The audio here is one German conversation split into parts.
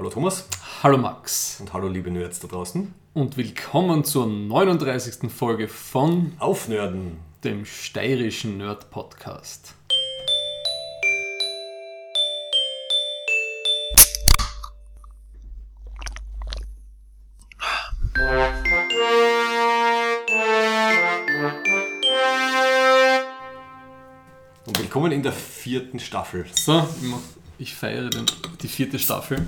Hallo Thomas Hallo Max und hallo liebe Nerds da draußen. und willkommen zur 39. Folge von Aufnörden. dem steirischen Nerd Podcast. Und willkommen in der vierten Staffel. So, ich feiere den, die vierte Staffel.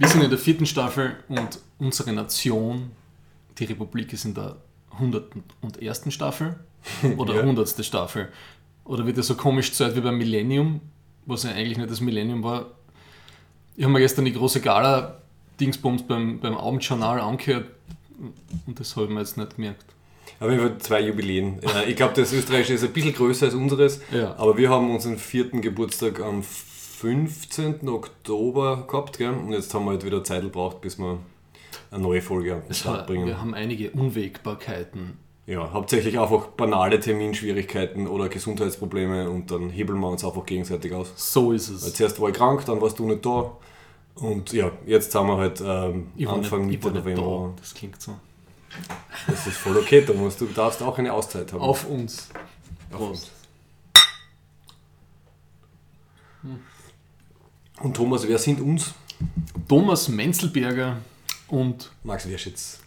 Wir sind in der vierten Staffel und unsere Nation, die Republik, ist in der 101. Staffel oder Ja. 100. Staffel. Oder wird das so komisch Zeit wie beim Millennium, was ja eigentlich nicht das Millennium war. Ich habe mir gestern die große Gala-Dingsbums beim, beim Abendjournal angehört und das habe ich mir jetzt nicht gemerkt. Auf jeden Fall zwei Jubiläen. Äh, Ich glaube, das österreichische ist ein bisschen größer als unseres, Ja. aber wir haben unseren vierten Geburtstag am 15. Oktober gehabt, gell? und jetzt haben wir halt wieder Zeit gebraucht, bis wir eine neue Folge an den Start bringen. wir haben einige Unwägbarkeiten. Ja, hauptsächlich einfach banale Terminschwierigkeiten oder Gesundheitsprobleme und dann hebeln wir uns einfach gegenseitig aus. So ist es. Zuerst war ich krank, dann warst du nicht da. Und ja, jetzt sind wir halt ähm, Anfang nicht, ich Mitte November. da. Das klingt so. Das ist voll okay, Thomas. Du darfst auch eine Auszeit haben. Auf uns. Prost. Und Thomas, wer sind uns? Thomas Menzelberger und Max Werschitz.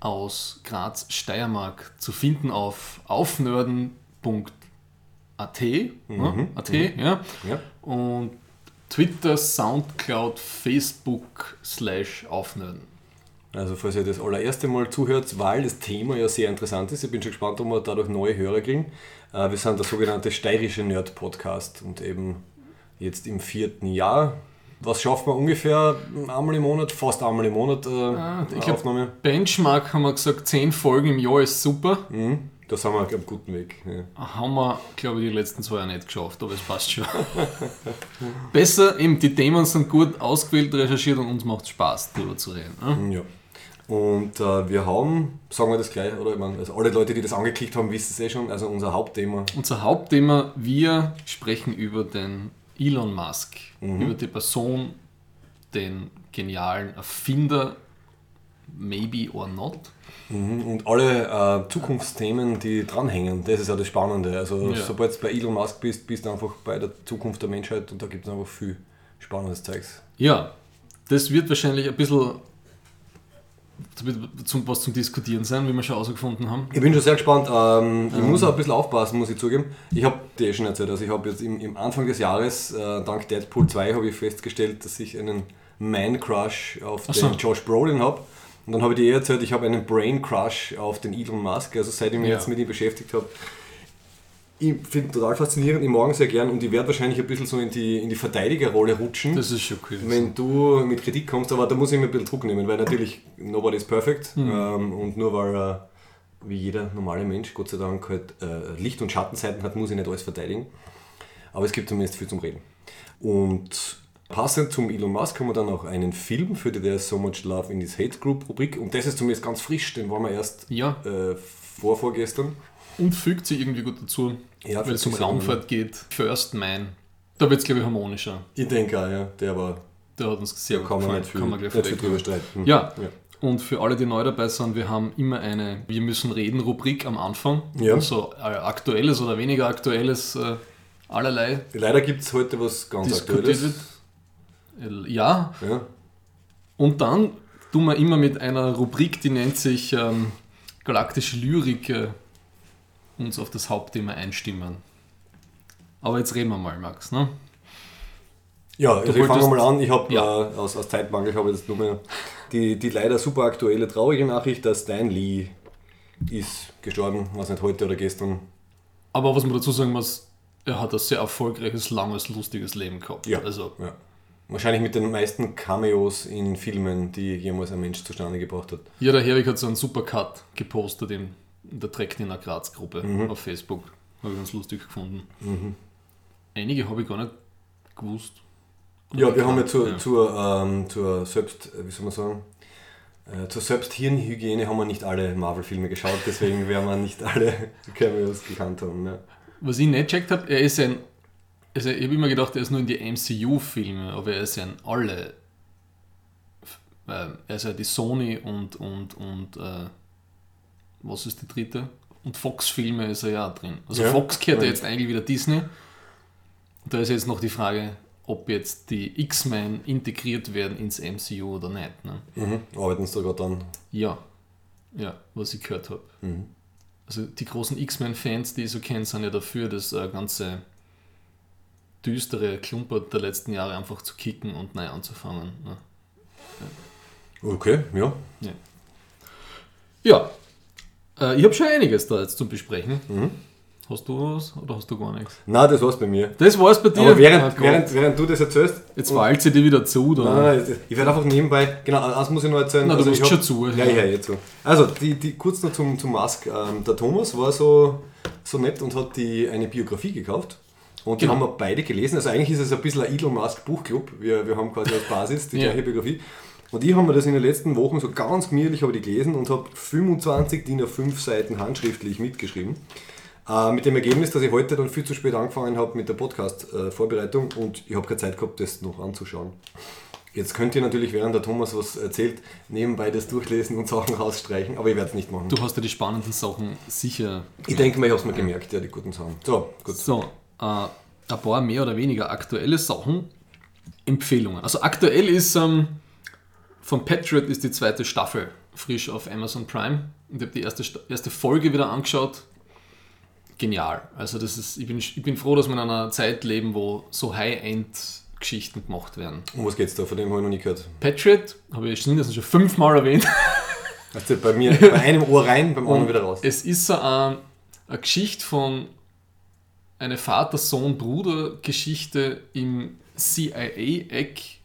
aus Graz, Steiermark zu finden auf aufnörden.at. ne? AT, ja. Ja. Und Twitter, Soundcloud, Facebook slash aufnörden. Also falls ihr das allererste Mal zuhört, weil das Thema ja sehr interessant ist, ich bin schon gespannt, ob wir dadurch neue Hörer kriegen. Äh, Wir sind der sogenannte steirische Nerd-Podcast und eben jetzt im vierten Jahr. Was schaffen wir ungefähr einmal im Monat, fast einmal im Monat äh, Ah, ich glaub- Aufnahme? Benchmark haben wir gesagt, 10 Folgen im Jahr ist super. Mhm. Da sind wir auf einem guten Weg. Ja. Haben wir, glaube ich, die letzten zwei Jahre nicht geschafft, aber es passt schon. Besser, eben die Themen sind gut ausgewählt, recherchiert und uns macht es Spaß, darüber zu reden. Ne? Ja. Und äh, wir haben, sagen wir das gleich, oder? Ich meine, also alle Leute, die das angeklickt haben, wissen es eh schon. Also unser Hauptthema. Unser Hauptthema, wir sprechen über den Elon Musk, über die Person, den genialen Erfinder, maybe or not. Mhm. Und alle äh, Zukunftsthemen, die dranhängen, das ist ja das Spannende. Also Ja. sobald du bei Elon Musk bist, bist du einfach bei der Zukunft der Menschheit und da gibt es einfach viel spannendes Zeugs. Ja, das wird wahrscheinlich ein bisschen zum, was zum Diskutieren sein, wie wir schon herausgefunden haben. Ich bin schon sehr gespannt. Ähm, ich muss auch ein bisschen aufpassen, muss ich zugeben. Ich habe dir eh schon erzählt, also ich habe jetzt im, im Anfang des Jahres, äh, dank Deadpool 2, habe ich festgestellt, dass ich einen Man-Crush auf so. den Josh Brolin habe. Und dann habe ich dir eh erzählt, ich habe einen Brain-Crush auf den Elon Musk. Also seit ich mich Ja. jetzt mit ihm beschäftigt habe, ich finde total faszinierend, ich mag sehr gern und ich werde wahrscheinlich ein bisschen so in die, in die Verteidigerrolle rutschen. Das ist schon cool. Wenn du mit Kritik kommst, aber da muss ich mir ein bisschen Druck nehmen, weil natürlich nobody is perfect ähm, und nur weil er wie jeder normale Mensch, Gott sei Dank, halt äh, Licht- und Schattenseiten hat, muss ich nicht alles verteidigen. Aber es gibt zumindest viel zum Reden. Und passend zum Elon Musk haben wir dann auch einen Film für die There's So Much Love in this Hate Group Rubrik und das ist zumindest ganz frisch, den waren wir erst Ja, äh, vor vorgestern. Und fügt sich irgendwie gut dazu, Ja, weil fügt es um. Raumfahrt geht. First Man. Da wird es, glaube ich, harmonischer. Ich denke auch, ja, der war, Der hat uns sehr gut gefallen. viel, Kann man gleich viel drüber streiten. Ja, ja. und für alle, die neu dabei sind, wir haben immer eine Wir müssen reden Rubrik am Anfang. Ja. So äh, aktuelles oder weniger aktuelles, äh, allerlei Leider gibt es heute was ganz Aktuelles. wird. Ja, Ja. und dann tun wir immer mit einer Rubrik, die nennt sich ähm, Galaktische Lyrik, äh, uns auf das Hauptthema einstimmen. Aber jetzt reden wir mal, Max. Ne? Ja, also ich fange mal an. Ich habe Ja. äh, aus, aus Zeitmangel habe ich jetzt nur mehr die, die leider super aktuelle traurige Nachricht, dass Stan Lee ist gestorben, was nicht heute oder gestern. Aber was man dazu sagen muss, er hat ein sehr erfolgreiches, langes, lustiges Leben gehabt. Ja. Also, Ja. Wahrscheinlich mit den meisten Cameos in Filmen, die jemals ein Mensch zustande gebracht hat. ja, der Herwig hat so einen Supercut gepostet in, in der der Graz-Gruppe Mhm. auf Facebook. Habe ich ganz lustig gefunden. Einige habe ich gar nicht gewusst. Ja, wir haben ja zur, Ja. zur, ähm, zur Selbst, äh, wie soll man sagen, äh, zur Selbsthirnhygiene haben wir nicht alle Marvel-Filme geschaut, deswegen werden wir nicht alle Cameos gekannt haben. Ja. Was ich nicht checkt habe, er ist ein. Also ich habe immer gedacht, er ist nur in die MCU-Filme, aber er ist ja in alle er ist ja die Sony und, und, und äh, was ist die dritte? Und Fox-Filme ist er ja auch drin. Also Ja. Fox kehrt ja Ja. jetzt eigentlich wieder Disney. Und da ist jetzt noch die Frage, ob jetzt die X-Men integriert werden ins MCU oder nicht. Ne? Mhm. Arbeiten sie da gerade an. Ja, ja, was ich gehört habe. Mhm. Also die großen X-Men-Fans, die ich so kenne, sind ja dafür, das äh, ganze düstere Klumper der letzten Jahre einfach zu kicken und neu anzufangen. Ne? Okay, ja. Ja, äh, ich habe schon einiges da jetzt zum Besprechen. Mhm. Hast du was oder hast du gar nichts? Na, das war's bei mir. Das war's bei dir. Aber während, Ah, während, während du das erzählst. Jetzt walzt sie dir wieder zu, da. Nein, nein, ich werde einfach nebenbei. Genau, eins muss ich noch erzählen. Na, du Also musst schon hab- zu. Ja, ja, jetzt so. Also, die, die, kurz noch zum, zum Mask. Ähm, der Thomas war so, so nett und hat die, eine Biografie gekauft. Und die Genau. haben wir beide gelesen. Also eigentlich ist es ein bisschen ein Elon Musk Buchclub. Wir, wir haben quasi als Basis die Ja. gleiche Biografie. Und ich habe mir das in den letzten Wochen so ganz gemütlich habe ich die gelesen und habe 25 DIN A5 Seiten handschriftlich mitgeschrieben. Äh, mit dem Ergebnis, dass ich heute dann viel zu spät angefangen habe mit der Podcast-Vorbereitung und ich habe keine Zeit gehabt, das noch anzuschauen. Jetzt könnt ihr natürlich, während der Thomas was erzählt, nebenbei das durchlesen und Sachen rausstreichen, aber ich werde es nicht machen. Du hast ja die spannenden Sachen sicher. Ich denke mal, ich habe es mir gemerkt, ja, die guten Sachen. So, gut. So, äh, ein paar mehr oder weniger aktuelle Sachen. Empfehlungen. Also aktuell ist ähm, von Patriot ist die zweite Staffel frisch auf Amazon Prime. Und ich habe die erste, erste Folge wieder angeschaut. Genial. Also das ist, ich bin, ich bin froh, dass wir in einer Zeit leben, wo so High-End-Geschichten gemacht werden. Um was geht's da? Von dem habe ich noch nie gehört. Patriot, habe ich mindestens schon fünfmal erwähnt. Also bei mir bei einem Ohr rein, beim anderen wieder raus. Es ist so ein, eine Geschichte von eine Vater-Sohn-Bruder-Geschichte im CIA-Eck,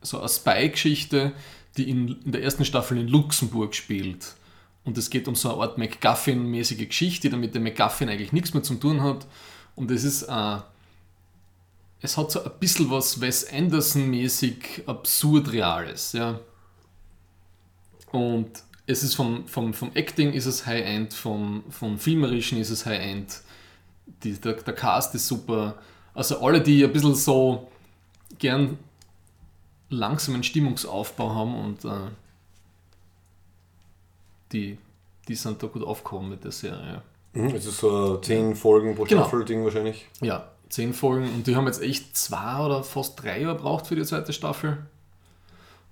so eine Spy-Geschichte, die in, in der ersten Staffel in Luxemburg spielt. Und es geht um so eine Art MacGuffin-mäßige Geschichte, die mit dem MacGuffin eigentlich nichts mehr zu tun hat. Und es ist äh, es hat so ein bisschen was Wes Anderson-mäßig absurd Reales, ja. Und es ist vom, vom, vom Acting ist es High-End, vom, vom Filmerischen ist es High-End, der, der Cast ist super. Also alle, die ein bisschen so gern langsamen Stimmungsaufbau haben und äh, die, die sind da gut aufgekommen mit der Serie. Mhm, Es ist so 10 Folgen pro Genau. Staffel-Ding wahrscheinlich. Ja, zehn Folgen und die haben jetzt echt zwei oder fast drei Jahre braucht für die zweite Staffel.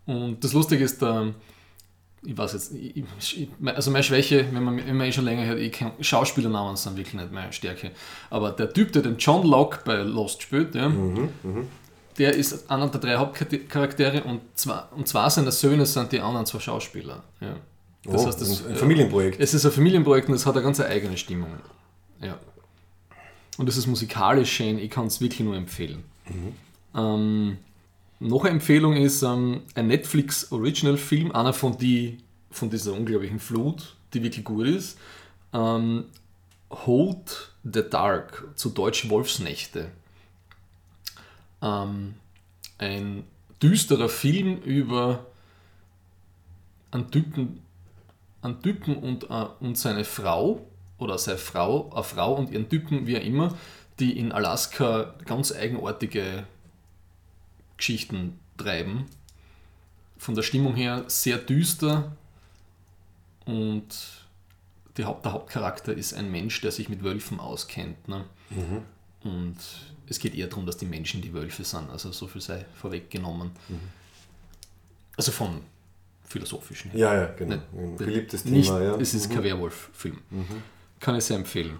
Und das Lustige ist, der, ich weiß jetzt, ich, ich, also meine Schwäche, wenn man, wenn man eh schon länger hört, ich kann, Schauspielernamen sind wirklich nicht meine Stärke. Aber der Typ, der den John Locke bei Lost spielt, ja, Mhm, mhm. Der ist einer der drei Hauptcharaktere und zwar, und zwar seine Söhne sind die anderen zwei Schauspieler. Ja. Das oh, heißt, das, ein, ein Familienprojekt. es ist ein Familienprojekt und es hat eine ganz eigene Stimmung. Ja. Und es ist musikalisch schön, ich kann es wirklich nur empfehlen. Ähm, noch eine Empfehlung ist ähm, ein Netflix Original Film, einer von, die, von dieser unglaublichen Flut, die wirklich gut ist. Ähm, Hold the Dark, zu Deutsch Wolfsnächte. Ähm, ein düsterer Film über einen Typen, einen Typen und, äh, und seine Frau oder seine Frau, eine Frau und ihren Typen, wie auch immer, die in Alaska ganz eigenartige Geschichten treiben. Von der Stimmung her sehr düster und Haupt, der Hauptcharakter ist ein Mensch, der sich mit Wölfen auskennt. Ne? Und es geht eher darum, dass die Menschen die Wölfe sind, also so viel sei vorweggenommen. Also vom philosophischen her. Ja, ja, genau. Nicht- Ein beliebtes Nicht, Thema, ja. Es ist Mhm. kein Werwolf-Film. Kann ich sehr empfehlen.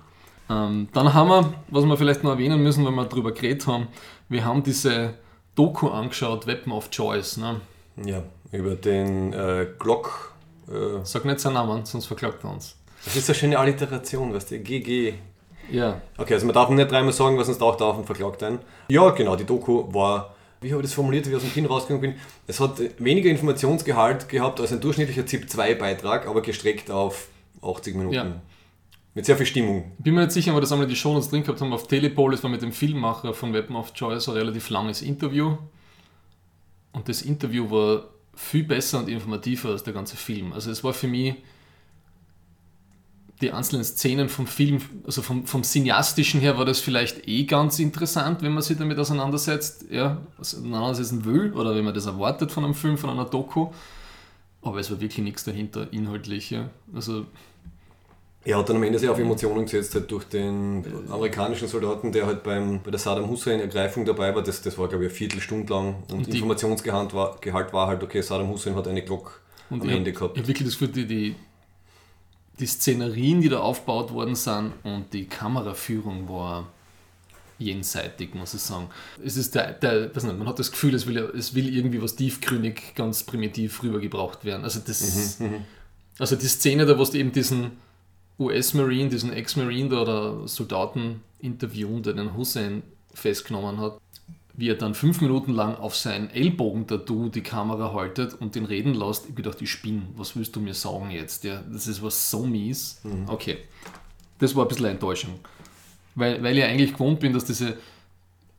Ähm, dann haben wir, was wir vielleicht noch erwähnen müssen, wenn wir darüber geredet haben, wir haben diese Doku angeschaut, Weapon of Choice. Ne? Ja, über den äh, Glock. Äh, Sag nicht seinen Namen, sonst verklagt er uns. das ist eine schöne Alliteration, weißt du? GG. Ja, Okay, also man darf nicht dreimal sagen, was uns taucht auf und verklagt einen. Ja, genau, die Doku war, wie habe ich das formuliert, wie ich aus dem Kino rausgegangen bin? Es hat weniger Informationsgehalt gehabt als ein durchschnittlicher ZIP-2-Beitrag, aber gestreckt auf 80 Minuten. Ja. Mit sehr viel Stimmung. bin mir nicht sicher, wir das einmal in die Shownotes drin gehabt haben. Auf Telepolis war mit dem Filmmacher von Weapon of Choice ein relativ langes Interview. Und das Interview war viel besser und informativer als der ganze Film. Also es war für mich die einzelnen Szenen vom Film, also vom, vom Cineastischen her war das vielleicht eh ganz interessant, wenn man sich damit auseinandersetzt, ja, auseinandersetzen will oder wenn man das erwartet von einem Film, von einer Doku. Aber es war wirklich nichts dahinter, inhaltlich. Ja. Also, er hat dann am Ende sehr auf Emotionen gesetzt, halt durch den amerikanischen Soldaten, der halt beim, bei der Saddam Hussein-Ergreifung dabei war. Das, das war, glaube ich, eine Viertelstunde lang. Und, und Informationsgehalt war, Gehalt war halt, okay, Saddam Hussein hat eine Glock am Ende gehabt. Ich habe wirklich das Gefühl, die, die, die Szenerien, die da aufgebaut worden sind und die Kameraführung war jenseitig, muss ich sagen. Es ist der, der nicht, man hat das Gefühl, es will, es will irgendwie was tiefgründig, ganz primitiv rübergebracht werden. Also das, mhm, mhm. also die Szene da, wo du eben diesen US-Marine, diesen Ex-Marine da oder Soldaten interviewen, der den Hussein festgenommen hat, wie er dann fünf Minuten lang auf sein Ellbogen-Tattoo die Kamera haltet und den reden lässt. Ich gedacht, ich spinne. Was willst du mir sagen jetzt? Ja, das ist was so mies. Mhm. Okay. Das war ein bisschen Enttäuschung. Weil, weil ich eigentlich gewohnt bin, dass diese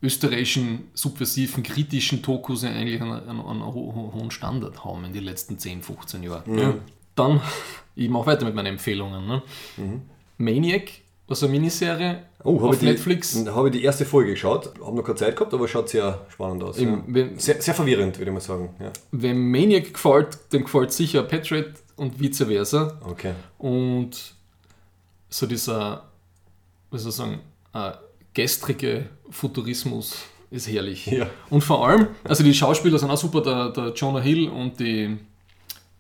österreichischen, subversiven, kritischen Tokus ja eigentlich einen, einen, einen, hohen Standard haben in den letzten 10, 15 Jahren. Mhm. Ja. Dann, ich mache weiter mit meinen Empfehlungen. Ne? Mhm. Maniac, was eine Miniserie oh, auf Netflix. Da habe ich die erste Folge geschaut, habe noch keine Zeit gehabt, aber schaut sehr spannend aus. Im, ja. wenn, sehr, sehr, verwirrend, würde ich mal sagen. Ja. Wem Maniac gefällt, dem gefällt sicher Patriot und vice versa. Okay. Und so dieser, was soll ich sagen, äh, gestrige Futurismus ist herrlich. Ja. Und vor allem, also die Schauspieler sind auch super, der, der Jonah Hill und die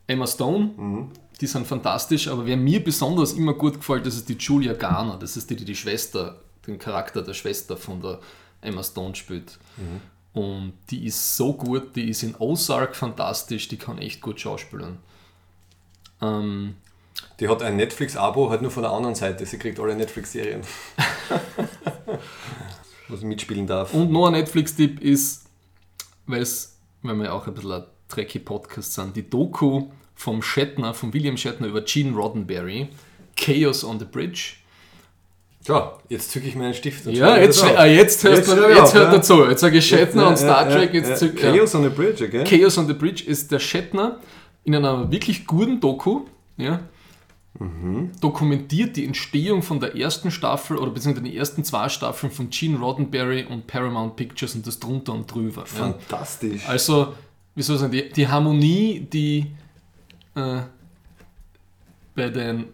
Emma Stone, mhm. Die sind fantastisch, aber wer mir besonders immer gut gefällt, das ist die Julia Garner, das ist die, die die Schwester, den Charakter der Schwester von der Emma Stone spielt. Mhm. Und die ist so gut, die ist in Ozark fantastisch, die kann echt gut schauspielen. Ähm, die hat ein Netflix-Abo, halt nur von der anderen Seite, sie kriegt alle Netflix-Serien. Was mitspielen darf. Und noch ein Netflix-Tipp ist, weil es, wenn wir auch ein bisschen ein Trekkie Podcast sind, die Doku vom Shatner, von William Shatner über Gene Roddenberry, Chaos on the Bridge. Ja, jetzt zücke ich meinen Stift. Ja, jetzt, ah, jetzt, hörst jetzt, du, jetzt hört ja. dazu. Jetzt sage ich Shatner ja, und Star Trek. Jetzt ja, Chaos on the Bridge, okay? Chaos on the Bridge ist der Shatner in einer wirklich guten Doku, ja, mhm. dokumentiert die Entstehung von der ersten Staffel oder beziehungsweise den ersten zwei Staffeln von Gene Roddenberry und Paramount Pictures und das drunter und drüber. Fantastisch. Ja. Also, wie soll ich sagen, die, die Harmonie, die äh, bei den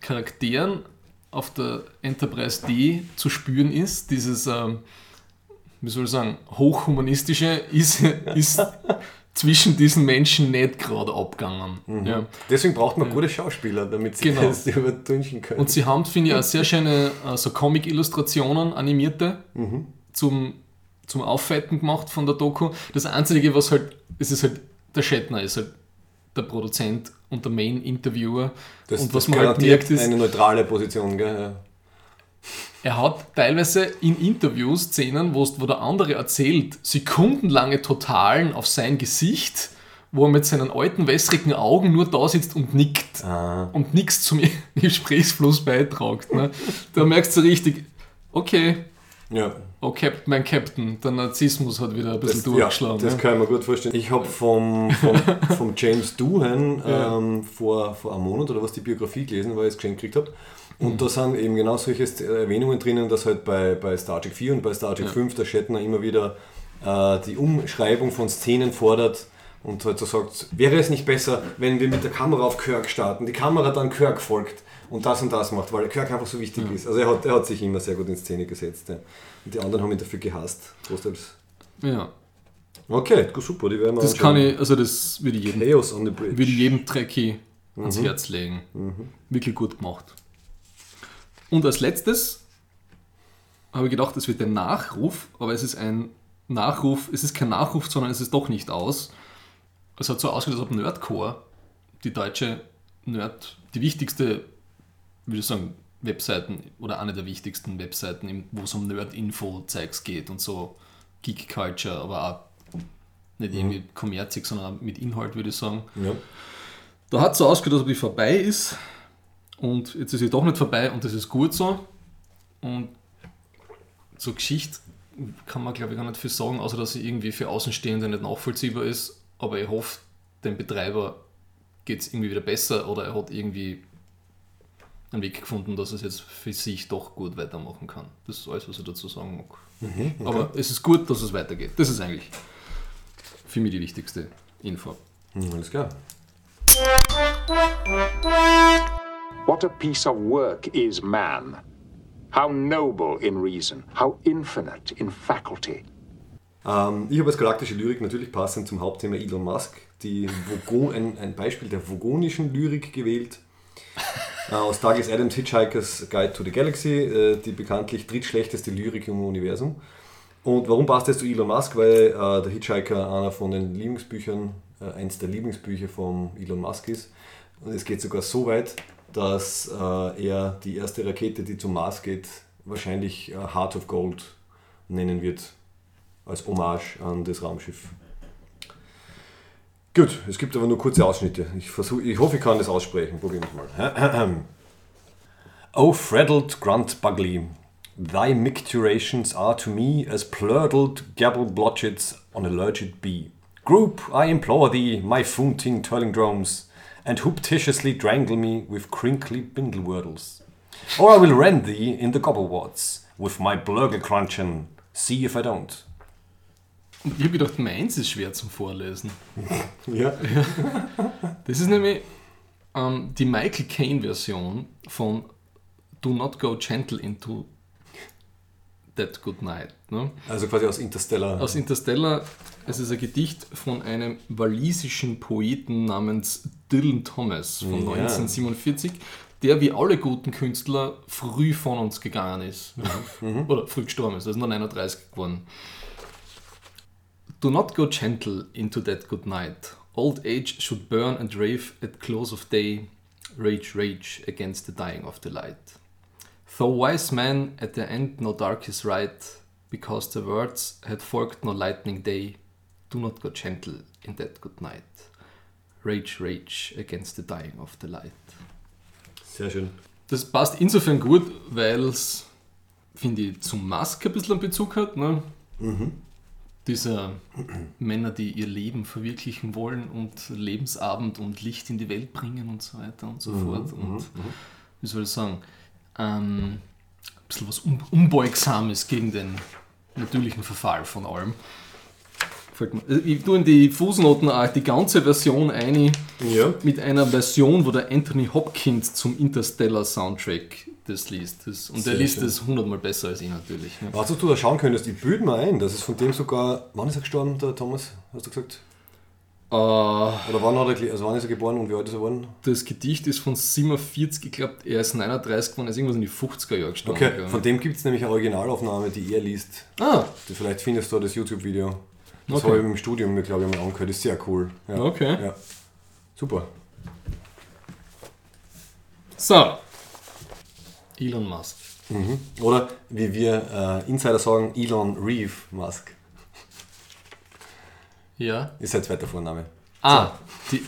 Charakteren auf der Enterprise D zu spüren ist, dieses, ähm, wie soll ich sagen, hochhumanistische, ist, ist zwischen diesen Menschen nicht gerade abgegangen. Mhm. Ja. Deswegen braucht man gute Schauspieler, damit sie genau. das übertünchen können. Und sie haben, finde ich, auch sehr schöne also Comic-Illustrationen, animierte, mhm. zum, zum Auffetten gemacht von der Doku. Das Einzige, was halt, es ist halt, der Shatner ist halt der Produzent und der Main-Interviewer. Und was man halt merkt, ist. Eine neutrale Position, gell? Ja. Er hat teilweise in Interviews Szenen, wo, wo der andere erzählt, sekundenlange Totalen auf sein Gesicht, wo er mit seinen alten wässrigen Augen nur da sitzt und nickt ah. und nichts zum Gesprächsfluss beitragt. Ne? Da merkst du richtig, okay, ja. oh Cap mein Captain, der Narzissmus hat wieder ein bisschen das, durchgeschlagen. Ja, das ne? kann ich mir gut vorstellen. Ich habe vom, vom, vom, James Doohan ja. ähm, vor, vor einem Monat oder was die Biografie gelesen, weil ich es geschenkt gekriegt habe. Und mhm. da sind eben genau solche Erwähnungen drinnen, dass halt bei, bei Star Trek 4 und bei Star Trek ja. 5 der Shatner immer wieder äh, die Umschreibung von Szenen fordert und halt so sagt, wäre es nicht besser, wenn wir mit der Kamera auf Kirk starten, die Kamera dann Kirk folgt und das und das macht, weil Kirk einfach so wichtig ja. ist. Also er hat, er hat sich immer sehr gut in Szene gesetzt. Ja. Und die anderen haben ihn dafür gehasst. Großteils. Ja. Okay, super, die werden wir Das kann ich, also das würde ich jedem, Chaos on the Bridge. Würde jedem Trekkie mhm. ans Herz legen. Mhm. Wirklich gut gemacht. Und als letztes habe ich gedacht, es wird ein Nachruf, aber es ist ein Nachruf, es ist kein Nachruf, sondern es ist doch nicht aus. Es hat so ausgesehen, als ob Nerdcore, die deutsche Nerd, die wichtigste, würde ich sagen, Webseiten oder eine der wichtigsten Webseiten, wo es um Nerd-Info-Zeugs geht und so Geek Culture, aber auch nicht irgendwie mhm. kommerzig, sondern auch mit Inhalt, würde ich sagen. Ja. Da hat es so ausgesehen, als ob die vorbei ist. Und jetzt ist sie doch nicht vorbei und das ist gut so. Und zur Geschichte kann man, glaube ich, gar nicht viel sagen, außer dass sie irgendwie für Außenstehende nicht nachvollziehbar ist. Aber ich hoffe, dem Betreiber geht es irgendwie wieder besser oder er hat irgendwie einen Weg gefunden, dass es jetzt für sich doch gut weitermachen kann. Das ist alles, was ich dazu sagen mag. Mhm, okay. Aber es ist gut, dass es weitergeht. Das ist eigentlich für mich die wichtigste Info. Hm, alles klar. What a piece of work is man. How noble in reason, how infinite in faculty. Ähm, ich habe als galaktische Lyrik natürlich passend zum Hauptthema Elon Musk die Vogon, ein, ein Beispiel der vogonischen Lyrik gewählt. Äh, aus Douglas Adams Hitchhiker's Guide to the Galaxy, äh, die bekanntlich drittschlechteste Lyrik im Universum. Und warum passt das zu Elon Musk? Weil äh, der Hitchhiker einer von den Lieblingsbüchern, äh, eins der Lieblingsbücher von Elon Musk ist. Und es geht sogar so weit, dass äh, er die erste Rakete, die zum Mars geht, wahrscheinlich äh, Heart of Gold nennen wird. Als Hommage an das Raumschiff. Gut, es gibt aber nur kurze Ausschnitte. Ich, versuch, ich hoffe, ich kann das aussprechen. Probieren wir mal. O fraddled grunt bugly, thy micturations are to me as plurdled gabble blotchets on a lurgid bee. Group, I implore thee, my foonting turlingdromes, and hooptitiously drangle me with crinkly bindle wordles. Or I will rend thee in the gobblewarts with my blurgle crunchen. See if I don't. Und ich habe gedacht, meins ist schwer zum Vorlesen. Ja. Das ist nämlich ähm, die Michael Caine-Version von Do Not Go Gentle into That Good Night. Ne? Also quasi aus Interstellar. Aus Interstellar, es ist ein Gedicht von einem walisischen Poeten namens Dylan Thomas von Ja. 1947, der wie alle guten Künstler früh von uns gegangen ist. Oder früh gestorben ist, er ist nur 39 geworden. Do not go gentle into that good night. Old age should burn and rave at close of day. Rage, rage against the dying of the light. Though wise men at the end no dark is right, because the words had forked no lightning day, do not go gentle in that good night. Rage, rage against the dying of the light. Sehr schön. Das passt insofern gut, weil es, finde ich, zum Musk ein bisschen einen Bezug hat. Ne? Dieser Männer, die ihr Leben verwirklichen wollen und Lebensabend und Licht in die Welt bringen und so weiter und so fort. Und wie soll ich sagen, ähm, ein bisschen was Un Unbeugsames gegen den natürlichen Verfall von allem. Gefällt mir. Also Ich tue in die Fußnoten auch die ganze Version ein Ja. mit einer Version, wo der Anthony Hopkins zum Interstellar Soundtrack das liest. Das, und der Sehr liest schön. das hundertmal besser als ich natürlich. Ne? Was du da schauen könntest, ich bilde mir ein, dass es von dem sogar, wann ist er gestorben, der Thomas, hast du gesagt? Äh, Oder wann, hat er, also wann ist er geboren und wie alt ist er geworden? das Gedicht ist von 47, ich glaube, er ist 39 geworden, er ist irgendwas in die 50er Jahre gestorben. Okay, von dem gibt es nämlich eine Originalaufnahme, die er liest. Ah, Vielleicht findest du das YouTube-Video. Das Okay. habe ich im Studium, mir, glaube ich, mal angehört. Das ist sehr cool. Ja. Okay. Ja. Super. so. Elon Musk. Mhm. Oder wie wir äh, Insider sagen, Elon Reeve Musk Ja. ist sein zweiter Vorname. Ah, die.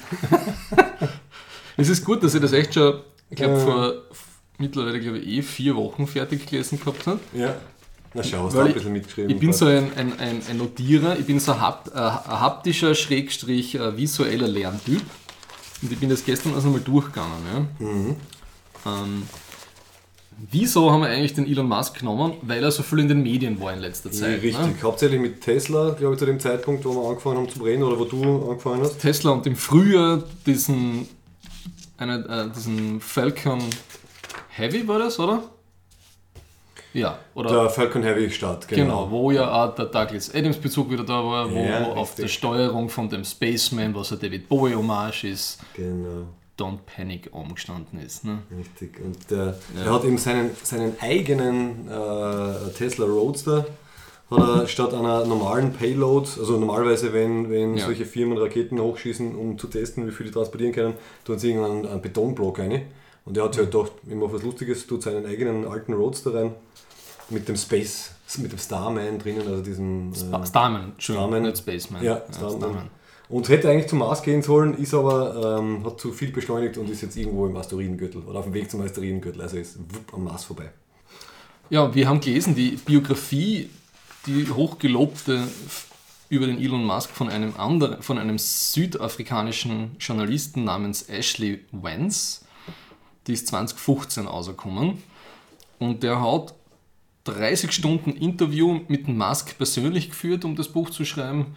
es ist gut, dass ich das echt schon, ich glaube, Äh. vor mittlerweile, glaube ich, eh vier Wochen fertig gelesen gehabt habe. Ja. Na schau, hast du ein ich- bisschen mitgeschrieben. Ich bin so ein, ein, ein, ein Notierer, ich bin so ein, hap, äh, haptischer, schrägstrich äh, visueller Lerntyp. Und ich bin das gestern also mal durchgegangen. Ja? Mhm. Ähm, wieso haben wir eigentlich den Elon Musk genommen? Weil er so viel in den Medien war in letzter Ja, Zeit. richtig. Ne? Hauptsächlich mit Tesla, glaube ich, zu dem Zeitpunkt, wo wir angefangen haben zu reden oder wo du angefangen hast. Tesla und im Frühjahr diesen, eine, äh, diesen Falcon Heavy war das, oder? Ja, oder? Der Falcon Heavy Start, Genau, genau. wo ja auch der Douglas Adams Bezug wieder da war, wo Ja, auf der Steuerung von dem Spaceman, was ein David Bowie Hommage ist, Genau. Don't Panic umgestanden ist. Ne? Richtig. Und der, Ja. er hat eben seinen, seinen eigenen äh, Tesla Roadster hat er statt einer normalen Payload, also normalerweise, wenn, wenn Ja. solche Firmen Raketen hochschießen, um zu testen, wie viel die transportieren können, tun sie irgendeinen einen Betonblock rein. Und er hat sich halt gedacht, ich mache was Lustiges, tut seinen eigenen alten Roadster rein mit dem Space, mit dem Starman drinnen, also diesem. äh, Starman, Starman. nicht Spaceman. Ja, Starman. Und hätte eigentlich zum Mars gehen sollen, ist aber, ähm, hat zu viel beschleunigt und ist jetzt irgendwo im Asteroidengürtel oder auf dem Weg zum Asteroidengürtel, also ist wupp am Mars vorbei. Ja, wir haben gelesen, die Biografie, die hochgelobte über den Elon Musk von einem anderen, von einem südafrikanischen Journalisten namens Ashley Vance. Die ist 2015 rausgekommen. Und der hat 30 Stunden Interview mit dem Musk persönlich geführt, um das Buch zu schreiben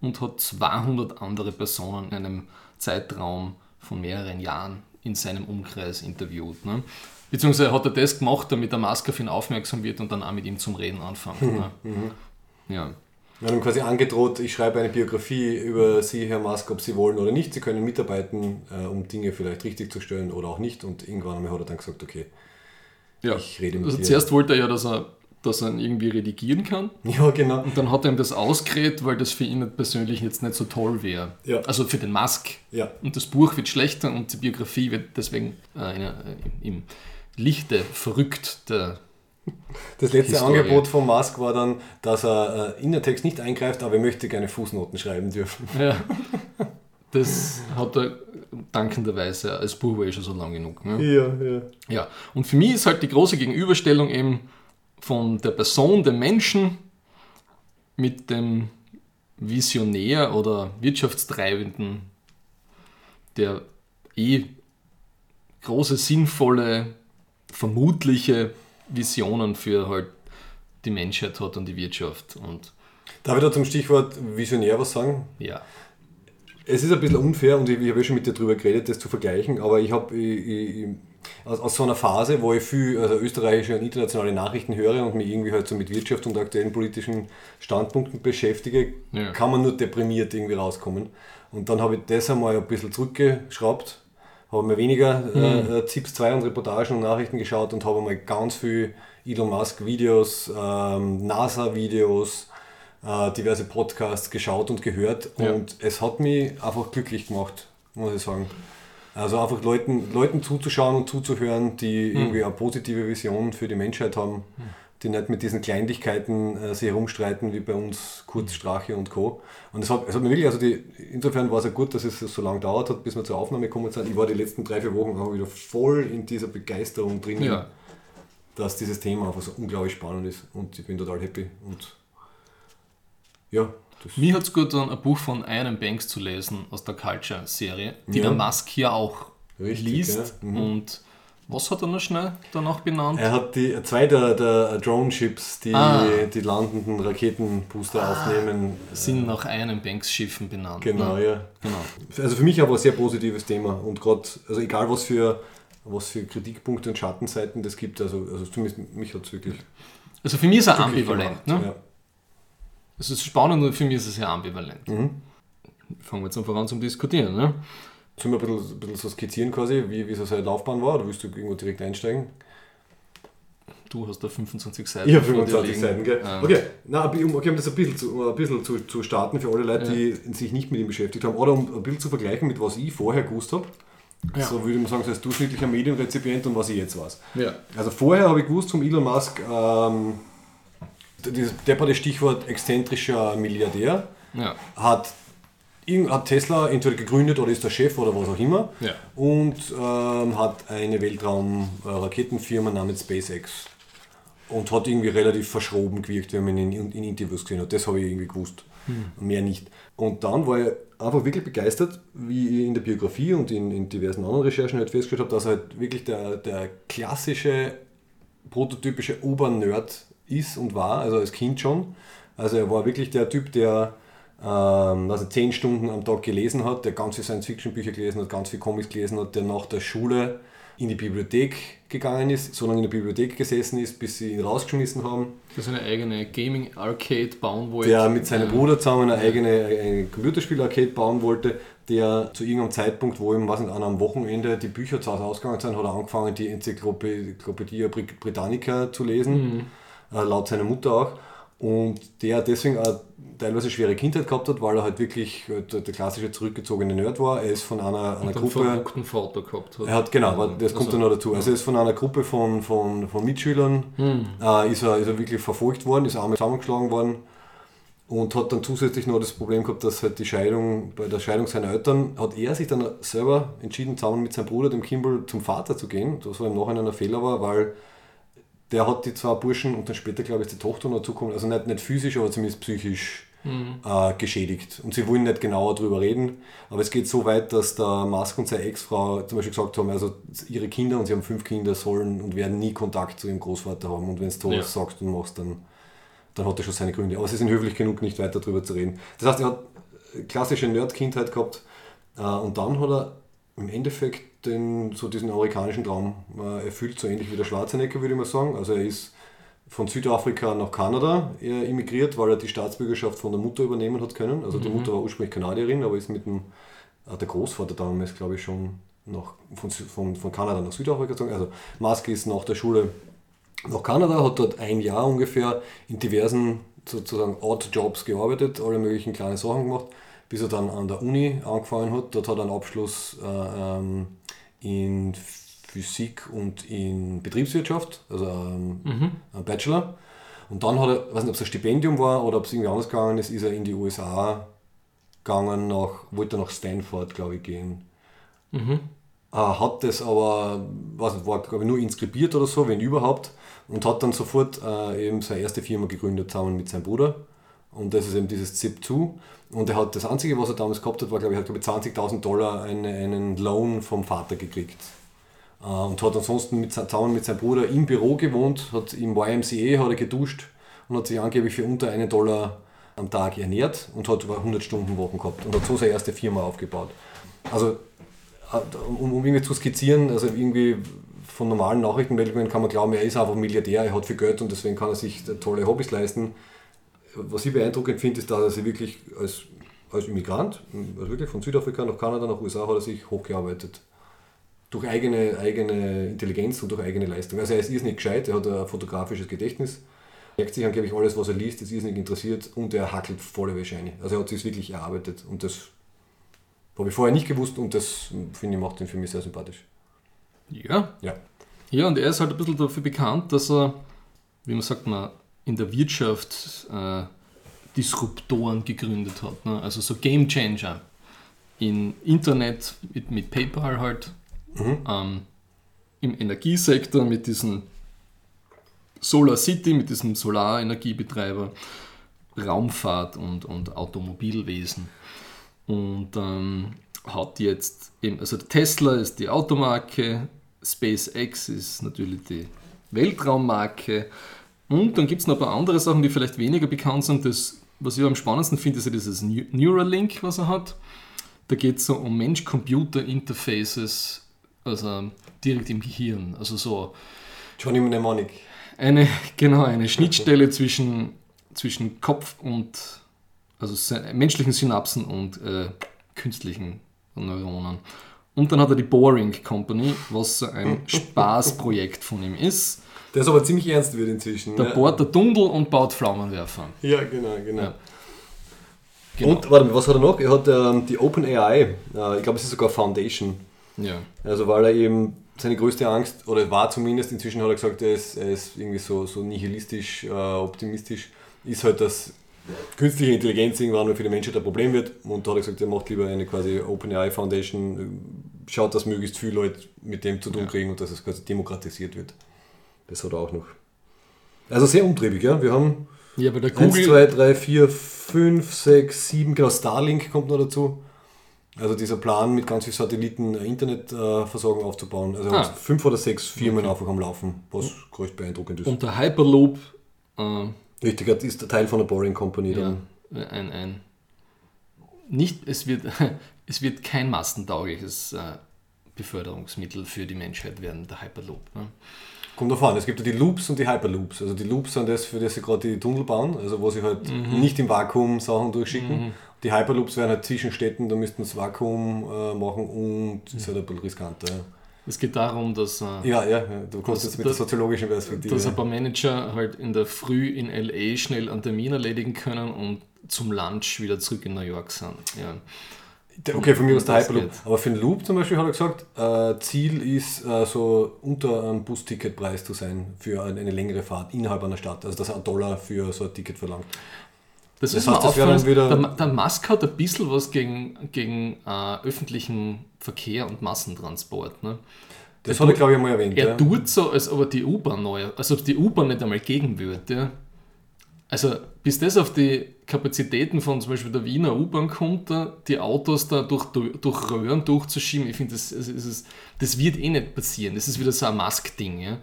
und hat 200 andere Personen in einem Zeitraum von mehreren Jahren in seinem Umkreis interviewt. Ne? Beziehungsweise hat er das gemacht, damit der Musk auf ihn aufmerksam wird und dann auch mit ihm zum Reden anfängt. Ne? Ja. Wir haben ihm quasi angedroht, ich schreibe eine Biografie über Sie, Herr Musk, ob Sie wollen oder nicht. Sie können mitarbeiten, äh, um Dinge vielleicht richtig zu stellen oder auch nicht. Und irgendwann einmal hat er dann gesagt, okay, Ja. ich rede mit Also dir. zuerst wollte er ja, dass er, dass er ihn irgendwie redigieren kann. Ja, genau. Und dann hat er ihm das ausgeredet, weil das für ihn persönlich jetzt nicht so toll wäre. Ja. Also für den Musk. Ja. Und das Buch wird schlechter und die Biografie wird deswegen äh, in, äh, im Lichte verrückt. Der, Das letzte Historie. Angebot von Musk war dann, dass er äh, in den Text nicht eingreift, aber er möchte gerne Fußnoten schreiben dürfen. ja. Das hat er dankenderweise als Buch war eh schon so lang genug. Ne? Ja, ja. Ja, und für mich ist halt die große Gegenüberstellung eben von der Person, dem Menschen mit dem Visionär oder Wirtschaftstreibenden, der eh große, sinnvolle, vermutliche Visionen für halt die Menschheit hat und die Wirtschaft. Und Darf ich da zum Stichwort Visionär was sagen? ja, Es ist ein bisschen unfair und ich, ich habe ja schon mit dir darüber geredet, das zu vergleichen, aber ich habe aus, aus so einer Phase, wo ich viel also österreichische und internationale Nachrichten höre und mich irgendwie halt so mit Wirtschaft und aktuellen politischen Standpunkten beschäftige, Ja. kann man nur deprimiert irgendwie rauskommen. Und dann habe ich das einmal ein bisschen zurückgeschraubt, habe mir weniger äh, äh, ZIPs 2 und Reportagen und Nachrichten geschaut und habe mal ganz viel Elon Musk Videos, ähm, NASA Videos, äh, diverse Podcasts geschaut und gehört. Ja. und es hat mich einfach glücklich gemacht, muss ich sagen. Also einfach Leuten, Leuten zuzuschauen und zuzuhören, die irgendwie eine positive Vision für die Menschheit haben, die nicht mit diesen Kleinlichkeiten äh, sich herumstreiten wie bei uns Kurz, Strache und Co. Und es hat, es hat mir wirklich, also die, insofern war es ja gut, dass es so lange dauert hat, bis wir zur Aufnahme gekommen sind. Ich war die letzten drei, vier Wochen auch wieder voll in dieser Begeisterung drin, ja. dass dieses Thema einfach so unglaublich spannend ist und ich bin total happy und ja, Mir hat es gut getan, ein Buch von Ian Banks zu lesen aus der Culture-Serie, die Ja. der Musk hier auch Richtig, liest. ja. Mhm. Und was hat er noch schnell danach benannt? Er hat die zwei der, der Drone-Ships, die Ah. die landenden Raketenbooster aufnehmen. sind nach einem Banks-Schiffen benannt. Genau, ne? ja. genau. Also für mich aber ein sehr positives Thema und gerade, also egal was für, was für Kritikpunkte und Schattenseiten das gibt, also, also zumindest mich hat es wirklich Also für mich ist er ambivalent. gemacht. Ne? Es ist spannend und für mich ist er sehr ambivalent. Mhm. Fangen wir jetzt einfach an zum Diskutieren. Ne? Sollen wir ein bisschen, ein bisschen so skizzieren quasi, wie, wie so seine Laufbahn war oder willst du irgendwo direkt einsteigen? Du hast da 25 Seiten. Ich habe vor dir 25 liegen. Seiten, gell? Ähm, Okay, na, um, okay, um das ein bisschen, zu, um ein bisschen zu, zu starten für alle Leute, die sich nicht mit ihm beschäftigt haben, oder um ein bisschen zu vergleichen mit was ich vorher gewusst habe. Ja. So würde man sagen, so als durchschnittlicher Medienrezipient und was ich jetzt weiß. Ja. Also vorher habe ich gewusst vom Elon Musk, ähm, dieses depperte Stichwort exzentrischer Milliardär, Ja. hat, hat Tesla entweder gegründet oder ist der Chef oder was auch immer Ja. und ähm, hat eine Weltraum-Raketenfirma namens SpaceX und hat irgendwie relativ verschroben gewirkt, wenn man ihn in, in Interviews gesehen hat. Das habe ich irgendwie gewusst, mehr nicht. Und dann war ich einfach wirklich begeistert, wie ich in der Biografie und in, in diversen anderen Recherchen halt festgestellt habe, dass er halt wirklich der, der klassische, prototypische Obernerd ist und war, also als Kind schon. Also er war wirklich der Typ, der ähm, also zehn Stunden am Tag gelesen hat, der ganz viele Science-Fiction-Bücher gelesen hat, ganz viele Comics gelesen hat, der nach der Schule in die Bibliothek gegangen ist, so lange in der Bibliothek gesessen ist, bis sie ihn rausgeschmissen haben. Der seine eigene Gaming-Arcade bauen wollte. Der mit seinem Bruder zusammen eine eigene Computerspiel-Arcade bauen wollte, der zu irgendeinem Zeitpunkt, wo ihm was nicht an am Wochenende die Bücher zu Hause ausgegangen sind, hat er angefangen, die Enzyklopädie Brit- Britannica zu lesen, äh, laut seiner Mutter auch. Und der deswegen auch teilweise schwere Kindheit gehabt hat, weil er halt wirklich äh, der, der klassische zurückgezogene Nerd war. Er ist von einer, einer Gruppe. verrückten Vater gehabt hat. Er hat, genau, aber das kommt Also, dann noch dazu. Also er ist von einer Gruppe von, von, von Mitschülern, äh, ist, er, ist er wirklich verfolgt worden, ist einmal zusammengeschlagen worden und hat dann zusätzlich noch das Problem gehabt, dass halt die Scheidung, bei der Scheidung seiner Eltern, hat er sich dann selber entschieden, zusammen mit seinem Bruder, dem Kimball, zum Vater zu gehen, was im Nachhinein ein Fehler war, weil der hat die zwei Burschen und dann später, glaube ich, die Tochter noch zukommen, also nicht, nicht physisch, aber zumindest psychisch äh, geschädigt. Und sie wollen nicht genauer darüber reden, aber es geht so weit, dass der Musk und seine Ex-Frau zum Beispiel gesagt haben, also ihre Kinder, und sie haben fünf Kinder, sollen und werden nie Kontakt zu ihrem Großvater haben. Und wenn du Ja. was sagst und machst, dann, dann hat er schon seine Gründe. Aber sie sind höflich genug, nicht weiter darüber zu reden. Das heißt, er hat klassische Nerd-Kindheit gehabt äh, und dann hat er im Endeffekt den, so diesen amerikanischen Traum äh, erfüllt, so ähnlich wie der Schwarzenegger, würde ich mal sagen. Also er ist von Südafrika nach Kanada emigriert, weil er die Staatsbürgerschaft von der Mutter übernehmen hat können. Also die Mutter war ursprünglich Kanadierin, aber ist mit dem, äh, der Großvater damals, glaube ich, schon nach, von, von, von Kanada nach Südafrika gezogen. Also Musk ist nach der Schule nach Kanada, hat dort ein Jahr ungefähr in diversen sozusagen Odd-Jobs gearbeitet, alle möglichen kleine Sachen gemacht, bis er dann an der Uni angefangen hat. Dort hat er einen Abschluss äh, ähm, in Physik und in Betriebswirtschaft, also ähm, ein Bachelor. Und dann hat er, ich weiß nicht, ob es ein Stipendium war oder ob es irgendwie anders gegangen ist, ist er in die USA gegangen, nach, wollte nach Stanford, glaube ich, gehen. Äh, hat das aber, weiß nicht, war glaube ich nur inskribiert oder so, wenn überhaupt, und hat dann sofort äh, eben seine erste Firma gegründet zusammen mit seinem Bruder. Und das ist eben dieses Zip2. Und er hat das Einzige, was er damals gehabt hat, war, glaube ich, er hat, glaube ich 20.000 Dollar eine, einen Loan vom Vater gekriegt. Äh, und hat ansonsten mit, zusammen mit seinem Bruder im Büro gewohnt, hat im YMCA hat er geduscht und hat sich angeblich für unter einen Dollar am Tag ernährt und hat über 100 Stunden Wochen gehabt und hat so seine erste Firma aufgebaut. Also um, um irgendwie zu skizzieren, also irgendwie von normalen Nachrichtenmeldungen kann man glauben, er ist einfach Milliardär, er hat viel Geld und deswegen kann er sich tolle Hobbys leisten. Was ich beeindruckend finde, ist, dass er sich wirklich als, als Immigrant, also wirklich von Südafrika nach Kanada, nach USA, hat er sich hochgearbeitet. Durch eigene, eigene Intelligenz und durch eigene Leistung. Also er ist irrsinnig gescheit, er hat ein fotografisches Gedächtnis, merkt sich angeblich alles, was er liest, ist irrsinnig interessiert und er hackelt volle Wäsche ein. Also er hat sich wirklich erarbeitet und das habe ich vorher nicht gewusst und das finde ich macht ihn für mich sehr sympathisch. Ja. Ja. Ja, und er ist halt ein bisschen dafür bekannt, dass er, wie man sagt, man in der Wirtschaft äh, Disruptoren gegründet hat. Ne? Also so Game Changer. In Internet mit, mit PayPal halt. Ähm, Im Energiesektor mit diesem Solar City, mit diesem Solarenergiebetreiber. Raumfahrt und, und Automobilwesen. Und ähm, hat jetzt eben, also Tesla ist die Automarke, SpaceX ist natürlich die Weltraummarke. Und dann gibt es noch ein paar andere Sachen, die vielleicht weniger bekannt sind. Das, was ich am spannendsten finde, ist ja dieses Neu- Neuralink, was er hat. Da geht es so um Mensch-Computer-Interfaces, also direkt im Gehirn. Also so Johnny Mnemonic. eine, genau, eine Schnittstelle zwischen, zwischen Kopf und also menschlichen Synapsen und äh, künstlichen Neuronen. Und dann hat er die Boring Company, was so ein Spaßprojekt von ihm ist. Der ist aber ziemlich ernst wird inzwischen. Da ne? bohrt der Dundel und baut Pflaumenwerfer. Ja, genau, genau. Ja. Genau. Und warte mal, was hat er noch? Er hat ähm, die OpenAI, äh, ich glaube, es ist sogar Foundation. Ja. Also, weil er eben seine größte Angst, oder war zumindest, inzwischen hat er gesagt, er ist, er ist irgendwie so, so nihilistisch, äh, optimistisch, ist halt, dass künstliche Intelligenz irgendwann mal für die Menschheit ein Problem wird. Und da hat er gesagt, er macht lieber eine quasi OpenAI Foundation, äh, schaut, dass möglichst viele Leute mit dem zu tun kriegen und dass es quasi demokratisiert wird. Das hat er auch noch. Also sehr umtriebig, ja. Wir haben ja, weil der 1, Google, 2, 3, 4, 5, 6, 7, genau, Starlink kommt noch dazu. Also dieser Plan mit ganz vielen Satelliten Internetversorgung aufzubauen. Also Ah. fünf oder sechs Firmen einfach am Laufen, was größt beeindruckend ist. und der Hyperloop, äh, Richtig, das ist der Teil von der Boring Company ja, dann. ein, ein nicht, es wird, es wird kein massentaugliches äh, Beförderungsmittel für die Menschheit werden, der Hyperloop. Ne? Kommt davon an, es gibt ja die Loops und die Hyperloops. Also die Loops sind das, für das sie gerade die Tunnel bauen, also wo sie halt Mhm. nicht im Vakuum Sachen durchschicken. Die Hyperloops wären halt zwischen Städten, da müssten sie Vakuum äh, machen und ist halt ein bisschen riskanter. Es geht darum, dass, äh, Ja, ja, du kommst jetzt mit der soziologischen Perspektive. dass ein paar Manager halt in der Früh in LA schnell einen Termin erledigen können und zum Lunch wieder zurück in New York sind. Ja. Okay, von mir aus der Hyperloop. Aber für den Loop zum Beispiel hat er gesagt, äh, Ziel ist äh, so unter einem Busticketpreis zu sein für eine, eine längere Fahrt innerhalb einer Stadt. Also dass er einen Dollar für so ein Ticket verlangt. Das, Das ist heißt, das wäre dann aufgefallen, wieder- der, der Musk hat ein bisschen was gegen, gegen äh, öffentlichen Verkehr und Massentransport. Ne? Das Er hat er, glaube ich, einmal erwähnt. Er ja. tut so, als ob er die U-Bahn neu, als ob die U-Bahn nicht einmal gegen würde. Ja? Also bis das auf die Kapazitäten von zum Beispiel der Wiener U-Bahn kommt, da, die Autos da durch, durch Röhren durchzuschieben, ich finde, das, das, das wird eh nicht passieren. Das ist wieder so ein Mask-Ding. Ja.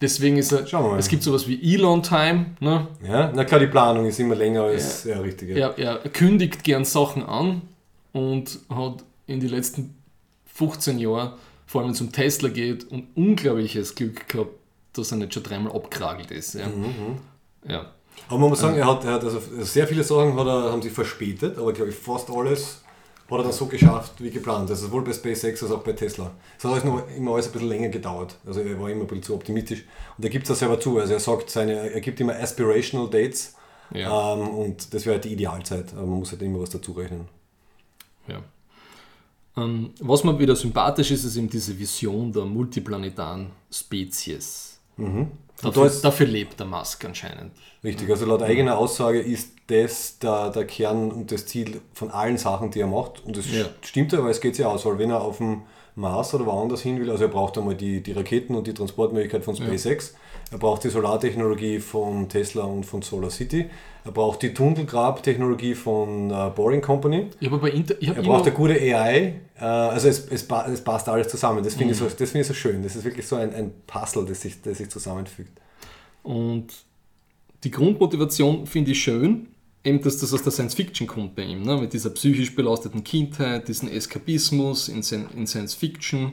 Deswegen ist er, es gibt sowas wie Elon-Time. Ne? Ja, na klar, die Planung ist immer länger als ja, ja richtig. Ja. Er, er kündigt gern Sachen an und hat in den letzten 15 Jahren, vor allem wenn es um Tesla geht, ein unglaubliches Glück gehabt, dass er nicht schon dreimal abgeragelt ist. Ja. Mhm. mhm. ja. Aber man muss sagen, er hat, er hat also sehr viele Sachen hat er, haben sich verspätet, aber glaube ich fast alles hat er dann so geschafft wie geplant. Also sowohl bei SpaceX als auch bei Tesla. Es hat alles noch immer alles ein bisschen länger gedauert. Also er war immer ein bisschen zu optimistisch. Und er gibt es ja selber zu. Also er sagt, seine, er gibt immer aspirational Dates. Ja. Ähm, und das wäre halt die Idealzeit. Aber man muss halt immer was dazu rechnen. Ja. Ähm, was mir wieder sympathisch ist, ist eben diese Vision der multiplanetaren Spezies. Mhm. Dafür, dafür, lebt der Musk anscheinend. Richtig, also laut eigener Aussage ist das der, der Kern und das Ziel von allen Sachen, die er macht. Und das ja. stimmt ja, weil es geht ja aus, weil wenn er auf dem Mars oder woanders hin will, also er braucht einmal die, die Raketen und die Transportmöglichkeit von SpaceX, ja. Er braucht die Solartechnologie von Tesla und von Solar City, er braucht die Tunnelgrab-Technologie von uh, Boring Company, aber bei Inter er braucht eine gute AI, äh, also es, es, es, passt alles zusammen, das finde mhm. ich, so, find ich so schön, das ist wirklich so ein, ein Puzzle, das sich, das sich zusammenfügt. Und die Grundmotivation finde ich schön, eben, dass das aus der Science Fiction kommt bei ihm, ne? mit dieser psychisch belasteten Kindheit, diesen Eskapismus in, in Science Fiction.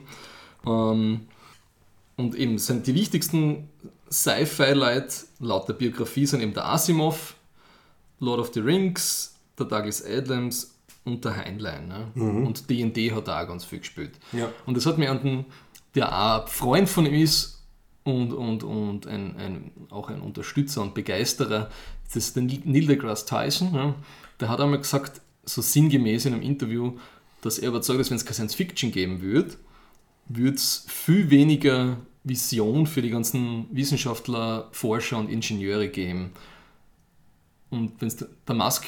Ähm, und eben sind die wichtigsten Sci-Fi-Leute laut der Biografie sind eben der Asimov, Lord of the Rings, der Douglas Adams und der Heinlein. Ne? Mhm. Und D&D hat er auch ganz viel gespielt. Ja. Und das hat mir an den, der auch Freund von ihm ist und, und, und ein, ein, auch ein Unterstützer und Begeisterer das ist der Neil deGrasse Tyson, ja, der hat einmal gesagt, so sinngemäß in einem Interview, dass er überzeugt ist, wenn es keine Science Fiction geben würde, würde es viel weniger Vision für die ganzen Wissenschaftler, Forscher und Ingenieure geben. Und wenn es der Musk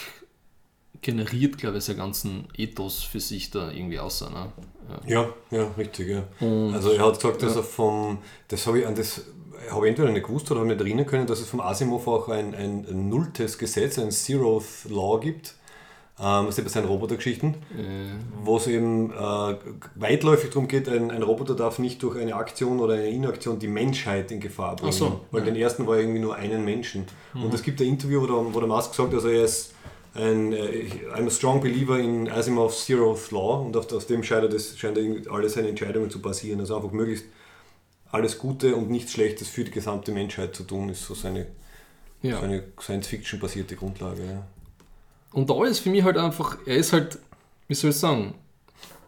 generiert, glaube ich, seinen ganzen Ethos für sich da irgendwie außer. Ne? Ja. ja, ja, richtig. Ja. also er hat gesagt, dass ja. er vom, das habe ich an das habe entweder nicht gewusst oder habe nicht erinnern können, dass es vom Asimov auch ein, ein, ein nulltes Gesetz, ein Zeroth Law gibt. Ähm, seinen Robotergeschichten, äh. wo es eben äh, weitläufig darum geht, ein, ein, Roboter darf nicht durch eine Aktion oder eine Inaktion die Menschheit in Gefahr bringen. So. Weil ja. den ersten war irgendwie nur einen Menschen. Mhm. Und es gibt ein Interview, wo der, wo der Musk sagt, also er ist ein äh, I'm a strong believer in Asimov's Zeroth Law und auf, auf dem scheint, das, scheint alle seine Entscheidungen zu basieren. Also einfach möglichst alles Gute und nichts Schlechtes für die gesamte Menschheit zu tun, ist so seine, ja. seine Science-Fiction-basierte Grundlage. Ja. Und da ist für mich halt einfach, er ist halt, wie soll ich sagen,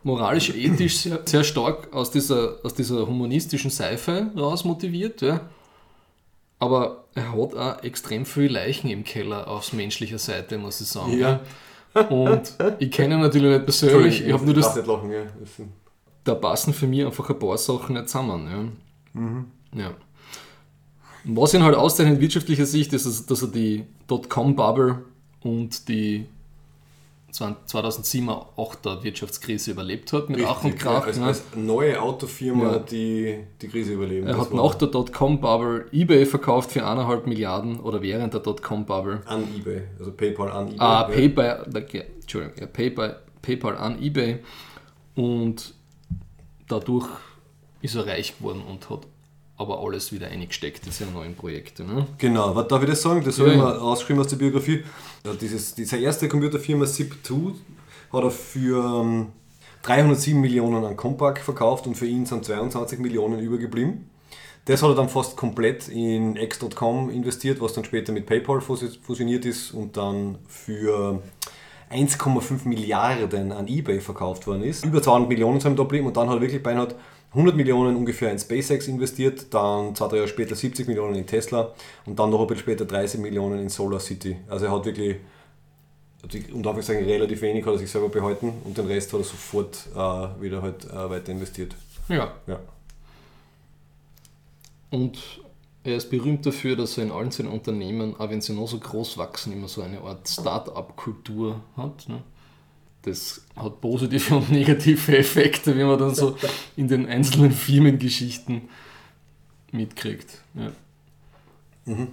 moralisch, ethisch sehr, sehr stark aus dieser, aus dieser humanistischen Seife raus motiviert. Ja. Aber er hat auch extrem viele Leichen im Keller auf menschlicher Seite, muss ich sagen. Ja. Und ich kenne ihn natürlich nicht persönlich. Ich habe nur das. Nicht lachen, ja. Da passen für mich einfach ein paar Sachen nicht zusammen. Ja. Mhm. Ja. Was ihn halt auszeichnet wirtschaftlicher Sicht ist, dass er die Dotcom-Bubble und die 2007 auch der Wirtschaftskrise überlebt hat mit Richtig, Ach und Krach. Als, ne? als, neue Autofirma ja. die, die Krise überlebt. Er hat nach der Dotcom-Bubble eBay verkauft für 1,5 Milliarden oder während der Dotcom-Bubble. An eBay, also PayPal an eBay. Ah, ja. PayPal, Entschuldigung, ja, PayPal, PayPal an eBay und dadurch ist er reich geworden und hat aber alles wieder eingesteckt in seine neuen Projekte. Ne? Genau, was darf ich das sagen? Das habe ich mal rausgeschrieben aus der Biografie. Ja, dieses, diese erste Computerfirma Zip2 hat er für 307 ähm, Millionen an Compaq verkauft und für ihn sind 22 Millionen übergeblieben. Das hat er dann fast komplett in X.com investiert, was dann später mit PayPal fusioniert ist und dann für 1,5 Milliarden an eBay verkauft worden ist. Über 200 Millionen sind da geblieben und dann hat er wirklich beinahe 100 Millionen ungefähr in SpaceX investiert, dann zwei, drei Jahre später 70 Millionen in Tesla und dann noch ein bisschen später 30 Millionen in Solar City. Also er hat wirklich, um darf ich sagen, relativ wenig hat er sich selber behalten und den Rest hat er sofort äh, wieder halt äh, weiter investiert. Ja. ja. Und er ist berühmt dafür, dass er in allen seinen Unternehmen, auch wenn sie noch so groß wachsen, immer so eine Art Start-up-Kultur hat. Ne? Das hat positive und negative Effekte, wie man dann so in den einzelnen Firmengeschichten mitkriegt. Ja. Mhm.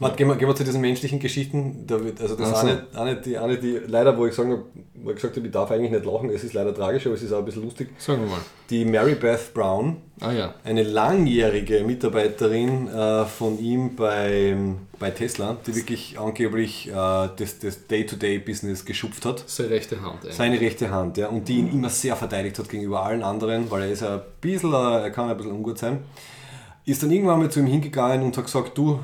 Warte, gehen wir, gehen wir zu diesen menschlichen Geschichten. Da wird, also das Ach ist so. eine, eine, die, eine, die leider, wo ich, sagen, wo ich gesagt habe, ich darf eigentlich nicht lachen, es ist leider tragisch, aber es ist auch ein bisschen lustig. Sagen wir mal. Die Mary Beth Brown, Ah ja. eine langjährige Mitarbeiterin äh, von ihm bei, bei Tesla, die wirklich angeblich äh, das, das Day-to-Day-Business geschupft hat. Seine rechte Hand eigentlich. Seine rechte Hand, ja, und die ihn immer sehr verteidigt hat gegenüber allen anderen, weil er ist ein bisschen, äh, er kann ein bisschen ungut sein. Ist dann irgendwann mal zu ihm hingegangen und hat gesagt, du,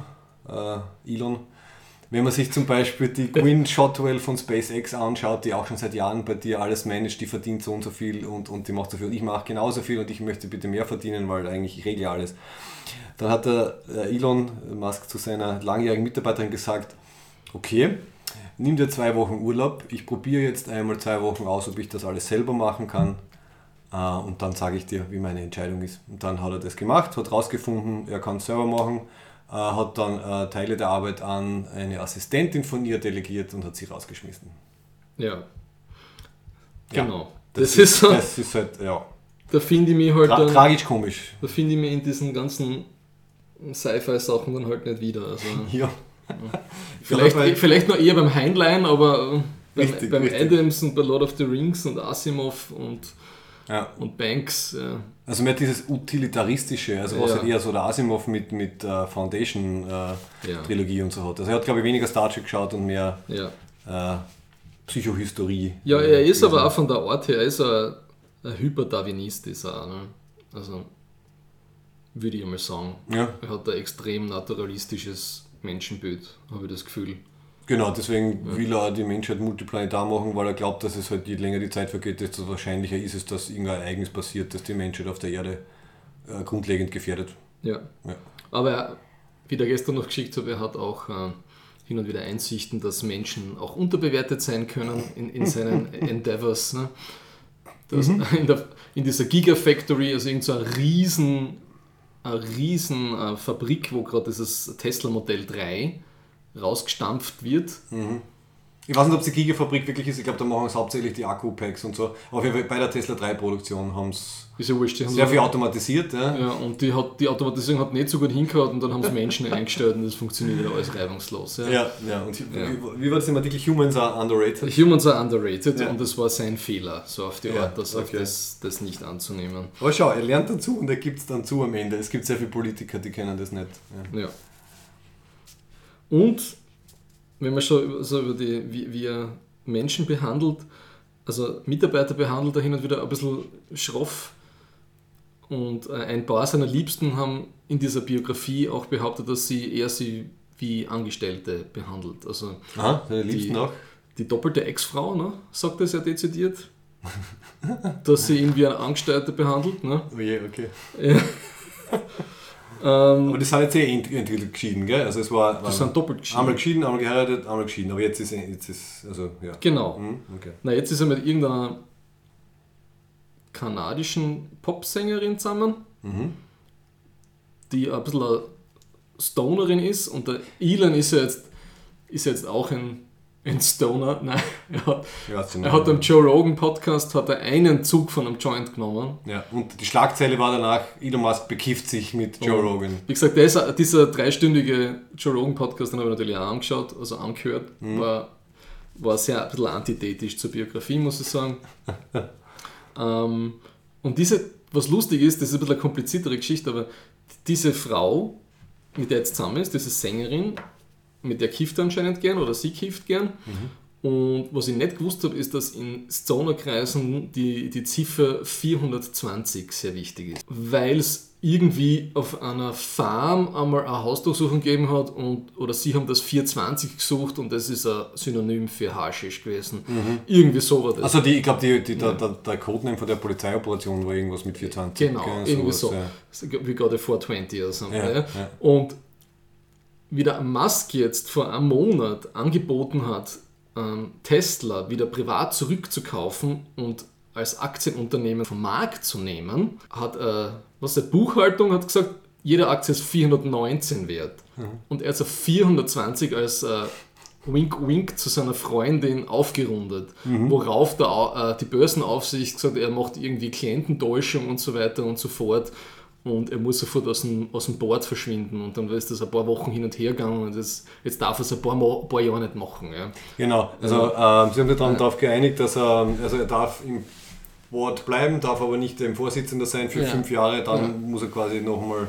äh, Elon, wenn man sich zum Beispiel die Gwyn Shotwell von SpaceX anschaut, die auch schon seit Jahren bei dir alles managt, die verdient so und so viel und, und die macht so viel und ich mache genauso viel und ich möchte bitte mehr verdienen, weil eigentlich ich regle alles. Dann hat der äh, Elon Musk zu seiner langjährigen Mitarbeiterin gesagt, okay, nimm dir zwei Wochen Urlaub, ich probiere jetzt einmal zwei Wochen aus, ob ich das alles selber machen kann äh, und dann sage ich dir, wie meine Entscheidung ist. Und dann hat er das gemacht, hat rausgefunden, er kann es selber machen, hat dann äh, Teile der Arbeit an eine Assistentin von ihr delegiert und hat sie rausgeschmissen. Ja. Ja, Genau. Das, ist so, Das ist halt, ja, da finde ich mich halt tra dann, tragisch komisch. da finde ich mich in diesen ganzen Sci-Fi-Sachen dann halt nicht wieder. Also Ja. vielleicht, bei- vielleicht noch eher beim Heinlein, aber beim, Richtig, beim richtig. Adams und bei Lord of the Rings und Asimov und, ja. und Banks. Ja. Also mehr dieses Utilitaristische, also was Ja. halt eher so der Asimov mit, mit äh, Foundation-Trilogie Ja. und so hat. Also er hat, glaube ich, weniger Star Trek geschaut und mehr äh, Psychohistorie. ja, er ist aber auch von der Art her, er ist ein, ein Hyperdarwinist, ist er. Ne? Also würde ich mal sagen. Er hat ein extrem naturalistisches Menschenbild, habe ich das Gefühl. Genau, deswegen will er die Menschheit multiplanetar machen, weil er glaubt, dass es halt je länger die Zeit vergeht, desto wahrscheinlicher ist es, dass irgendein Ereignis passiert, das die Menschheit auf der Erde äh, grundlegend gefährdet. Ja. Ja. Aber er, wie der gestern noch geschickt habe, er hat auch äh, hin und wieder Einsichten, dass Menschen auch unterbewertet sein können in, in seinen Endeavors. Ne? Das, in, der, in dieser Gigafactory, also irgend so ein riesen, riesen äh, Fabrik, wo gerade dieses Tesla Modell 3 rausgestampft wird. Ich weiß nicht, ob es die Gigafabrik wirklich ist, ich glaube, da machen es hauptsächlich die Akku-Packs und so. Aber bei der Tesla 3-Produktion haben es ja. Die sehr viel automatisiert. Ja. Ja, und die, hat, die Automatisierung hat nicht so gut hingehauen und dann haben sie Menschen eingestellt und das funktioniert wieder alles reibungslos. Ja. Ja, ja. Und Wie, wie war das im Artikel Humans are underrated? Humans are underrated und das war sein Fehler, so auf die Art, das, okay. das, das nicht anzunehmen. Aber schau, er lernt dazu und er gibt es dann zu am Ende. Es gibt sehr viele Politiker, die kennen das nicht. Ja. Und wenn man schon über, so über die, wie, wie er Menschen behandelt, also Mitarbeiter behandelt er hin und wieder ein bisschen schroff. Und äh, ein paar seiner Liebsten haben in dieser Biografie auch behauptet, dass sie eher sie wie Angestellte behandelt. Also Aha, seine Liebsten Die- auch? die doppelte Ex-Frau, ne, sagt er sehr dezidiert, dass sie ihn wie eine Angestellte behandelt. Ne? Oh je, okay. Ähm, Aber die sind jetzt eh ent- entwickelt geschieden, gell? Also es war, die sind doppelt geschieden. einmal geschieden, einmal geheiratet, einmal geschieden. Aber jetzt ist, jetzt ist also ja. Genau. Hm, okay. Na, jetzt ist er mit irgendeiner kanadischen Popsängerin zusammen, Mhm. die ein bisschen eine Stonerin ist. Und der Elon ist ja jetzt, ist jetzt auch ein, ein Stoner. Nein, er hat, er hat am Joe Rogan Podcast hat er einen Zug von einem Joint genommen. ja, und die Schlagzeile war danach, Elon Musk bekifft sich mit Joe Oh. Rogan. Wie gesagt, ist, dieser dreistündige Joe Rogan Podcast, den habe ich natürlich auch angeschaut, also angehört, war, war sehr ein bisschen antithetisch zur Biografie, muss ich sagen. ähm, und diese, was lustig ist, das ist ein bisschen eine kompliziertere Geschichte, aber diese Frau, mit der jetzt zusammen ist, diese Sängerin, mit der kifft er anscheinend gern oder sie kifft gern. Und was ich nicht gewusst habe, ist, dass in Stoner-Kreisen die, die Ziffer 420 sehr wichtig ist. Weil es irgendwie auf einer Farm einmal eine Hausdurchsuchung gegeben hat und, oder sie haben das 420 gesucht und das ist ein Synonym für Haschisch gewesen. Irgendwie so war das. Also die, ich glaube, die, die, der, der, der Codename von der Polizeioperation war irgendwas mit 420. Genau, irgendwie so. ja. Wie gerade 420 oder so. Ja, Ja, ja. Und wie der Musk jetzt vor einem Monat angeboten hat, ähm, Tesla wieder privat zurückzukaufen und als Aktienunternehmen vom Markt zu nehmen, hat äh, was der Buchhaltung hat gesagt, jede Aktie ist 419 wert. Mhm. Und er hat auf 420 als äh, Wink Wink zu seiner Freundin aufgerundet, Mhm. worauf der, äh, die Börsenaufsicht gesagt hat, er macht irgendwie Kliententäuschung und so weiter und so fort. Und er muss sofort aus dem, aus dem Board verschwinden und dann ist das ein paar Wochen hin und her gegangen und das, jetzt darf er es ein paar, Mo- paar Jahre nicht machen. Ja. Genau, also ähm, sie haben sich dann darauf geeinigt, dass er, also er darf im Board bleiben, darf aber nicht dem Vorsitzender sein für Ja. fünf Jahre, dann Ja. muss er quasi nochmal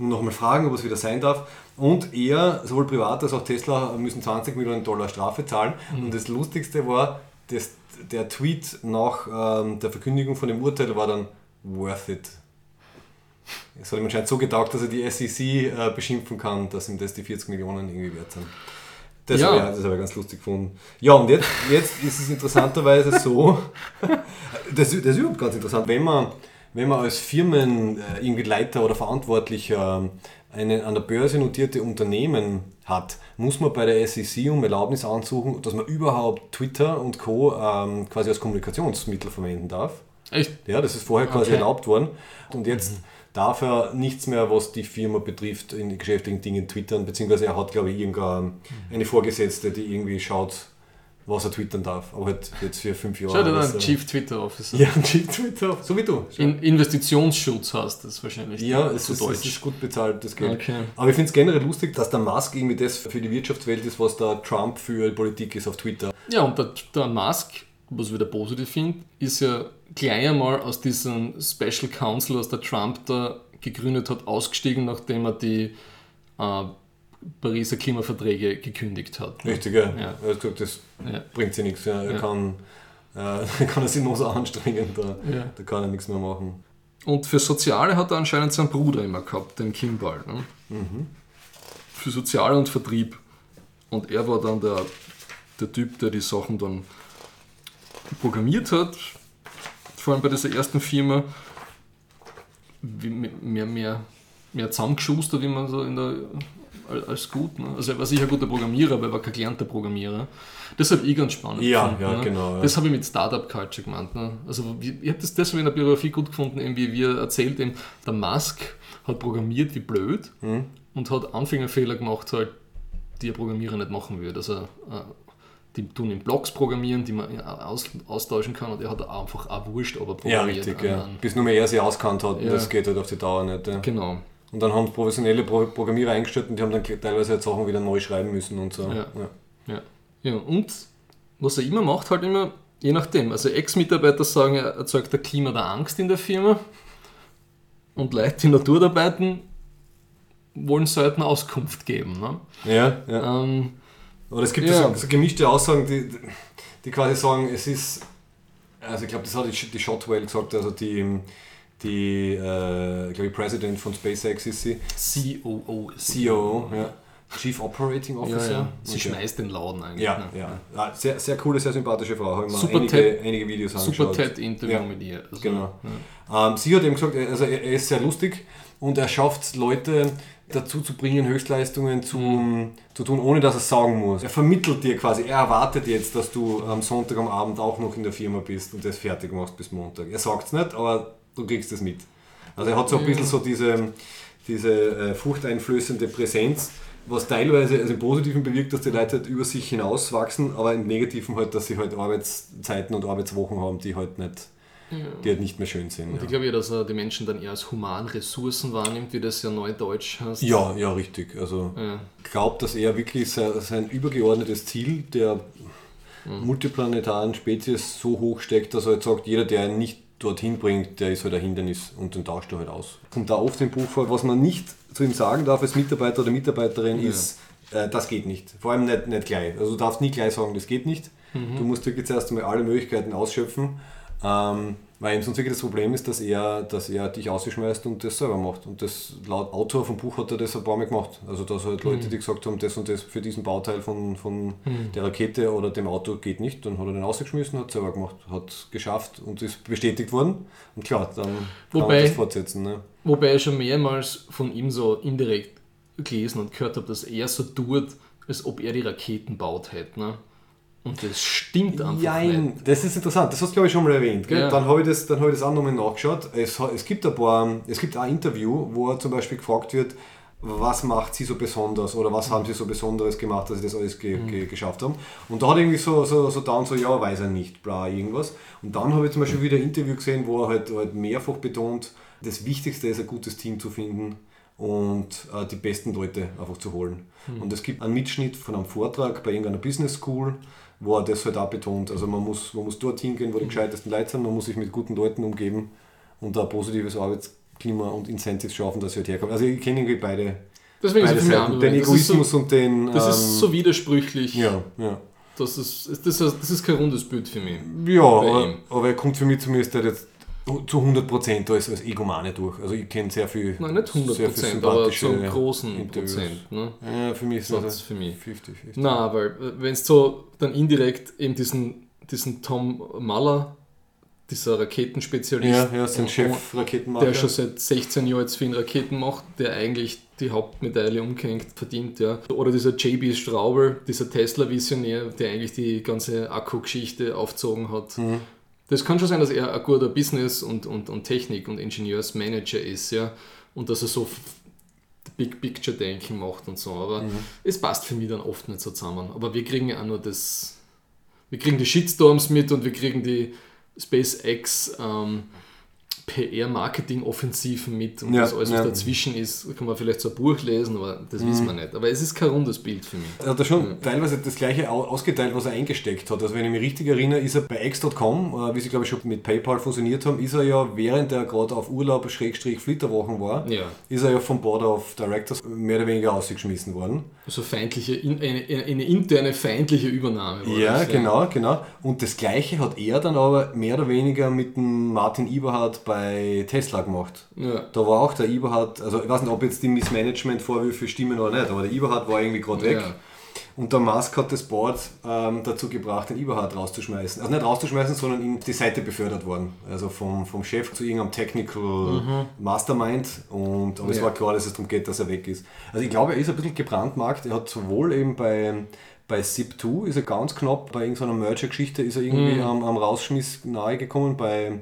noch mal fragen, ob es wieder sein darf. Und er, sowohl privat als auch Tesla, müssen 20 Millionen Dollar Strafe zahlen. Mhm. Und das Lustigste war, das, der Tweet nach ähm, der Verkündigung von dem Urteil war dann worth it. Es hat ihm anscheinend so getaugt, dass er die SEC äh, beschimpfen kann, dass ihm das die 40 Millionen irgendwie wert sind. Das Ja. habe ich, habe ich ganz lustig gefunden. Ja, und jetzt, jetzt ist es interessanterweise so, das, das ist überhaupt ganz interessant, wenn man, wenn man als Firmen äh, irgendwie Leiter oder Verantwortlicher eine an der Börse notierte Unternehmen hat, muss man bei der SEC um Erlaubnis ansuchen, dass man überhaupt Twitter und Co. Ähm, quasi als Kommunikationsmittel verwenden darf. Echt? Ja, das ist vorher quasi Okay. erlaubt worden. Und jetzt darf er nichts mehr, was die Firma betrifft, in geschäftlichen Dingen twittern, beziehungsweise er hat, glaube ich, irgendeine eine Vorgesetzte, die irgendwie schaut, was er twittern darf. Aber halt jetzt für fünf Jahre. Schau dir dann. Chief Twitter Officer. Ja, Chief Twitter, so wie du. In Investitionsschutz heißt das wahrscheinlich Ja, es ist, Deutsch. es ist gut bezahlt, das Geld. Okay. Aber ich finde es generell lustig, dass der Musk irgendwie das für die Wirtschaftswelt ist, was der Trump für Politik ist auf Twitter. Ja, und der, der Musk, was ich wieder positiv finde, ist ja gleich einmal aus diesem Special Council, was der Trump da gegründet hat, ausgestiegen, nachdem er die äh, Pariser Klimaverträge gekündigt hat. Richtig, ja. Ja. Gesagt, das Ja. bringt sich nichts. Ja. Er Ja. kann, äh, kann er sich noch so anstrengen, da, da kann er nichts mehr machen. Und für Soziale hat er anscheinend seinen Bruder immer gehabt, den Kimball. Ne? Mhm. Für Soziale und Vertrieb. Und er war dann der, der Typ, der die Sachen dann programmiert hat. Vor allem bei dieser ersten Firma. Wie, mehr, mehr, mehr zusammengeschustert, wie man so in der als gut. Ne? Also er war sicher ein guter Programmierer, aber er war kein gelernter Programmierer. Das habe ich ganz spannend Ja, gefunden. ja, ne? genau, ja. Das habe ich mit Startup Culture gemeint. Ne? Also wie- ich habe das deswegen in der Biografie gut gefunden, eben wie wir erzählt, eben, der Musk hat programmiert wie blöd Mhm. und hat Anfängerfehler gemacht, halt, die ein Programmierer nicht machen würde. Also äh, die tun in Blogs programmieren, die man ja aus, austauschen kann und er hat einfach auch wurscht, ob er Ja, programmiert. richtig, ja. Bis nur mehr er sich auskannt hat, Ja. das geht halt auf die Dauer nicht. Ja. Genau. Und dann haben professionelle Pro Programmierer eingestellt und die haben dann teilweise halt Sachen wieder neu schreiben müssen und so. Ja. Ja. ja, und was er immer macht, halt immer, je nachdem. Also Ex-Mitarbeiter sagen, er erzeugt ein Klima der Angst in der Firma und Leute, die Naturarbeiten, wollen selten Auskunft geben. Ne? ja, ja. Ähm, Oder es gibt Ja. so, so gemischte Aussagen, die, die quasi sagen, es ist, also ich glaube, das hat die, die Shotwell gesagt, also die, die äh, glaube ich, President von SpaceX ist sie, COO CEO, ja. Chief Operating Ja, Officer. ja. Sie Okay. schmeißt den Laden eigentlich. Ja, ne? ja. ja. Sehr, sehr coole, sehr sympathische Frau. Habe ich mir Super einige, Ted- einige Videos Super angeschaut. TED-Interview Ja. mit ihr. Also, Genau. Ja. Ähm, sie hat eben gesagt, also er, er ist sehr lustig und er schafft Leute dazu zu bringen, Höchstleistungen zu, Mhm. zu tun, ohne dass er es sagen muss. Er vermittelt dir quasi, er erwartet jetzt, dass du am Sonntag am Abend auch noch in der Firma bist und das fertig machst bis Montag. Er sagt es nicht, aber du kriegst es mit. Also er hat so ein bisschen so diese, diese äh, furchteinflößende Präsenz, was teilweise also im Positiven bewirkt, dass die Leute halt über sich hinauswachsen, aber im Negativen halt, dass sie halt Arbeitszeiten und Arbeitswochen haben, die halt nicht, die halt nicht mehr schön sind. Und ja. ich glaube ja, dass er die Menschen dann eher als Humanressourcen wahrnimmt, wie das ja neudeutsch heißt. Ja, ja, richtig. Also Ja. glaubt, dass er wirklich sein, sein übergeordnetes Ziel der multiplanetaren Spezies so hoch steckt, dass er halt sagt, jeder, der ihn nicht dorthin bringt, der ist halt ein Hindernis und den tauscht er halt aus. Kommt da oft im Buch vor, was man nicht zu ihm sagen darf als Mitarbeiter oder Mitarbeiterin Ja. ist, äh, das geht nicht. Vor allem nicht, nicht gleich. Also du darfst nie gleich sagen, das geht nicht. Du musst wirklich zuerst einmal alle Möglichkeiten ausschöpfen. Ähm, weil ihm sonst wirklich das Problem ist, dass er, dass er dich ausschmeißt und das selber macht. Und das laut Autor vom Buch hat er das ein paar Mal gemacht. Also dass halt Leute, die gesagt haben, das und das für diesen Bauteil von, von der Rakete oder dem Auto geht nicht, dann hat er den ausgeschmissen, hat selber gemacht, hat geschafft und ist bestätigt worden. Und klar, dann kann Wobei- man das fortsetzen. Ne? Wobei ich schon mehrmals von ihm so indirekt gelesen und gehört habe, dass er so tut, als ob er die Raketen baut hätte. Ne? Und das stimmt einfach nicht. Jein, das ist interessant, das hast du glaube ich schon mal erwähnt. Ja. Dann habe ich, das, dann hab ich das auch nochmal nachgeschaut. Es, es gibt ein paar, es gibt ein Interview, wo er zum Beispiel gefragt wird, was macht sie so besonders oder was haben sie so Besonderes gemacht, dass sie das alles ge ge geschafft haben. Und da hat er irgendwie so, so, so down, so ja, weiß er nicht, bla, irgendwas. Und dann habe ich zum Beispiel wieder ein Interview gesehen, wo er halt, halt mehrfach betont, das Wichtigste ist, ein gutes Team zu finden und äh, die besten Leute einfach zu holen. Und es gibt einen Mitschnitt von einem Vortrag bei irgendeiner Business School, wo er das halt auch betont. Also man muss, man muss dorthin gehen, wo die gescheitesten Leute sind, man muss sich mit guten Leuten umgeben und ein positives Arbeitsklima und Incentives schaffen, dass sie halt herkommen. Also ich kenne irgendwie beide, Deswegen ist beide mich Seiten. Den ist so- Egoismus und den... Das ähm, ist so widersprüchlich. ja, ja. Das ist, das, ist, das ist kein rundes Bild für mich. Ja, aber, aber er kommt für mich zumindest halt jetzt zu 100% als, als Egomane durch. Also ich kenne sehr viel Nein, nicht 100 sehr viel Prozent, aber sympathische zu einem großen Interviews. Prozent. Ne? Ja, für mich ist Das das für mich. 50, 50. Na, weil wenn es so dann indirekt eben diesen, diesen Tom Maller, dieser Raketenspezialist, Ja, ja, sein Chef Raketenmacher. der schon seit 16 Jahren jetzt für ihn Raketen macht, der eigentlich die Hauptmedaille umgehängt verdient, ja. Oder dieser JB Straubel, dieser Tesla-Visionär, der eigentlich die ganze Akku-Geschichte aufgezogen hat. Mhm. Das kann schon sein, dass er ein guter Business- und, und, und Technik- und Ingenieursmanager ist, ja. Und dass er so Big Picture Denken macht und so. Aber Mhm. es passt für mich dann oft nicht so zusammen. Aber wir kriegen ja auch nur das. Wir kriegen die Shitstorms mit und wir kriegen die SpaceX ähm, PR-Marketing-Offensiven mit und Ja, das alles, was ja. dazwischen ist, kann man vielleicht so ein Buch lesen, aber das wissen wir nicht. Aber es ist kein rundes Bild für mich. Er hat da schon teilweise das gleiche au- ausgeteilt, was er eingesteckt hat. Also wenn ich mich richtig erinnere, ist er bei X.com, äh, wie sie glaube ich schon mit PayPal fusioniert haben, ist er ja, während er gerade auf Urlaub, Schrägstrich, Flitterwochen war, Ja. ist er ja vom Board of Directors mehr oder weniger ausgeschmissen worden. Also feindliche, in, eine, eine interne feindliche Übernahme. Ja, das, genau, genau. Und das gleiche hat er dann aber mehr oder weniger mit dem Martin Eberhard bei Tesla gemacht. Ja. Da war auch der Eberhard, also ich weiß nicht, ob jetzt die Missmanagement-Vorwürfe stimmen oder nicht, aber der Eberhard war irgendwie gerade weg. Ja. Und der Musk hat das Board ähm, dazu gebracht, den Eberhard rauszuschmeißen. Also nicht rauszuschmeißen, sondern in die Seite befördert worden. Also vom, vom Chef zu irgendeinem Technical Mastermind. Und, aber es Ja. war klar, dass es darum geht, dass er weg ist. Also ich glaube, er ist ein bisschen gebrandmarkt. Er hat sowohl eben bei, bei SIP2 ist er ganz knapp, bei irgendeiner Merger-Geschichte ist er irgendwie am, am Rausschmiss nahe gekommen. Bei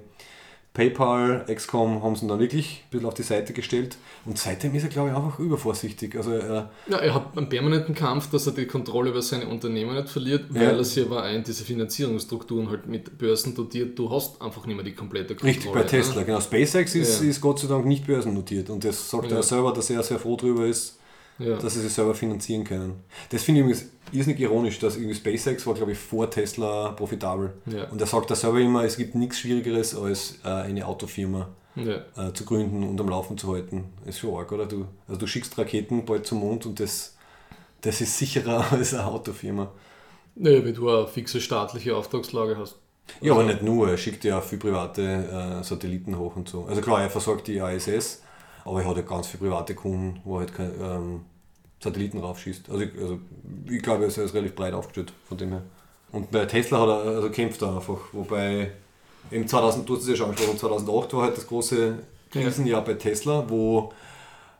PayPal, XCOM haben sie dann wirklich ein bisschen auf die Seite gestellt. Und seitdem ist er, glaube ich, einfach übervorsichtig. Also er, Ja, er hat einen permanenten Kampf, dass er die Kontrolle über seine Unternehmen nicht verliert, weil Ja. er sich aber auch in diese Finanzierungsstrukturen halt mit Börsen dotiert. Du hast einfach nicht mehr die komplette Kontrolle. Richtig, bei Tesla, Ne? genau. SpaceX ist, Ja. ist Gott sei Dank nicht börsennotiert und das sagt Ja. er selber, dass er sehr froh darüber ist, Ja. dass sie sich selber finanzieren können. Das finde ich übrigens irrsinnig ironisch, dass irgendwie SpaceX war, glaube ich, vor Tesla profitabel. Ja. Und er sagt da selber immer, es gibt nichts Schwierigeres als äh, eine Autofirma ja. äh, zu gründen und am Laufen zu halten. Ist schon arg, oder? Du, also du schickst Raketen bald zum Mond und das, das ist sicherer als eine Autofirma. Naja, wenn du eine fixe staatliche Auftragslage hast. Ja, Also- aber nicht nur, er schickt ja auch viele private äh, Satelliten hoch und so. Also klar, er versorgt die ISS, aber er hat ja ganz viele private Kunden, wo er halt kein, ähm, Satelliten raufschießt. Also ich, also ich glaube, er ist, er ist relativ breit aufgestellt von dem her. Und bei Tesla hat er, also kämpft er einfach, wobei im 2000, du hast es ja schon angesprochen, 2008 war halt das große Krisenjahr bei Tesla, wo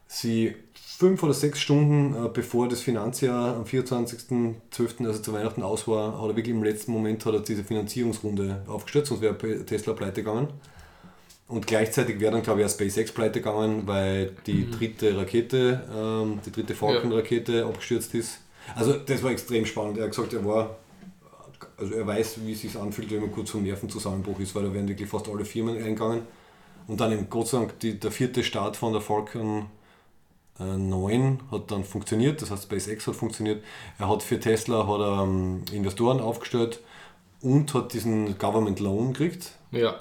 sie fünf oder sechs Stunden äh, bevor das Finanzjahr am 24.12., also zu Weihnachten aus war, hat er wirklich im letzten Moment hat er diese Finanzierungsrunde aufgestellt, sonst wäre Tesla pleite gegangen. Und gleichzeitig wäre dann, glaube ich, auch SpaceX pleite gegangen, weil die dritte Rakete, ähm, die dritte Falcon-Rakete abgestürzt ist. Also das war extrem spannend. Er hat gesagt, er war, also er weiß, wie es sich anfühlt, wenn man kurz vom Nervenzusammenbruch ist, weil da wären wirklich fast alle Firmen eingegangen. Und dann Gott sei Dank die, der vierte Start von der Falcon äh, 9 hat dann funktioniert, das heißt SpaceX hat funktioniert. Er hat für Tesla hat er, ähm, Investoren aufgestellt und hat diesen Government Loan gekriegt. Ja.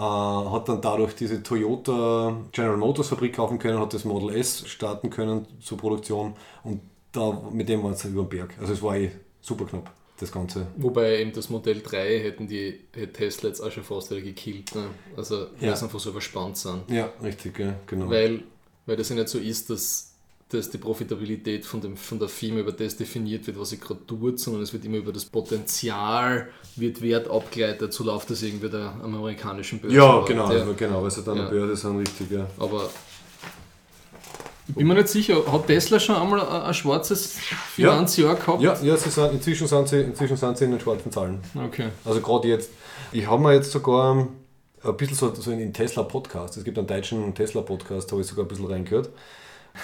Äh, hat dann dadurch diese Toyota General Motors Fabrik kaufen können, hat das Model S starten können zur Produktion und da, mit dem waren sie über den Berg. Also es war eh super knapp, das Ganze. Wobei eben das Modell 3 hätten die hätte Tesla jetzt auch schon fast wieder gekillt. Ne? Also, weil Ja. sie einfach so überspannt sind. Ja, richtig, ja, genau. Weil, weil das ja nicht so ist, dass, dass die Profitabilität von, dem, von der Firma über das definiert wird, was sie gerade tut, sondern es wird immer über das Potenzial, wird Wert abgeleitet, so läuft das irgendwie der amerikanischen Börse. ja, genau, Ja. also genau, weil sie dann Ja. der Börse sind, richtig, ja. Aber ich bin mir nicht sicher, hat Tesla schon einmal ein, schwarzes Finanzjahr gehabt? Ja, ja sie sind, inzwischen, sind sie, inzwischen sind sie in den schwarzen Zahlen. Okay. Also gerade jetzt, ich habe mir jetzt sogar ein bisschen so, so in den Tesla-Podcast, es gibt einen deutschen Tesla-Podcast, da habe ich sogar ein bisschen reingehört.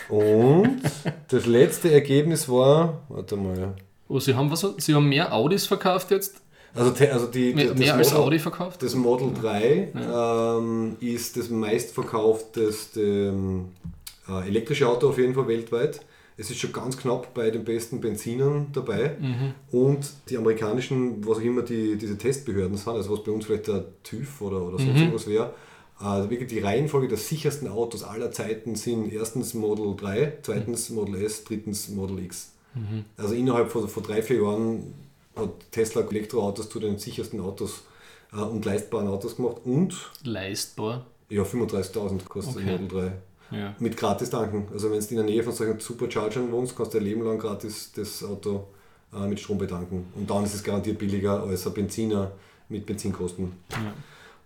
Und das letzte Ergebnis war, warte mal, Oh, sie haben was? Sie haben mehr Audis verkauft jetzt? also, also die, Mehr, das mehr als Model- Audi verkauft? Das Model 3 ähm, ist das meistverkaufteste ähm, äh, elektrische Auto auf jeden Fall weltweit. Es ist schon ganz knapp bei den besten Benzinern dabei. Und die amerikanischen, was auch immer die, diese Testbehörden sind, also was bei uns vielleicht der TÜV oder, oder sonst irgendwas wäre, wirklich die Reihenfolge der sichersten Autos aller Zeiten sind erstens Model 3, zweitens Model S, drittens Model X. Also innerhalb von, von drei, vier Jahren hat Tesla Elektroautos zu den sichersten Autos äh, und leistbaren Autos gemacht und Leistbar. ja, 35.000 kostet Okay. ein Model 3. Ja. Mit gratis tanken. Also wenn du in der Nähe von solchen Superchargern wohnst, kannst du dein Leben lang gratis das Auto äh, mit Strom betanken. Und dann ist es garantiert billiger als ein Benziner mit Benzinkosten. Ja.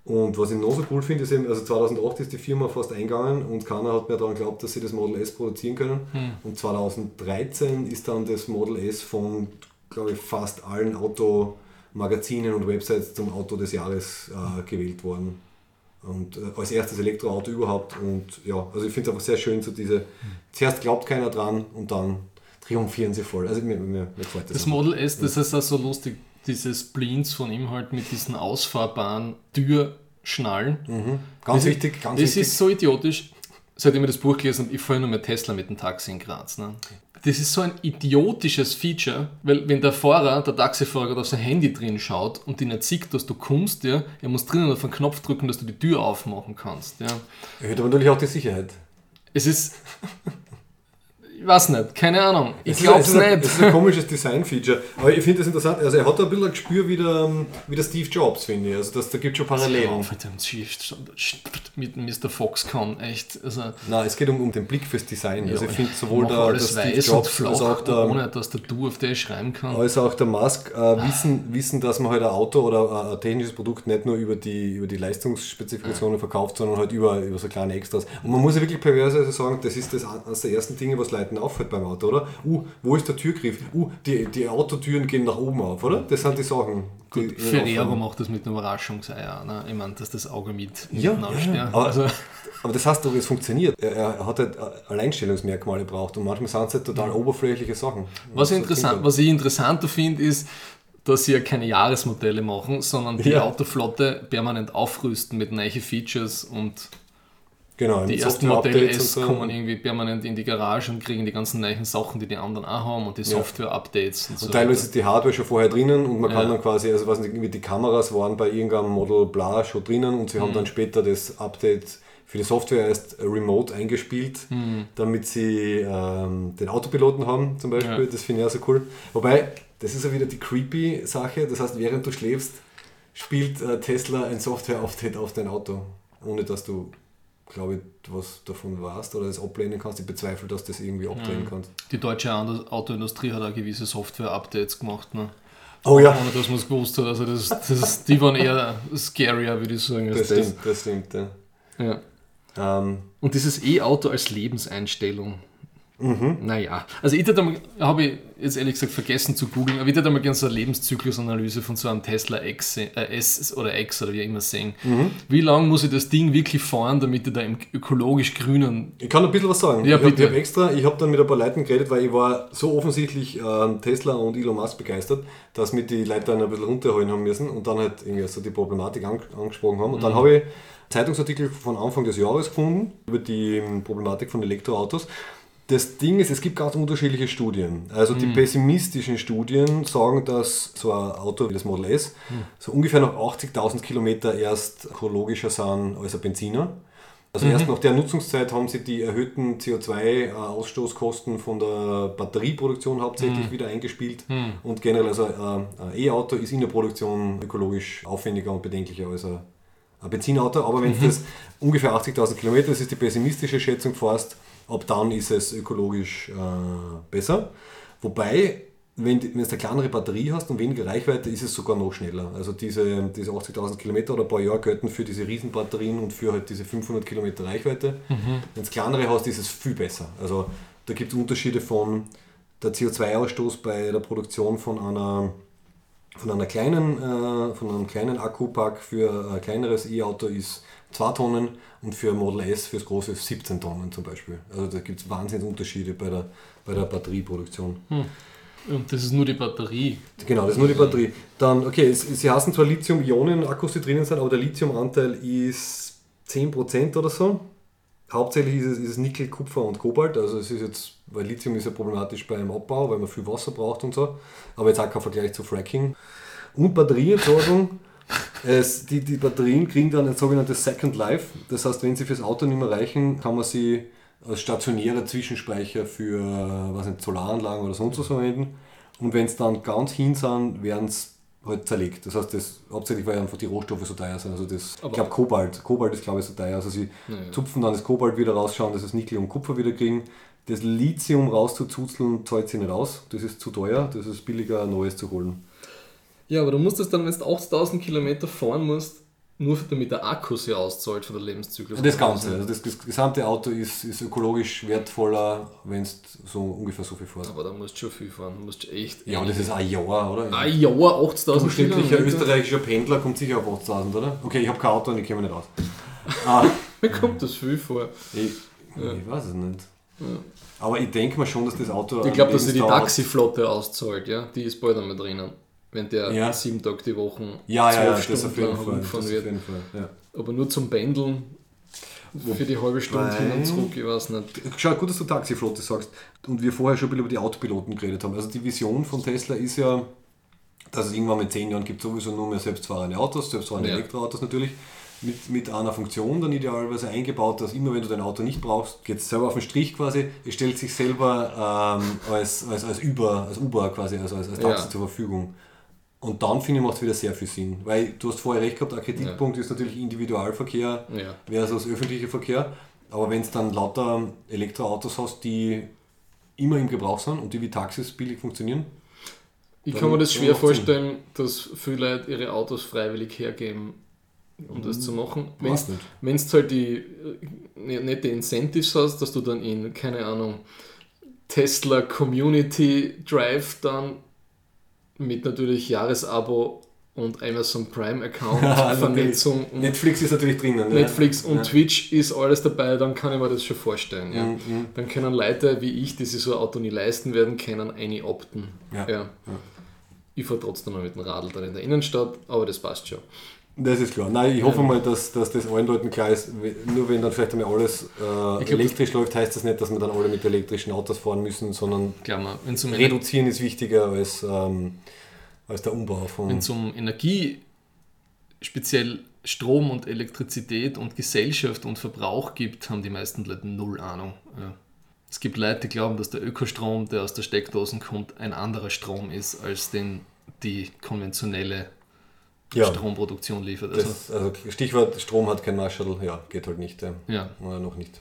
Und was ich noch so cool finde, ist eben, also 2008 ist die Firma fast eingegangen und keiner hat mehr daran geglaubt, dass sie das Model S produzieren können. Hm. Und 2013 ist dann das Model S von, glaube ich, fast allen Automagazinen und Websites zum Auto des Jahres äh, gewählt worden. Und äh, als erstes Elektroauto überhaupt. Und ja, also ich finde es einfach sehr schön, so diese, zuerst glaubt keiner dran und dann triumphieren sie voll. Also mir, mir, mir gefällt das. Das. Model S, das ist auch so lustig, diese Spleens von ihm halt mit diesen ausfahrbaren Türschnallen. ganz Das- wichtig, ganz Das wichtig. ist so idiotisch. Seitdem ich das Buch gelesen habe, ich fahre nur mit Tesla mit dem Taxi in Graz. Ne? Das ist so ein idiotisches Feature, weil wenn der Fahrer, der Taxifahrer gerade auf sein Handy drin schaut und ihn nicht sieht, dass du kommst, ja, er muss drinnen auf einen Knopf drücken, dass du die Tür aufmachen kannst. Ja. Erhöht aber natürlich auch die Sicherheit. Es ist. Ich weiß nicht, keine Ahnung. Ich glaube es nicht. Es ist ein komisches Design-Feature. Aber ich finde das interessant. Also er hat ein bisschen ein Gespür wie der, ähm, wie der Steve Jobs, finde ich. Also das, da gibt es schon Parallelen. Mit dem Shift, mit Mr. Foxconn, echt. Also, Nein, es geht um, um den Blick fürs Design. also ich finde sowohl der, der Steve Jobs als auch der, ohne dass der Du auf der schreiben kann. als auch der Musk äh, wissen, wissen, dass man halt ein Auto oder ein, technisches Produkt nicht nur über die, über die Leistungsspezifikationen verkauft, sondern halt über, über so kleine Extras. Und man muss ja wirklich perverse sagen, das ist das eines der ersten Dinge, was Leuten auffällt beim Auto, oder? Uh, wo ist der Türgriff? Uh, die, die Autotüren gehen nach oben auf, oder? Das sind die Sachen. Die Ferrero macht das mit einem Überraschungseier. Ne? Ich meine, dass das Auge mit Ja, ja, ja. aber- Also, Aber das heißt doch, es funktioniert. Er, er hat halt Alleinstellungsmerkmale braucht und manchmal sind es halt total oberflächliche Sachen. was, So interessant, was ich interessanter finde, ist, dass sie ja keine Jahresmodelle machen, sondern die Ja. Autoflotte permanent aufrüsten mit neuen Features und Genau, die ersten Modelle S so. kommen irgendwie permanent in die Garage und kriegen die ganzen neuen Sachen, die die anderen auch haben und die Software-Updates und so. Und teilweise weiter. ist die Hardware schon vorher drinnen und man kann Ja. dann quasi, also was nicht, irgendwie die Kameras waren bei irgendeinem Model bla schon drinnen und sie Mhm. haben dann später das Update für die Software erst remote eingespielt, Mhm. damit sie ähm, den Autopiloten haben zum Beispiel. Ja. Das finde ich auch so cool. Wobei, das ist ja wieder die creepy Sache, das heißt, während du schläfst, spielt äh, Tesla ein Software-Update auf dein Auto, ohne dass du, glaube ich, was davon weißt oder es ablehnen kannst. Ich bezweifle, dass du das irgendwie abdrehen kannst. Die deutsche Auto- Autoindustrie hat auch gewisse Software-Updates gemacht. Ne? Oh ja, Ohne dass man es gewusst hat. Also das, das, die waren eher scarier, würde ich sagen. als das stimmt, das stimmt. Ja. Ja. Ähm, Und dieses E-Auto als Lebenseinstellung. Mhm. Naja, also ich hätte habe ich jetzt ehrlich gesagt vergessen zu googeln, aber ich hätte mal gerne so eine Lebenszyklusanalyse von so einem Tesla X, äh, S oder X oder wie immer sehen. Mhm. Wie lange muss ich das Ding wirklich fahren, damit ich da im ökologisch grünen Ich kann ein bisschen was sagen. Ja, ich habe hab extra, ich habe dann mit ein paar Leuten geredet, weil ich war so offensichtlich ähm, Tesla und Elon Musk begeistert, dass mir die Leute dann ein bisschen runterholen haben müssen und dann halt irgendwie so die Problematik ang angesprochen haben. Und dann habe ich Zeitungsartikel von Anfang des Jahres gefunden über die ähm, Problematik von Elektroautos. Das Ding ist, es gibt ganz unterschiedliche Studien. Also die pessimistischen Studien sagen, dass so ein Auto wie das Model S so ungefähr nach 80.000 Kilometer erst ökologischer sind als ein Benziner. Also erst nach der Nutzungszeit haben sie die erhöhten CO2-Ausstoßkosten von der Batterieproduktion hauptsächlich wieder eingespielt. Und generell, also äh, ein E-Auto ist in der Produktion ökologisch aufwendiger und bedenklicher als ein, Benzinauto. Aber wenn du das ungefähr 80.000 Kilometer, das ist die pessimistische Schätzung fährst, ab dann ist es ökologisch äh, besser. Wobei, wenn du wenn du eine kleinere Batterie hast und weniger Reichweite, ist es sogar noch schneller. Also diese, diese 80.000 Kilometer oder ein paar Jahre gelten für diese Riesenbatterien und für halt diese 500 Kilometer Reichweite. Wenn du kleinere hast, ist es viel besser. Also da gibt es Unterschiede von der CO2-Ausstoß bei der Produktion von einer von einer kleinen, äh, von einem kleinen Akkupack für ein kleineres E-Auto ist 2 Tonnen und für Model S fürs große 17 Tonnen zum Beispiel. Also da gibt es Wahnsinnsunterschiede bei der, bei der Batterieproduktion. Und das ist nur die Batterie. Genau, das ist nur die Batterie. Dann, okay, sie heißen zwar Lithium-Ionen-Akkus, die drinnen sind, aber der Lithiumanteil ist 10% oder so. Hauptsächlich ist es, ist es Nickel, Kupfer und Kobalt. Also es ist jetzt, weil Lithium ist ja problematisch beim Abbau, weil man viel Wasser braucht und so. Aber jetzt auch kein Vergleich zu Fracking. Und Batterieentsorgung. Es, die, die Batterien kriegen dann ein sogenanntes Second Life. Das heißt, wenn sie fürs Auto nicht mehr reichen, kann man sie als stationärer Zwischenspeicher für was nicht, Solaranlagen oder sonst was verwenden. Und wenn es dann ganz hin sind, werden es halt zerlegt. Das heißt, das, hauptsächlich weil einfach die Rohstoffe so teuer sind. Also das, ich glaube Kobalt. Kobalt ist glaube ich so teuer. Also sie Naja. zupfen dann das Kobalt wieder rausschauen, dass sie das Nickel und Kupfer wieder kriegen. Das Lithium rauszuzuzeln, zahlt sie nicht aus. Das ist zu teuer. Das ist billiger, neues zu holen. Ja, aber du musst das dann, wenn du 8000 Kilometer fahren musst, nur damit der Akku sich auszahlt von der Lebenszyklus. Das Ganze, also das, das gesamte Auto ist, ist ökologisch wertvoller, wenn es so ungefähr so viel fährst. Aber da musst du schon viel fahren. Du musst echt. Ja, und das ist ein Jahr, oder? Ein Jahr, 8000 Durchschnittlicher Kilometer. österreichischer Pendler kommt sicher auf 8000, oder? Okay, ich habe kein Auto und ich mich nicht aus. Ah, Mir kommt das viel vor. ich, ich weiß es nicht. Aber ich denke mir schon, dass das Auto. Ich glaube, dass sie die. Taxiflotte auszahlt, ja. Die ist bald einmal drinnen. Wenn der Ja. sieben Tage die Woche Ja, ja, ja, zwölf das auf Stunden jeden lang rumgefahren wird. Fall ja. Aber nur zum Pendeln für die halbe Stunde hin und zurück, ich weiß nicht. Schau, gut, dass du Taxiflotte sagst. Und wir vorher schon ein bisschen über die Autopiloten geredet haben. Also die Vision von Tesla ist ja, dass es irgendwann mit zehn Jahren gibt sowieso nur mehr selbstfahrende Autos, selbstfahrende Ja. Elektroautos natürlich, mit, mit einer Funktion dann idealerweise eingebaut, dass immer wenn du dein Auto nicht brauchst, geht es selber auf den Strich quasi, es stellt sich selber ähm, als, als, als Uber, als Uber quasi, also als, als Taxi Ja. zur Verfügung. Und dann finde ich, macht es wieder sehr viel Sinn. Weil du hast vorher recht gehabt, ein Kritikpunkt ist natürlich Individualverkehr Ja. versus öffentlicher Verkehr. Aber wenn es dann lauter Elektroautos hast, die immer im Gebrauch sind und die wie Taxis billig funktionieren, Ich kann mir das schwer vorstellen, dass viele Leute ihre Autos freiwillig hergeben, um das zu machen. Wenn du halt die äh, die Incentives hast, dass du dann in, keine Ahnung, Tesla Community Drive dann mit natürlich Jahresabo und Amazon Prime Account, Vernetzung und Netflix ist natürlich drinnen. ja. Netflix und Ja. Twitch ist alles dabei, dann kann ich mir das schon vorstellen. Ja. Mhm. Dann können Leute wie ich, die sich so ein Auto nie leisten werden, können eine opten. Ja. Ich fahre trotzdem noch mit dem Radl dann in der Innenstadt, aber das passt schon. Das ist klar. Nein, ich hoffe mal, dass, dass das allen Leuten klar ist. Nur wenn dann vielleicht einmal alles äh, glaub, elektrisch läuft, heißt das nicht, dass wir dann alle mit elektrischen Autos fahren müssen, sondern wenn es Ener reduzieren ist wichtiger als, ähm, als der Umbau von. wenn's um Energie, speziell Strom und Elektrizität und Gesellschaft und Verbrauch gibt, haben die meisten Leute null Ahnung. Ja. Es gibt Leute, die glauben, dass der Ökostrom, der aus der Steckdosen kommt, ein anderer Strom ist, als den die konventionelle Ja. Stromproduktion liefert. Also, Das, also Stichwort Strom hat kein Marshall, ja, geht halt nicht. Ja. ja, Oder noch nicht.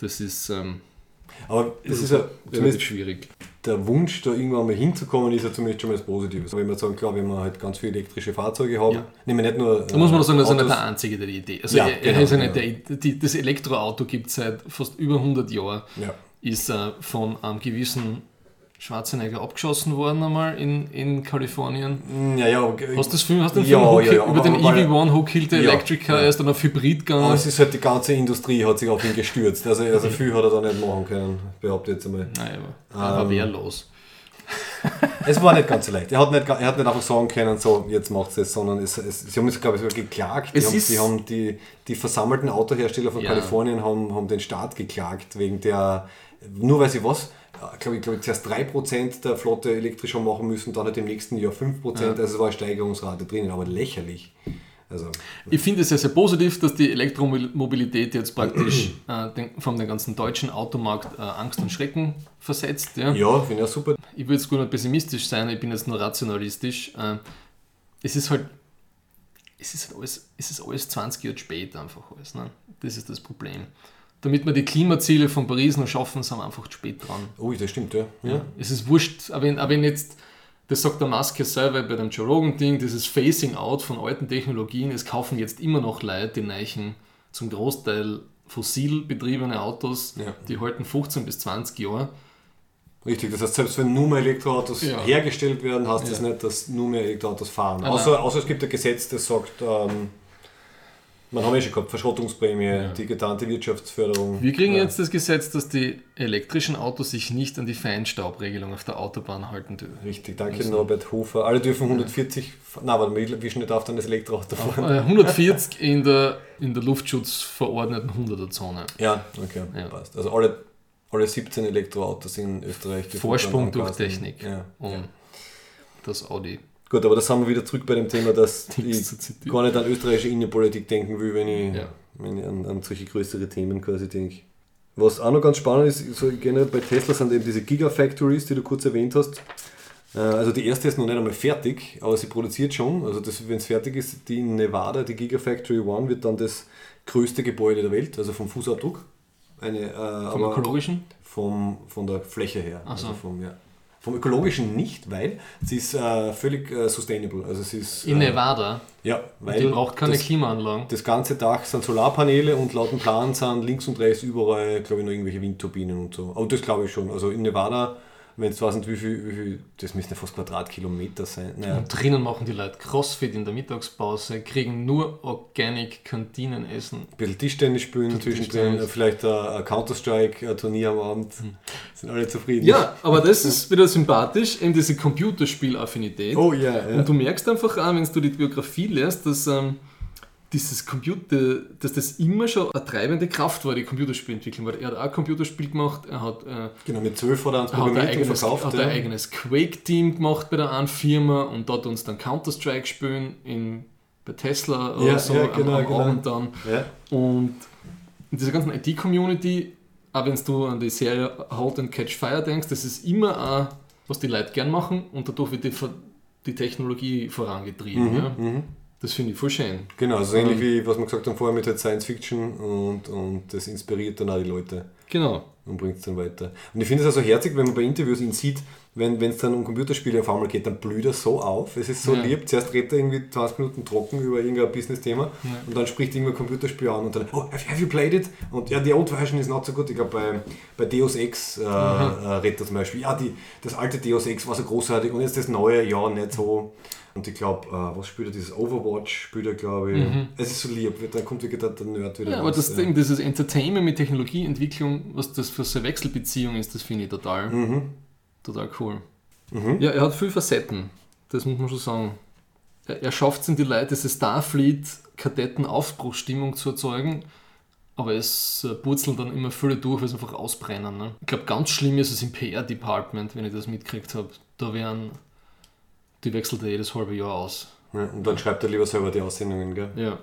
das ist ähm, Aber es ist ja zumindest schwierig. der Wunsch, da irgendwann mal hinzukommen, ist ja zumindest schon mal das Positive. Wenn wir sagen, klar, wenn wir halt ganz viele elektrische Fahrzeuge haben, Ja. nehmen wir nicht nur. Da muss man doch sagen, das ist nicht der Einzige, der die Idee. Also Ja, er, er genau, ist ja nicht genau. der, die, das Elektroauto gibt es seit fast über 100 Jahren. Ja. Ist äh, von einem gewissen Schwarzenegger abgeschossen worden einmal in, in Kalifornien. Ja, ja, okay. Hast du das Film, hast du den Ja, Film Who ja, Kill- ja, über aber- den aber- EV1 Who Killed the Ja, Electric Car? ja. Er ist dann auf Hybrid Aber gegangen. es ist halt die ganze Industrie hat sich auf ihn gestürzt. Also, also viel hat er da nicht machen können, behaupte ich jetzt einmal. Nein, aber, aber Ähm, wehrlos. Es war nicht ganz so leicht. Er hat nicht, er hat nicht einfach sagen können, so, jetzt macht es, sondern es, es, sie haben es, glaube ich, sogar geklagt. Die haben, die, haben die, die versammelten Autohersteller von Ja. Kalifornien haben, haben den Staat geklagt, wegen der, nur weil sie was, glaube ich, glaube ich, zuerst 3% der Flotte elektrisch haben machen müssen, dann halt im nächsten Jahr 5%, also es war eine Steigerungsrate drinnen, aber lächerlich. Also, Ich finde es sehr, sehr positiv, dass die Elektromobilität jetzt praktisch äh, den, von dem ganzen deutschen Automarkt äh, Angst und Schrecken versetzt. Ja. ja, finde ich auch super. ich würde jetzt gar nicht pessimistisch sein, ich bin jetzt nur rationalistisch. Äh, Es ist halt, es ist halt alles, es ist alles 20 Jahre spät einfach alles. Ne? Das ist das Problem. Damit wir die Klimaziele von Paris noch schaffen, sind wir einfach zu spät dran. Oh, das stimmt, ja. ja. Es ist wurscht, aber wenn, aber wenn jetzt, das sagt der Musk ja selber bei dem Joe Rogan-Ding, dieses Phasing out von alten Technologien, es kaufen jetzt immer noch Leute die Neichen zum Großteil fossil betriebene Autos, Ja. die halten 15 bis 20 Jahre. Richtig, das heißt, selbst wenn nur mehr Elektroautos Ja. hergestellt werden, heißt das Ja. nicht, dass nur mehr Elektroautos fahren. Außer, außer es gibt ein Gesetz, das sagt, ähm, man haben ja schon gehabt, Verschrottungsprämie, Ja. die getarnte Wirtschaftsförderung. Wir kriegen ja. jetzt das Gesetz, dass die elektrischen Autos sich nicht an die Feinstaubregelung auf der Autobahn halten dürfen. Richtig, danke Also- Norbert Hofer. Alle dürfen 140, na, warte mal, wie schnell darf dann das Elektroauto fahren? Äh, 140 in der, in der Luftschutzverordneten 100er-Zone. Ja, okay, Ja. passt. Also alle, alle 17 Elektroautos in Österreich. Vorsprung durch. Technik. Ja. Und das Audi. Gut, aber da sind wir wieder zurück bei dem Thema, dass ich gar nicht an österreichische Innenpolitik denken will, wenn ich, Ja. wenn ich an, an solche größere Themen quasi denke. Was auch noch ganz spannend ist, so generell bei Tesla sind eben diese Gigafactories, die du kurz erwähnt hast. Äh, Also die erste ist noch nicht einmal fertig, aber sie produziert schon. Also wenn es fertig ist, die in Nevada, die Gigafactory One, wird dann das größte Gebäude der Welt, also vom Fußabdruck. Eine, äh, Vom aber ökologischen? vom, von der Fläche her. Ach so. Also vom, ja. Vom ökologischen nicht, weil sie ist äh, völlig äh, sustainable. Also sie ist, In äh, Nevada. Ja, weil Die braucht keine das, Klimaanlagen. das ganze Dach sind Solarpaneele und laut dem Plan sind links und rechts überall, glaube ich, noch irgendwelche Windturbinen und so. Aber das glaube ich schon. Also in Nevada, wenn es weiß nicht, wie viel, wie viel, das müssen ja fast Quadratkilometer sein. Naja, Und drinnen machen die Leute Crossfit in der Mittagspause, kriegen nur Organic Kantinenessen. ein bisschen Tischtennis spielen zwischendrin, vielleicht ein, Counter-Strike-Turnier am Abend. Sind alle zufrieden. Ja, aber das ist wieder sympathisch, eben diese Computerspielaffinität. Oh ja, ja. Und du merkst einfach auch, wenn du die Biografie liest, dass ähm, dieses Computer, dass das immer schon eine treibende Kraft war, die Computerspielentwicklung. Weil er hat auch ein Computerspiel gemacht, er hat, äh, Genau, mit 12 hat er uns er hat ein programmiert eigenes, verkauft. hat ja. ein eigenes Quake-Team gemacht bei der einen Firma und dort uns dann Counter-Strike spielen in, bei Tesla oder Ja, so ja, am- genau, am, genau. Abend dann. Ja. Und in dieser ganzen IT-Community, auch wenn du an die Serie Halt and Catch Fire denkst, das ist immer auch, was die Leute gern machen und dadurch wird die, die Technologie vorangetrieben. ja. Mhm. Das finde ich voll schön. Genau, also ähnlich Ähm. wie was wir gesagt haben vorher mit halt Science Fiction und, und das inspiriert dann auch die Leute Genau. und bringt es dann weiter. Und ich finde es also herzig, wenn man bei Interviews ihn sieht, wenn es dann um Computerspiele auf einmal geht, dann blüht er so auf. Es ist so Ja. lieb. Zuerst redet er irgendwie 20 Minuten trocken über irgendein Business-Thema Ja. und dann spricht irgendein Computerspiel an und dann, oh, have, you played it? Und ja, die old version is not so good. Ich glaube, bei, bei Deus Ex äh, Mhm. äh, redet er zum Beispiel, ja, die, das alte Deus Ex war so großartig und jetzt das neue, ja, nicht so. Und ich glaube, äh, was spielt er? Dieses Overwatch spielt er, glaube ich. Es ist so lieb, da kommt wirklich der, Nerd wieder Mhm. Ja, aber das. Ding, dieses Entertainment mit Technologieentwicklung, was das für so eine Wechselbeziehung ist, das finde ich total, Mhm. Total cool. Ja, er hat viel Facetten, das muss man schon sagen. Er, er schafft es in die Leute, diese Starfleet-Kadetten-Aufbruchsstimmung zu erzeugen, aber es äh, purzeln dann immer viele durch, weil sie einfach ausbrennen. Ne? Ich glaube, ganz schlimm ist es im PR-Department, wenn ich das mitgekriegt habe. Da werden, die wechselt er jedes halbe Jahr aus. Ja, und dann schreibt er lieber selber die Aussendungen, gell? Ja.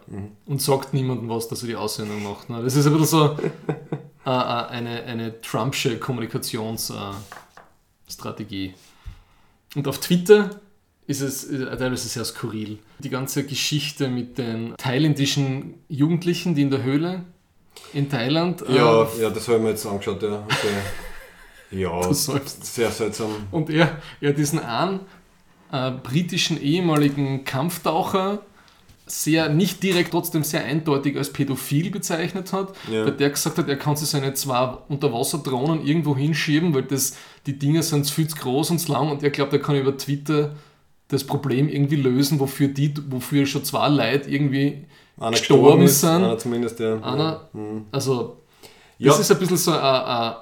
Und sagt niemandem was, dass er die Aussendung macht. Ne? Das ist ein bisschen so äh, äh, eine, eine Trumpsche Kommunikationsstrategie. Und auf Twitter ist es äh, teilweise sehr skurril. Die ganze Geschichte mit den thailändischen Jugendlichen, die in der Höhle in Thailand. äh, Ja, ja, das habe ich mir jetzt angeschaut, ja. Okay. Ja, sehr seltsam. Und er, er diesen einen äh, britischen ehemaligen Kampftaucher sehr, nicht direkt, trotzdem sehr eindeutig als pädophil bezeichnet hat, Ja. weil der gesagt hat, er kann sich seine zwei Unterwasserdrohnen irgendwo hinschieben, weil das, die Dinger sind viel zu groß und zu lang und er glaubt, er kann über Twitter das Problem irgendwie lösen, wofür, die, wofür schon zwei Leute irgendwie Einer gestorben ist, sind. Einer zumindest, ja. Einer, Mhm. also, Ja. das ist ein bisschen so eine,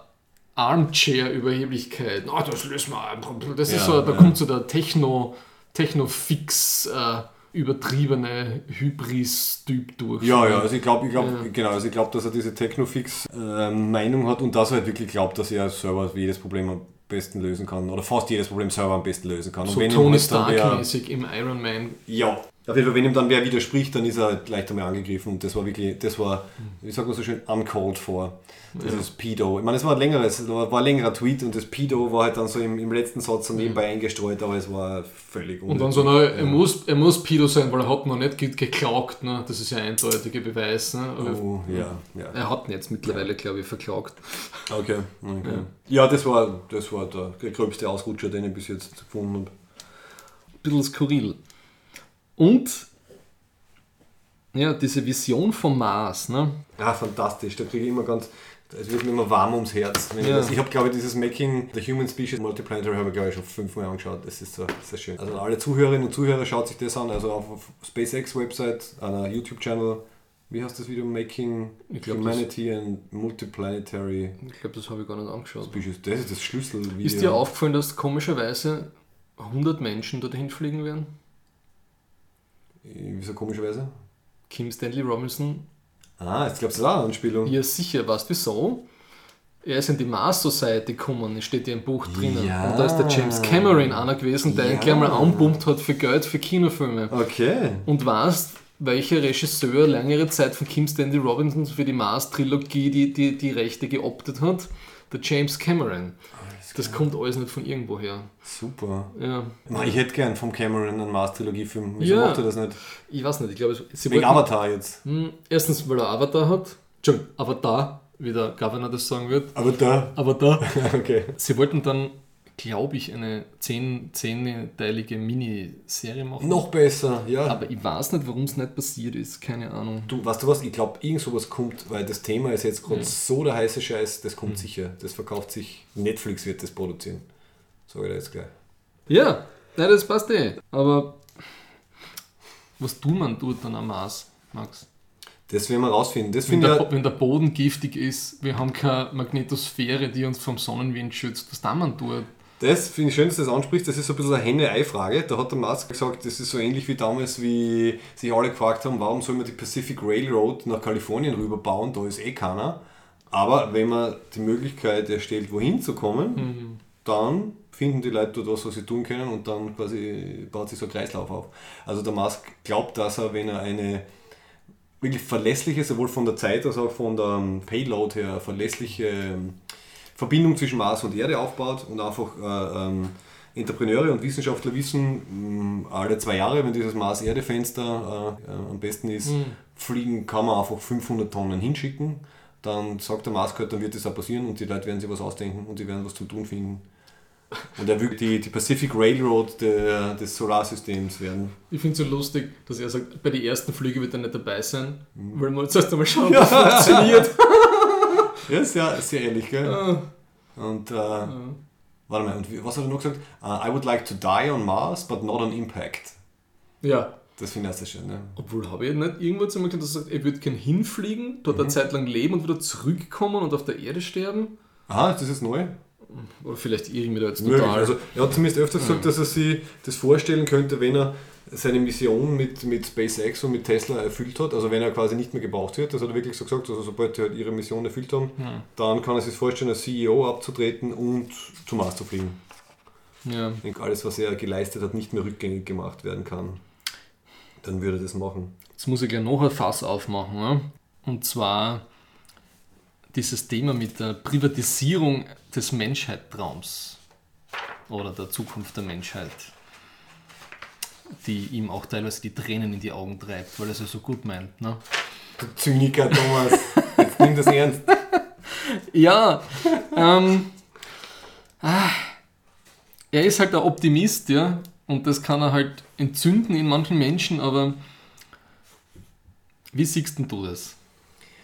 Armchair-Überheblichkeit. Ah, das lösen wir einfach. Das ist Ja, so, da ja. kommt so der Techno, Techno-Fix, äh, übertriebene Hybris-Typ durch. Ja, ja, also ich glaube, ich glaub, Ja. genau, also ich glaube, dass er diese Technofix-Meinung hat und dass er halt wirklich glaubt, dass er selber jedes Problem am besten lösen kann oder fast jedes Problem selber am besten lösen kann. Und So wenn ihm Tony Stark-mäßig im Iron Man. Ja. Auf jeden Fall, wenn ihm dann wer widerspricht, dann ist er halt leicht einmal angegriffen das war wirklich, das war, wie sagt man so schön, uncalled for. Dieses Pedo. Ich meine, es war ein längeres, war ein längerer Tweet und das Pedo war halt dann so im, im letzten Satz so nebenbei eingestreut, aber es war völlig Und dann so, unnötig. na, er, muss, er muss Pedo sein, weil er hat noch nicht ge- geklagt. Ne? Das ist ja ein eindeutiger Beweis. Ne? Oh, ja, ja. Er hat ihn jetzt mittlerweile, glaube ich, verklagt. Okay, okay. Ja, das war, das war der, der gröbste Ausrutscher, den ich bis jetzt gefunden habe. bisschen skurril. Und Ja, diese Vision vom Mars, ne? Ah, fantastisch. Da kriege ich immer ganz. Es wird mir immer warm ums Herz. Ja. ich das- ich habe, glaube ich, dieses Making the Human Species Multiplanetary habe ich, glaube ich, schon fünfmal angeschaut. Das ist so sehr schön. Also alle Zuhörerinnen und Zuhörer schaut sich das an. Also auf, auf SpaceX-Website, einer YouTube-Channel. Wie heißt das Video? Making glaub, Humanity and Multiplanetary Ich glaube, das habe ich gar nicht angeschaut. Species. Das ist das Schlüsselvideo. Ist dir aufgefallen, dass komischerweise 100 Menschen dorthin fliegen werden? Wieso komischerweise? Kim Stanley Robinson? Ah, jetzt glaubst du, das ist auch eine Anspielung. Ja, sicher. Weißt du wieso? Er ist in die Mars Society gekommen, es steht ja im Buch drinnen. Ja. Und da ist der James Cameron einer gewesen, der ihn Ja. gleich mal anpumpt hat für Geld für Kinofilme. Okay. Und weißt, welcher Regisseur längere Zeit von Kim Stanley Robinson für die Mars-Trilogie die, die, die Rechte geoptet hat? Der James Cameron. Das kommt alles nicht von irgendwoher. Super. Ja. Na, ich hätte gern vom Cameron einen Mars-Trilogie-Film. Wieso Ja. macht er das nicht? Ich weiß nicht, ich glaube, sie Wegen wollten- Avatar jetzt. Hm, Erstens, weil er Avatar hat. Entschuldigung, Avatar, wie der Governor das sagen wird. Aber da. Avatar. Okay. Sie wollten dann, glaube ich, eine zehn, zehnteilige Miniserie machen. Noch besser, ja. Aber ich weiß nicht, warum es nicht passiert ist. Keine Ahnung. Du, weißt du was? Ich glaube, irgend sowas kommt, weil das Thema ist jetzt gerade so der heiße Scheiß, das kommt sicher. Das verkauft sich. Netflix wird das produzieren. Sag ich dir jetzt gleich. Ja, nein, das passt eh. Aber was tut man dort dann am Mars, Max? Das werden wir rausfinden. Das Wenn der. Bo- wenn der Boden giftig ist, wir haben keine Magnetosphäre, die uns vom Sonnenwind schützt, was tut man dort? Das finde ich schön, dass du das ansprichst. Das ist so ein bisschen eine Henne-Ei-Frage. Da hat der Musk gesagt, das ist so ähnlich wie damals, wie sich alle gefragt haben, warum soll man die Pacific Railroad nach Kalifornien rüberbauen? Da ist eh keiner. Aber wenn man die Möglichkeit erstellt, wohin zu kommen, dann finden die Leute dort was, was sie tun können und dann quasi baut sich so ein Kreislauf auf. Also der Musk glaubt, dass er, wenn er eine wirklich verlässliche, sowohl von der Zeit als auch von der ähm, Payload her, verlässliche ähm, Verbindung zwischen Mars und Erde aufbaut und einfach äh, ähm, Entrepreneure und Wissenschaftler wissen, mh, alle zwei Jahre, wenn dieses Mars-Erde-Fenster äh, äh, am besten ist, fliegen, kann man einfach 500 Tonnen hinschicken. Dann sagt der Mars dann wird das auch passieren und die Leute werden sich was ausdenken und die werden was zum Tun finden. Und er will die, die Pacific Railroad der, des Solarsystems werden. Ich finde es so lustig, dass er sagt, bei den ersten Flügen wird er nicht dabei sein, weil wir zuerst einmal schauen, wie das funktioniert. Ja, sehr, sehr ähnlich, gell? Ah, Und äh, warte mal, und was hat er noch gesagt? Uh, I would like to die on Mars, but not on impact. ja. Das finde ich auch sehr schön. Ne? Obwohl, habe ich nicht irgendwo zu mir gesagt, dass er sagt, er würde gern hinfliegen, dort eine Zeit lang leben und wieder zurückkommen und auf der Erde sterben? Aha, das ist neu. Oder vielleicht irre ich mich da jetzt Möglich. total. Also, er hat zumindest öfter gesagt, dass er sich das vorstellen könnte, wenn er seine Mission mit, mit SpaceX und mit Tesla erfüllt hat, also wenn er quasi nicht mehr gebraucht wird, das hat er wirklich so gesagt, also sobald die halt ihre Mission erfüllt haben, dann kann er sich vorstellen, als CEO abzutreten und zum Mars zu fliegen. ja. Ich denke, alles, was er geleistet hat, nicht mehr rückgängig gemacht werden kann. Dann würde er das machen. Jetzt muss ich gleich noch ein Fass aufmachen. Ne? Und zwar dieses Thema mit der Privatisierung des Menschheitstraums oder der Zukunft der Menschheit, die ihm auch teilweise die Tränen in die Augen treibt, weil er es ja so gut meint. Ne? Du Zyniker, Thomas. Jetzt nimm das ernst. Ja, ähm, ah, er ist halt ein Optimist, ja, und das kann er halt entzünden in manchen Menschen, aber wie siehst denn du das?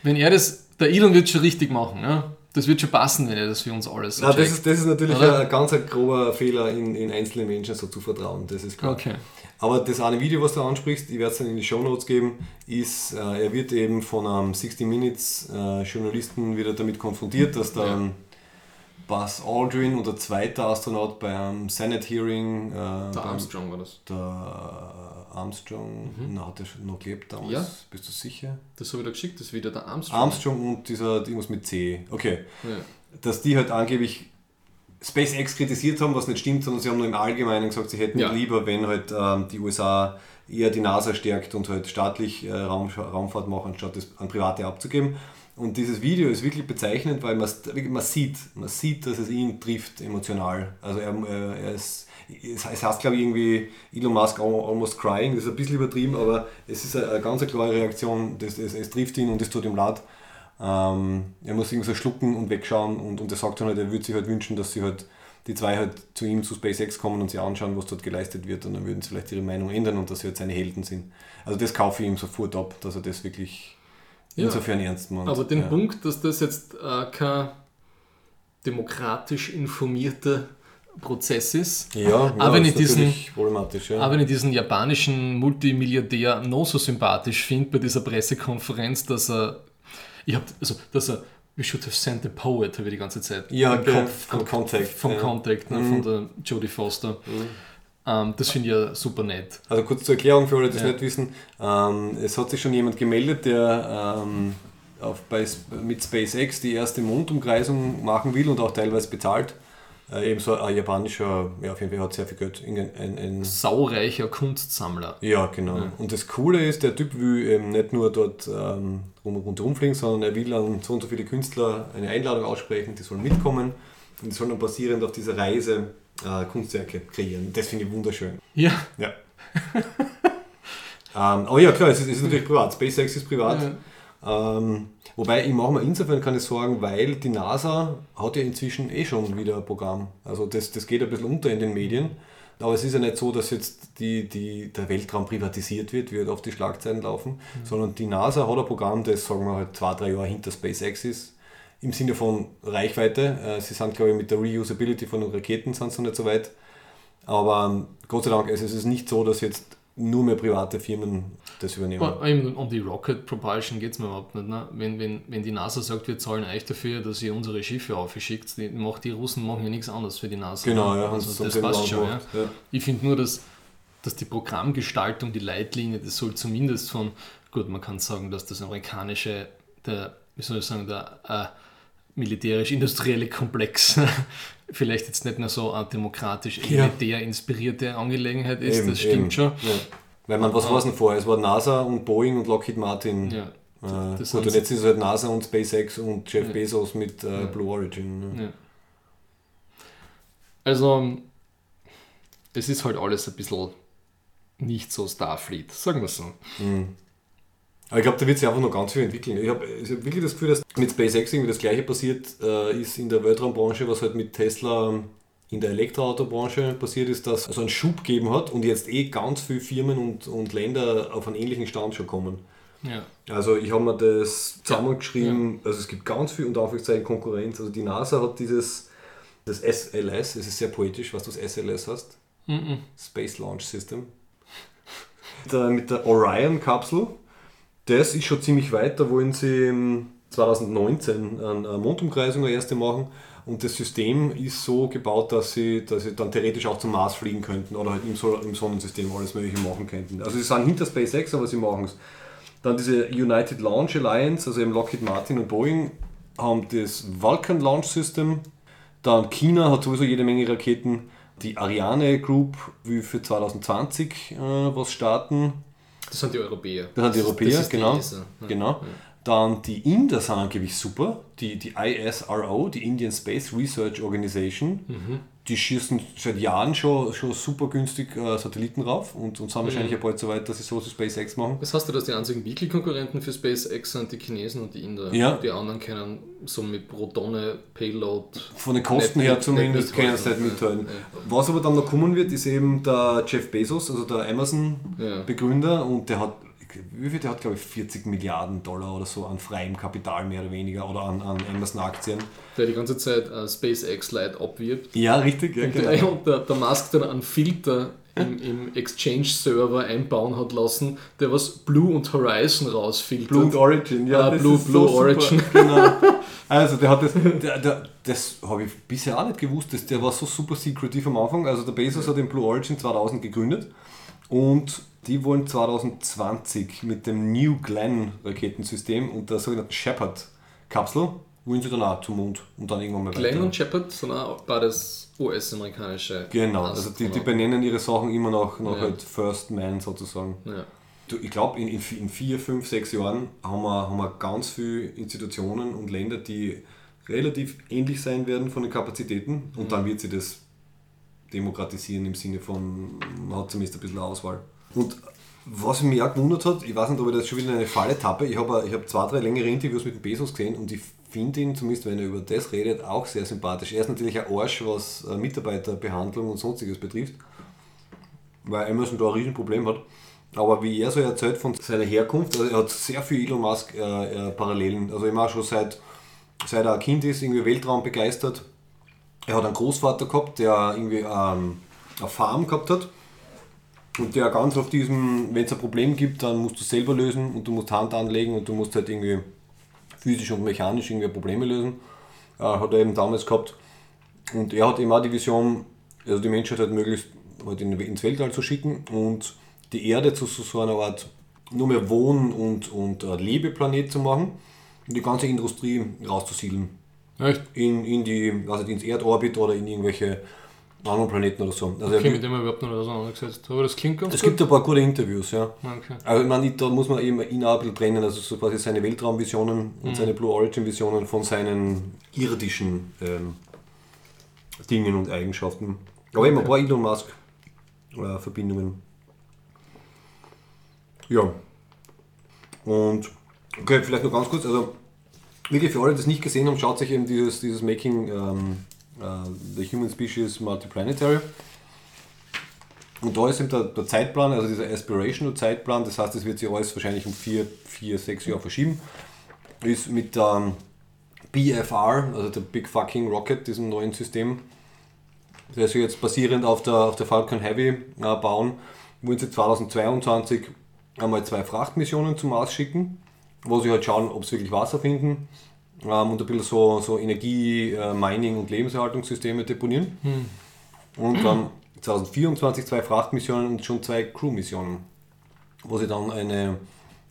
Wenn er das, der Elon wird schon richtig machen, ja? Das wird schon passen, wenn er das für uns alles Na, das, ist, das ist natürlich Oder? ein ganz ein grober Fehler, in, in einzelne Menschen so zu vertrauen. Das ist klar. Okay. Aber das eine Video, was du ansprichst, ich werde es dann in die Show Notes geben, ist, äh, er wird eben von einem 60 Minutes äh, Journalisten wieder damit konfrontiert, dass dann Buzz Aldrin oder zweiter Astronaut beim Senate Hearing, äh, Der Armstrong war das. der Armstrong, na, hat er schon noch gelebt damals? Ja. Bist du sicher? Das habe ich da geschickt, das ist wieder der Armstrong. Armstrong und dieser irgendwas mit C. Okay. Ja. Dass die halt angeblich SpaceX kritisiert haben, was nicht stimmt, sondern sie haben nur im Allgemeinen gesagt, sie hätten Ja. lieber, wenn halt ähm, die USA eher die NASA stärkt und halt staatlich äh, Raum, Raumfahrt machen, statt das an Private abzugeben. Und dieses Video ist wirklich bezeichnend, weil man, man sieht, man sieht, dass es ihn trifft emotional. Also er, er ist, es heißt, glaube ich irgendwie Elon Musk al- almost crying, das ist ein bisschen übertrieben, aber es ist eine, ganz klare Reaktion, das, es, es trifft ihn und es tut ihm leid. Ähm, er muss irgendwie so schlucken und wegschauen und, und er sagt dann halt, er würde sich halt wünschen, dass sie halt die zwei halt zu ihm zu SpaceX kommen und sich anschauen, was dort geleistet wird und dann würden sie vielleicht ihre Meinung ändern und dass sie jetzt seine Helden sind. Also das kaufe ich ihm sofort ab, dass er das wirklich Ja. insofern ernst meint. Aber den ja. Punkt, dass das jetzt äh, kein demokratisch informierter Prozess ist, Ja, ja Aber wenn ist ich diesen- problematisch. Ja. Aber wenn ich diesen japanischen Multimilliardär noch so sympathisch finde bei dieser Pressekonferenz, dass er, ich hab, also, dass er, we should have sent the poet, habe ich die ganze Zeit ja, von Contact. vom. Mhm. Contact, ne, von der Jodie Foster. Ähm, das finde ich ja super nett. Also kurz zur Erklärung für alle, die es Ja. nicht wissen. Ähm, es hat sich schon jemand gemeldet, der ähm, auf, bei, mit SpaceX die erste Mondumkreisung machen will und auch teilweise bezahlt. Äh, ebenso ein japanischer, ja auf jeden Fall hat sehr viel Geld. In, ein, ein, Saureicher Kunstsammler. ja, genau. Ja. Und das Coole ist, der Typ will eben nicht nur dort ähm, rum, rundherum fliegen, sondern er will an so und so viele Künstler eine Einladung aussprechen, die sollen mitkommen und die sollen dann basierend auf dieser Reise äh, Kunstwerke kreieren. Das finde ich wunderschön. Ja. Ja. ähm, aber ja, klar, es ist, es ist natürlich privat. SpaceX ist privat. Ähm, wobei ich mache mir insofern keine Sorgen, weil die NASA hat ja inzwischen eh schon wieder ein Programm. Also das, das geht ein bisschen unter in den Medien. Aber es ist ja nicht so, dass jetzt die, die, der Weltraum privatisiert wird, wird auf die Schlagzeilen laufen, sondern die NASA hat ein Programm, das sagen wir halt zwei, drei Jahre hinter SpaceX ist. Im Sinne von Reichweite. Äh, Sie sind, glaube ich, mit der Reusability von den Raketen sind sie nicht so weit. Aber ähm, Gott sei Dank, also es ist nicht so, dass jetzt nur mehr private Firmen das übernehmen. Um die Rocket Propulsion geht es mir überhaupt nicht. Ne? Wenn, wenn, wenn die NASA sagt, wir zahlen euch dafür, dass ihr unsere Schiffe aufschickt, die, macht, die Russen machen ja nichts anderes für die NASA. Genau, ne? ja, also das passt auch schon. Ja. ja. Ich finde nur, dass, dass die Programmgestaltung, die Leitlinie, das soll zumindest von, gut, man kann sagen, dass das amerikanische, der, wie soll ich sagen, der äh, militärisch-industrielle Komplex vielleicht jetzt nicht mehr so eine demokratisch Ja. elitär inspirierte Angelegenheit ist, Eben, das stimmt eben. schon. Ja. Weil man, was war es denn vorher? Es war NASA und Boeing und Lockheed Martin. Ja. Äh, gut, und jetzt ist es halt NASA und SpaceX und Jeff Ja. Bezos mit äh. Blue Origin. Ne? Also, es ist halt alles ein bisschen nicht so Starfleet, sagen wir so. Mhm. Aber ich glaube, da wird sich einfach noch ganz viel entwickeln. Ich habe hab wirklich das Gefühl, dass mit SpaceX irgendwie das gleiche passiert äh, ist in der Weltraumbranche, was halt mit Tesla in der Elektroautobranche passiert ist, dass es also einen Schub gegeben hat und jetzt eh ganz viele Firmen und, und Länder auf einen ähnlichen Stand schon kommen. Ja. Also ich habe mir das zusammengeschrieben, also es gibt ganz viel unter Anführungszeichen Konkurrenz. Also die NASA hat dieses das SLS, es ist sehr poetisch, was du das SLS hast. Mhm. Space Launch System. Mit der Orion-Kapsel, das ist schon ziemlich weit, da wollen sie ähm, 2019 eine Mondumkreisung eine erste machen und das System ist so gebaut, dass sie, dass sie dann theoretisch auch zum Mars fliegen könnten oder halt im, Sol im Sonnensystem alles mögliche machen könnten. Also sie sind hinter SpaceX, aber sie machen es. Dann diese United Launch Alliance, also eben Lockheed Martin und Boeing, haben das Vulcan Launch System. Dann China hat sowieso jede Menge Raketen. Die Ariane Group will für 2020 äh, was starten. Das sind die Europäer. Das sind die Europäer, die genau. ESA, ne? genau. Dann die Inder sind angeblich super. Die, die ISRO, die Indian Space Research Organization, Mhm. Die schießen seit Jahren schon, schon super günstig äh, Satelliten rauf und, und sind wahrscheinlich Mhm. ja bald so weit, dass sie so zu SpaceX machen. Das heißt ja, dass die einzigen wirklich Konkurrenten für SpaceX sind die Chinesen und die Inder. Ja. Die anderen können so mit Protone, Payload. Von den Kosten her zumindest können sie nicht mithalten. Ja, Was aber dann noch kommen wird, ist eben der Jeff Bezos, also der Amazon-Begründer, und der hat, viel, der hat glaube ich 40 Milliarden Dollar oder so an freiem Kapital mehr oder weniger oder an, an Amazon-Aktien. Der die ganze Zeit äh, SpaceX Light abwirbt. Ja, richtig, ja, Und, genau. der, und der, der Musk dann einen Filter im, im Exchange-Server einbauen hat lassen, der was Blue und Horizon rausfiltert. Blue Origin, ja, das Blue- so Blue super. Origin. Genau. Also der hat das, der, der, das habe ich bisher auch nicht gewusst, das, der war so super secretiv am Anfang. Also der Bezos hat den Blue Origin 2000 gegründet und die wollen 2020 mit dem New Glenn Raketensystem und der sogenannten Shepard Kapsel wollen sie dann auch zum Mond und dann irgendwann mal Glenn weiter. und Shepard sind auch beides US-amerikanische. Genau, also die, die Astronauten. benennen ihre Sachen immer noch, noch Ja. halt First Man sozusagen. Ja. Du, ich glaube, in, in, in vier, fünf, sechs Jahren haben wir, haben wir ganz viele Institutionen und Länder, die relativ ähnlich sein werden von den Kapazitäten und dann wird sie das demokratisieren im Sinne von, man hat zumindest ein bisschen Auswahl. Und Was mich auch gewundert hat, ich weiß nicht, ob ich das schon wieder in eine Falle tappe, ich habe ich hab zwei, drei längere Interviews mit dem Bezos gesehen und ich finde ihn, zumindest wenn er über das redet, auch sehr sympathisch. Er ist natürlich ein Arsch, was äh, Mitarbeiterbehandlung und sonstiges betrifft, weil Amazon da ein Riesenproblem hat. Aber wie er so erzählt von seiner Herkunft, also er hat sehr viel Elon Musk äh, äh, Parallelen. Also immer schon seit, seit er ein Kind ist, irgendwie Weltraum begeistert. Er hat einen Großvater gehabt, der irgendwie ähm, eine Farm gehabt hat. Und der ganz auf diesem, wenn es ein Problem gibt, dann musst du es selber lösen und du musst Hand anlegen und du musst halt irgendwie physisch und mechanisch irgendwie Probleme lösen. Äh, hat er eben damals gehabt. Und er hat eben auch die Vision, also die Menschheit halt möglichst halt in, ins Weltall zu schicken und die Erde zu so einer Art nur mehr Wohn- und, und äh, Lebeplanet zu machen und die ganze Industrie rauszusiedeln. Echt? In, in die, also ins Erdorbit oder in irgendwelche anderen Planeten oder so. Also Okay, mit dem habe ich überhaupt noch nicht auseinandergesetzt. Aber das klingt ganz es gut. gibt ein paar gute Interviews, ja. Okay. Also ich meine, da muss man eben ihn auch ein bisschen trennen, also so quasi seine Weltraumvisionen und seine Blue Origin Visionen von seinen irdischen ähm, Dingen und Eigenschaften. Aber eben ein paar Elon Musk äh, Verbindungen. Ja. Und okay, vielleicht noch ganz kurz, also wirklich für alle, die es nicht gesehen haben, schaut sich eben dieses, dieses Making ähm, äh, the Human Species Multiplanetary. Und da ist eben der, der Zeitplan, also dieser Aspirational Zeitplan, das heißt, es wird sich alles wahrscheinlich um vier, vier sechs Jahre verschieben. Ist mit der BFR, also der Big Fucking Rocket, diesem neuen System, das sie jetzt basierend auf der, auf der Falcon Heavy äh, bauen, wollen sie 2022 einmal zwei Frachtmissionen zum Mars schicken, wo sie halt schauen, ob sie wirklich Wasser finden ähm, und ein bisschen so, so Energie, äh, Mining und Lebenserhaltungssysteme deponieren. Und dann 2024 zwei Frachtmissionen und schon zwei Crew-Missionen, wo sie dann eine,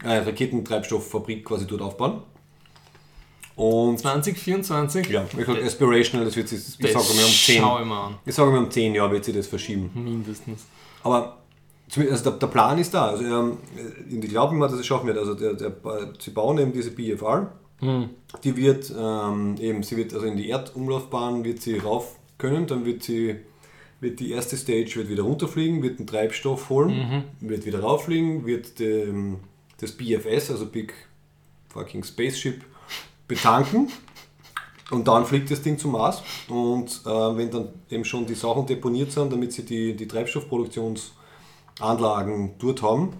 eine Raketentreibstofffabrik quasi dort aufbauen. Und 2024? ja, ich sage Aspirational, das wird sich, ich sage mal um 10, schau ich mal an. ich sage mal um 10 Jahre wird sich das verschieben. Mindestens. Aber also der, der Plan ist da. Also, ähm, und ich glaube immer, dass es schaffen wird. Also der, der, sie bauen eben diese BFR. Die wird ähm, eben, sie wird also in die Erdumlaufbahn wird sie rauf können, dann wird sie wird die erste Stage wird wieder runterfliegen, wird den Treibstoff holen, wird wieder rauffliegen, wird dem, das BFS, also Big Fucking Spaceship, betanken. Und dann fliegt das Ding zum Mars. Und äh, wenn dann eben schon die Sachen deponiert sind, damit sie die, die Treibstoffproduktionsanlagen dort haben,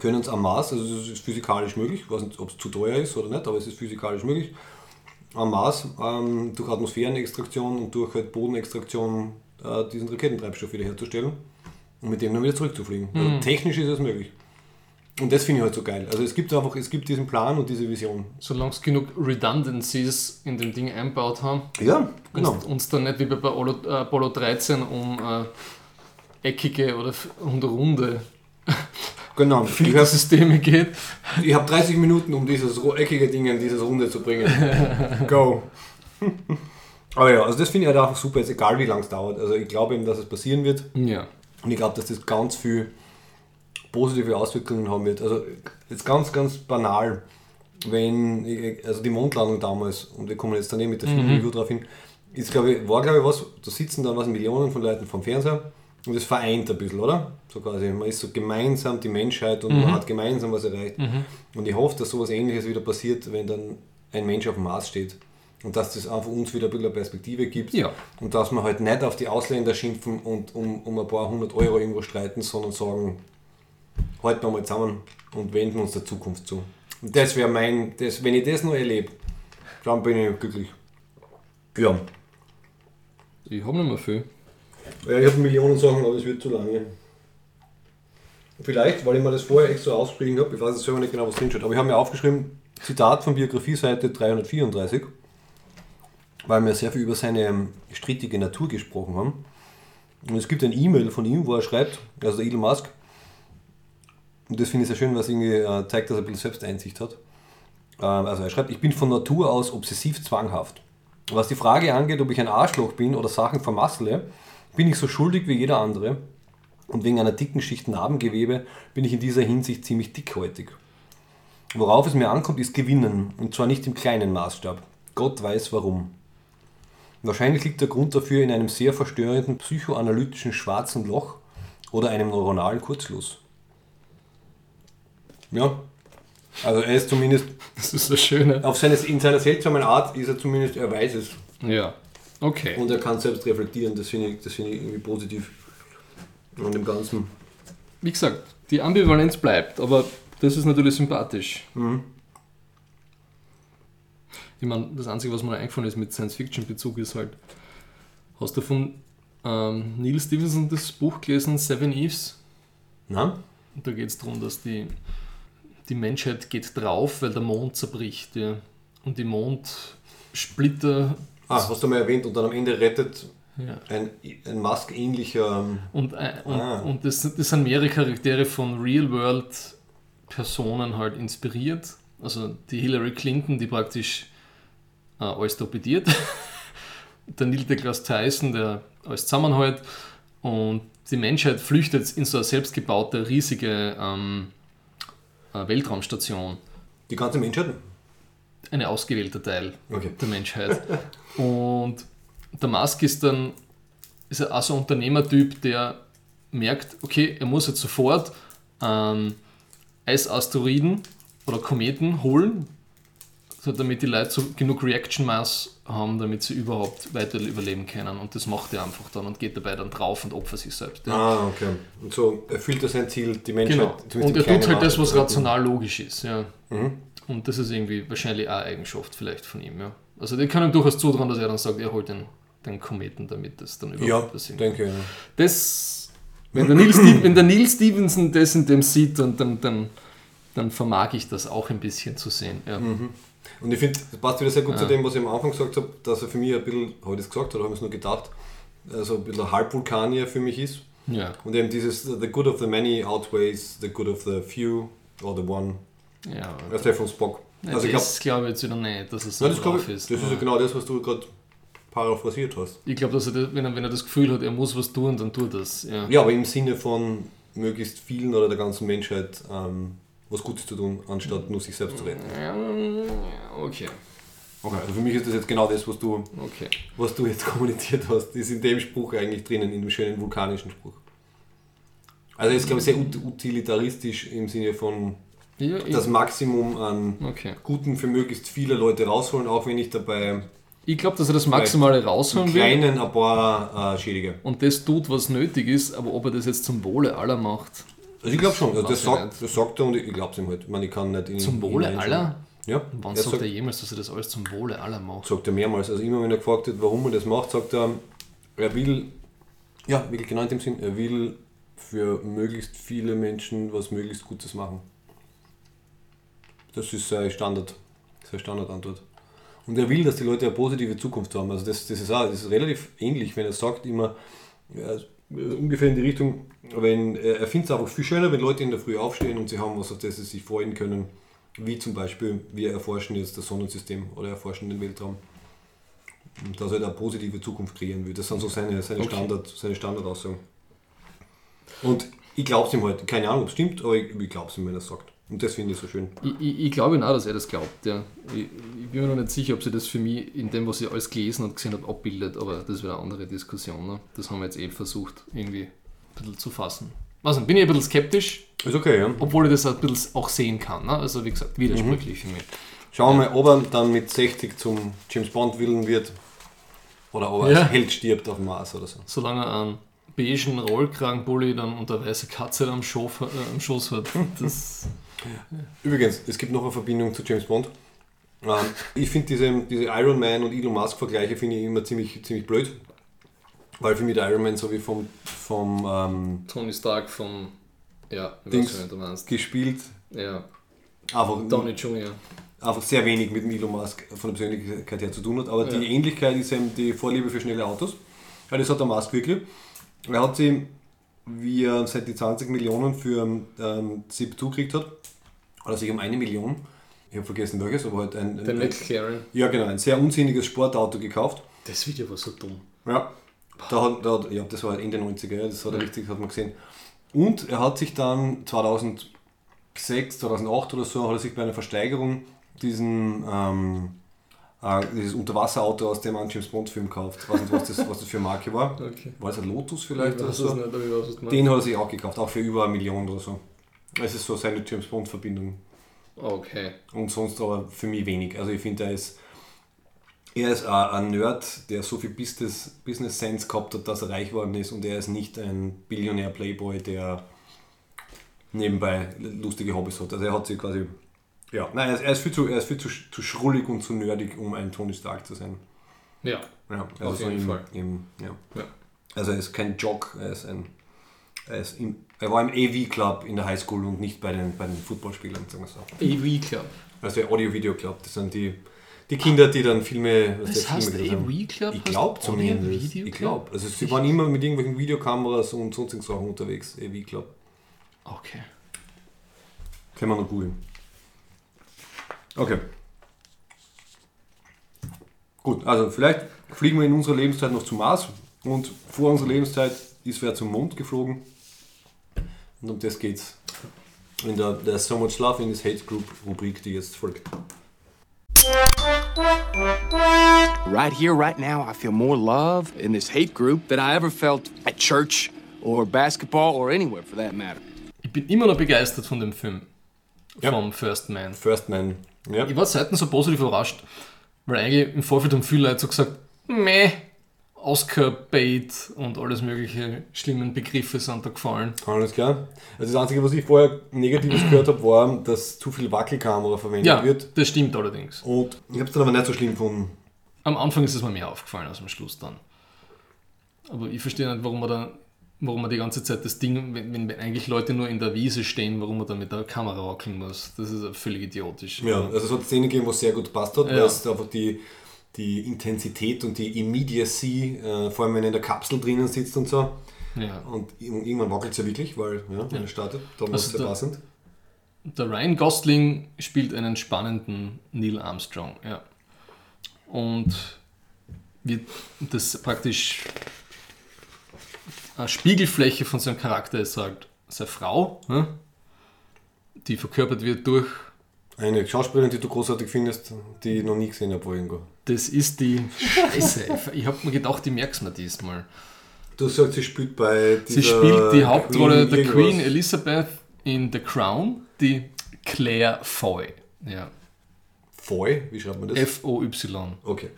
können es am Mars, also es ist physikalisch möglich, ich weiß nicht, ob es zu teuer ist oder nicht, aber es ist physikalisch möglich, am Mars ähm, durch Atmosphärenextraktion und durch halt Bodenextraktion äh, diesen Raketentreibstoff wieder herzustellen und mit dem dann wieder zurückzufliegen. Also technisch ist es möglich. Und das finde ich halt so geil. Also es gibt einfach, es gibt diesen Plan und diese Vision. Solange es genug Redundancies in dem Ding einbaut haben, Ja, genau. uns, uns dann nicht wie bei Apollo, äh, Apollo 13 um äh, eckige oder und runde Genau. Habe Filtersysteme geht. ich hab 30 Minuten, um dieses eckige Ding in dieses Runde zu bringen. Go. Aber ja, also das finde ich halt einfach super, jetzt egal wie lange es dauert. Also ich glaube eben, dass es passieren wird. Ja. Und ich glaube, dass das ganz viel positive Auswirkungen haben wird. Also jetzt ganz, ganz banal, wenn, ich- also die Mondlandung damals, und wir kommen jetzt dann eh mit der Filmreview drauf hin, ist, glaube ich, war glaube ich was, da sitzen dann was Millionen von Leuten vom Fernseher und das vereint ein bisschen, oder? So quasi, man ist so gemeinsam die Menschheit und man hat gemeinsam was erreicht. Und ich hoffe, dass sowas ähnliches wieder passiert, wenn dann ein Mensch auf dem Mars steht. Und dass das einfach uns wieder ein bisschen eine Perspektive gibt. Ja. Und dass wir halt nicht auf die Ausländer schimpfen und um, um ein paar hundert Euro irgendwo streiten, sondern sagen, halten wir mal zusammen und wenden uns der Zukunft zu. Und das wäre mein, das, wenn ich das noch erlebe, dann bin ich glücklich. Ja. Ich habe nicht mehr viel. Ja ich habe Millionen Sachen, aber es wird zu lange. Vielleicht, weil ich mir das vorher extra ausgeschrieben habe, ich weiß jetzt selber nicht genau, was drin steht, aber ich habe mir aufgeschrieben, Zitat von Biografie-Seite 334, weil wir sehr viel über seine ähm, strittige Natur gesprochen haben. Und es gibt ein E-Mail von ihm, wo er schreibt, also der Elon Musk, und das finde ich sehr schön, was irgendwie äh, zeigt, dass er ein bisschen Selbsteinsicht hat. Ähm, also er schreibt, ich bin von Natur aus obsessiv zwanghaft. Was die Frage angeht, ob ich ein Arschloch bin oder Sachen vermassle, bin ich so schuldig wie jeder andere. Und wegen einer dicken Schicht Narbengewebe bin ich in dieser Hinsicht ziemlich dickhäutig. Worauf es mir ankommt, ist Gewinnen. Und zwar nicht im kleinen Maßstab. Gott weiß warum. Wahrscheinlich liegt der Grund dafür in einem sehr verstörenden psychoanalytischen schwarzen Loch oder einem neuronalen Kurzschluss. Ja. Also er ist zumindest, Das ist das Schöne. auf seine, in seiner seltsamen Art ist er zumindest, er weiß es. Ja. Okay. Und er kann selbst reflektieren, das finde ich, das finde ich irgendwie positiv an dem Ganzen. Wie gesagt, die Ambivalenz bleibt, aber das ist natürlich sympathisch. Ich meine, das Einzige, was mir eingefallen ist mit Science-Fiction-Bezug, ist halt, hast du von ähm, Neil Stevenson das Buch gelesen, Seven Eves? Und da geht es darum, dass die, die Menschheit geht drauf, weil der Mond zerbricht. Ja. Und die Mondsplitter Ah, hast du mal erwähnt und dann am Ende rettet ja. ein, ein Musk-ähnlicher. ähm, Und, äh, und, Ah. und das, das sind mehrere Charaktere von Real-World-Personen halt inspiriert. Also die Hillary Clinton, die praktisch äh, alles torpediert. der Neil deGrasse Tyson, der alles zusammenhält. Und die Menschheit flüchtet in so eine selbstgebaute, riesige ähm, äh, Weltraumstation. Die ganze Menschheit? Ein ausgewählter Teil Okay. der Menschheit. Und der Musk ist dann ist er auch so ein Unternehmertyp, der merkt, okay, er muss jetzt sofort ähm, Eisasteroiden oder Kometen holen, so damit die Leute so genug Reaction Mass haben, damit sie überhaupt weiter überleben können. Und das macht er einfach dann und geht dabei dann drauf und opfert sich selbst. Ja. Ah, okay. Und so erfüllt er sein Ziel, die Menschheit. Genau. Und er tut halt das, was rational logisch ist. Ja. Mhm. Und das ist irgendwie wahrscheinlich auch eine Eigenschaft vielleicht von ihm. Ja. Also die kann ihm durchaus zutrauen, dass er dann sagt, er holt den, den Kometen, damit das dann Ja, überhaupt passiert. denke. Ja. Das, wenn, der Neil Steve, wenn der Neil Stevenson das in dem sieht, dann, dann, dann, dann vermag ich das auch ein bisschen zu sehen. Ja. Und ich finde, das passt wieder sehr gut Ja. zu dem, was ich am Anfang gesagt habe, dass er für mich ein bisschen, habe ich das gesagt oder habe ich es nur gedacht, also ein bisschen Halbvulkanier für mich ist. Ja. Und eben dieses The good of the many outweighs the good of the few or the one. ja. Das ist der von Spock. Ja, Also das glaube ich jetzt wieder nicht, dass es so das, glaub drauf ich, ist. das ist ja genau das, was du gerade paraphrasiert hast. Ich glaube, dass er, das, wenn, er, wenn er das Gefühl hat, er muss was tun, dann tut er das. Ja. Ja, aber im Sinne von möglichst vielen oder der ganzen Menschheit ähm, was Gutes zu tun, anstatt nur sich selbst zu retten. Ja, okay. Okay, also für mich ist das jetzt genau das, was du, Okay. was du jetzt kommuniziert hast, ist in dem Spruch eigentlich drinnen, in dem schönen vulkanischen Spruch. Also ist, glaube ich, sehr ut- utilitaristisch im Sinne von Ja, das Maximum an okay. Guten für möglichst viele Leute rausholen, auch wenn ich dabei Ich glaube, dass er das Maximale im rausholen will Kleinen ein paar äh, schädige. und das tut, was nötig ist, aber ob er das jetzt zum Wohle aller macht. Also ich glaube schon, also das, sagt, das sagt er und ich glaube es ihm halt. Ich meine, ich kann nicht in Zum Wohle aller? Ja, Wann sagt sagt, er jemals, dass er das alles zum Wohle aller macht? sagt er mehrmals. Also immer wenn er gefragt wird, warum er das macht, sagt er, er will, ja, wirklich genau in dem Sinn, er will für möglichst viele Menschen was möglichst Gutes machen. Das ist seine Standard, seine Standardantwort. Und er will, dass die Leute eine positive Zukunft haben. Also das, das ist auch, das ist relativ ähnlich, wenn er sagt immer, ja, ungefähr in die Richtung, wenn er er findet es einfach viel schöner, wenn Leute in der Früh aufstehen und sie haben was, auf das sie sich freuen können, wie zum Beispiel, wir erforschen jetzt das Sonnensystem oder erforschen den Weltraum. Und dass er da eine positive Zukunft kreieren will. Das sind so seine, seine, Okay. Standard, seine Standardaussagen. Und ich glaube es ihm halt, keine Ahnung, ob es stimmt, aber ich, ich glaube es ihm, wenn er es sagt. Und das finde ich so schön. Ich, ich, ich glaube auch, dass er das glaubt. Ja. Ich, ich bin mir noch nicht sicher, ob sie das für mich in dem, was ich alles gelesen und gesehen habe, abbildet, aber das wäre eine andere Diskussion. Ne? Das haben wir jetzt eh versucht, irgendwie ein bisschen zu fassen. Also bin ich ein bisschen skeptisch, Ist okay, ja. obwohl ich das ein bisschen auch sehen kann. Ne? Also wie gesagt, widersprüchlich für mich. Schauen wir mal, ob er dann mit 60 zum James Bond willen wird. Oder ob er Ja. als Held stirbt auf dem Mars oder so. Solange er einen beigen Rollkragenpulli dann und eine weiße Katze am, Schof, äh, am Schoß hat. Das, Übrigens, es gibt noch eine Verbindung zu James Bond. Ähm, ich finde diese, diese Iron Man und Elon Musk Vergleiche finde ich immer ziemlich, ziemlich blöd. Weil für mich der Iron Man so wie vom, vom ähm, Tony Stark vom. Ja, Dings. weiß du meinst. gespielt Ja, einfach, Downey Jr. einfach sehr wenig mit Elon Musk von der Persönlichkeit her zu tun hat. Aber Ja. die Ähnlichkeit ist eben die Vorliebe für schnelle Autos. Ja, das hat der Musk wirklich. Er hat sie, wie er seit die 20 Millionen für ähm, ZIP2 gekriegt hat, hat er sich um eine Million, ich habe vergessen welches, aber halt ein, Der ein, McLaren. ja genau, ein sehr unsinniges Sportauto gekauft. Das Video war so dumm. Ja, da hat, da ja, das war Ende 90er, ja, das hat er richtig, hat man gesehen. Und er hat sich dann 2006, 2008 oder so, hat er sich bei einer Versteigerung diesen, ähm, äh, dieses Unterwasserauto aus dem einen James Bond Film gekauft. Ich weiß nicht, was das, was das für eine Marke war. Okay. War es ein Lotus vielleicht oder so? nicht. Den hat er sich auch gekauft, auch für über eine Million oder so. Es ist so seine James Bond-Verbindung. Okay. Und sonst aber für mich wenig. Also ich finde, er ist, er ist ein Nerd, der so viel Business, Business Sense gehabt hat, dass er reich geworden ist und er ist nicht ein Billionär-Playboy, der nebenbei lustige Hobbys hat. Also er hat sich quasi, ja, nein, er ist, viel, zu, er ist viel zu, zu schrullig und zu nerdig, um ein Tony Stark zu sein. Ja. Ja, Auf so jeden im, Fall. Im, ja. Ja. Also er ist kein Jock, er ist ein, er, ist im, er war im AV-Club in der Highschool und nicht bei den, bei den Footballspielern, sagen wir so. AV Club. Also der Audio-Video-Club, das sind die, die Kinder, die dann Filme, was Das heißt Filme gedreht haben. AV Club? Ich glaube zumindest. Ich glaube. Also sie waren immer mit irgendwelchen Videokameras und sonstigen Sachen unterwegs, AV-Club. Okay. Können wir noch googeln. Okay. Gut, also vielleicht fliegen wir in unserer Lebenszeit noch zum Mars und vor unserer Lebenszeit ist wer zum Mond geflogen. Und um das geht's in der, der So Much Love in this Hate Group Rubrik, die jetzt folgt. Right here, right now, I feel more love in this hate group than I ever felt at church or basketball or anywhere for that matter. Ich bin immer noch begeistert von dem Film. Ja. Vom First Man. First Man. Ja. Ich war selten so positiv überrascht, weil eigentlich im Vorfeld haben viele Leute so gesagt, meh, Oscar-Bait und alles mögliche schlimmen Begriffe sind da gefallen. Alles klar. Also das Einzige, was ich vorher Negatives gehört habe, war, dass zu viel Wackelkamera verwendet Ja, wird. das stimmt allerdings. Und ich habe es dann aber nicht so schlimm gefunden. Am Anfang ist es mir mehr aufgefallen als am Schluss dann. Aber ich verstehe nicht, warum man da, warum man die ganze Zeit das Ding, wenn, wenn eigentlich Leute nur in der Wiese stehen, warum man da mit der Kamera wackeln muss. Das ist völlig idiotisch. Ja, also es hat Szenen gegeben, wo es sehr gut gepasst hat, weil Ja. es einfach die, die Intensität und die Immediacy, äh, vor allem wenn er in der Kapsel drinnen sitzt und so. ja. Und irgendwann wackelt es ja wirklich, weil, ja, wenn er startet, dann war es Also sehr da- passend. Der Ryan Gosling spielt einen spannenden Neil Armstrong, ja. Und wird das praktisch eine Spiegelfläche von seinem Charakter ist halt seine Frau, ne? die verkörpert wird durch, Eine Schauspielerin, die du großartig findest, die ich noch nie gesehen habe, wo irgendwo. Das ist die Scheiße. Ich habe mir gedacht, ich merk's mir diesmal. Du sagst, sie spielt bei Sie spielt die Hauptrolle der irgendwas. Queen Elizabeth in The Crown, die Claire Foy. Ja. Foy, wie schreibt man das? F-O-Y. Okay.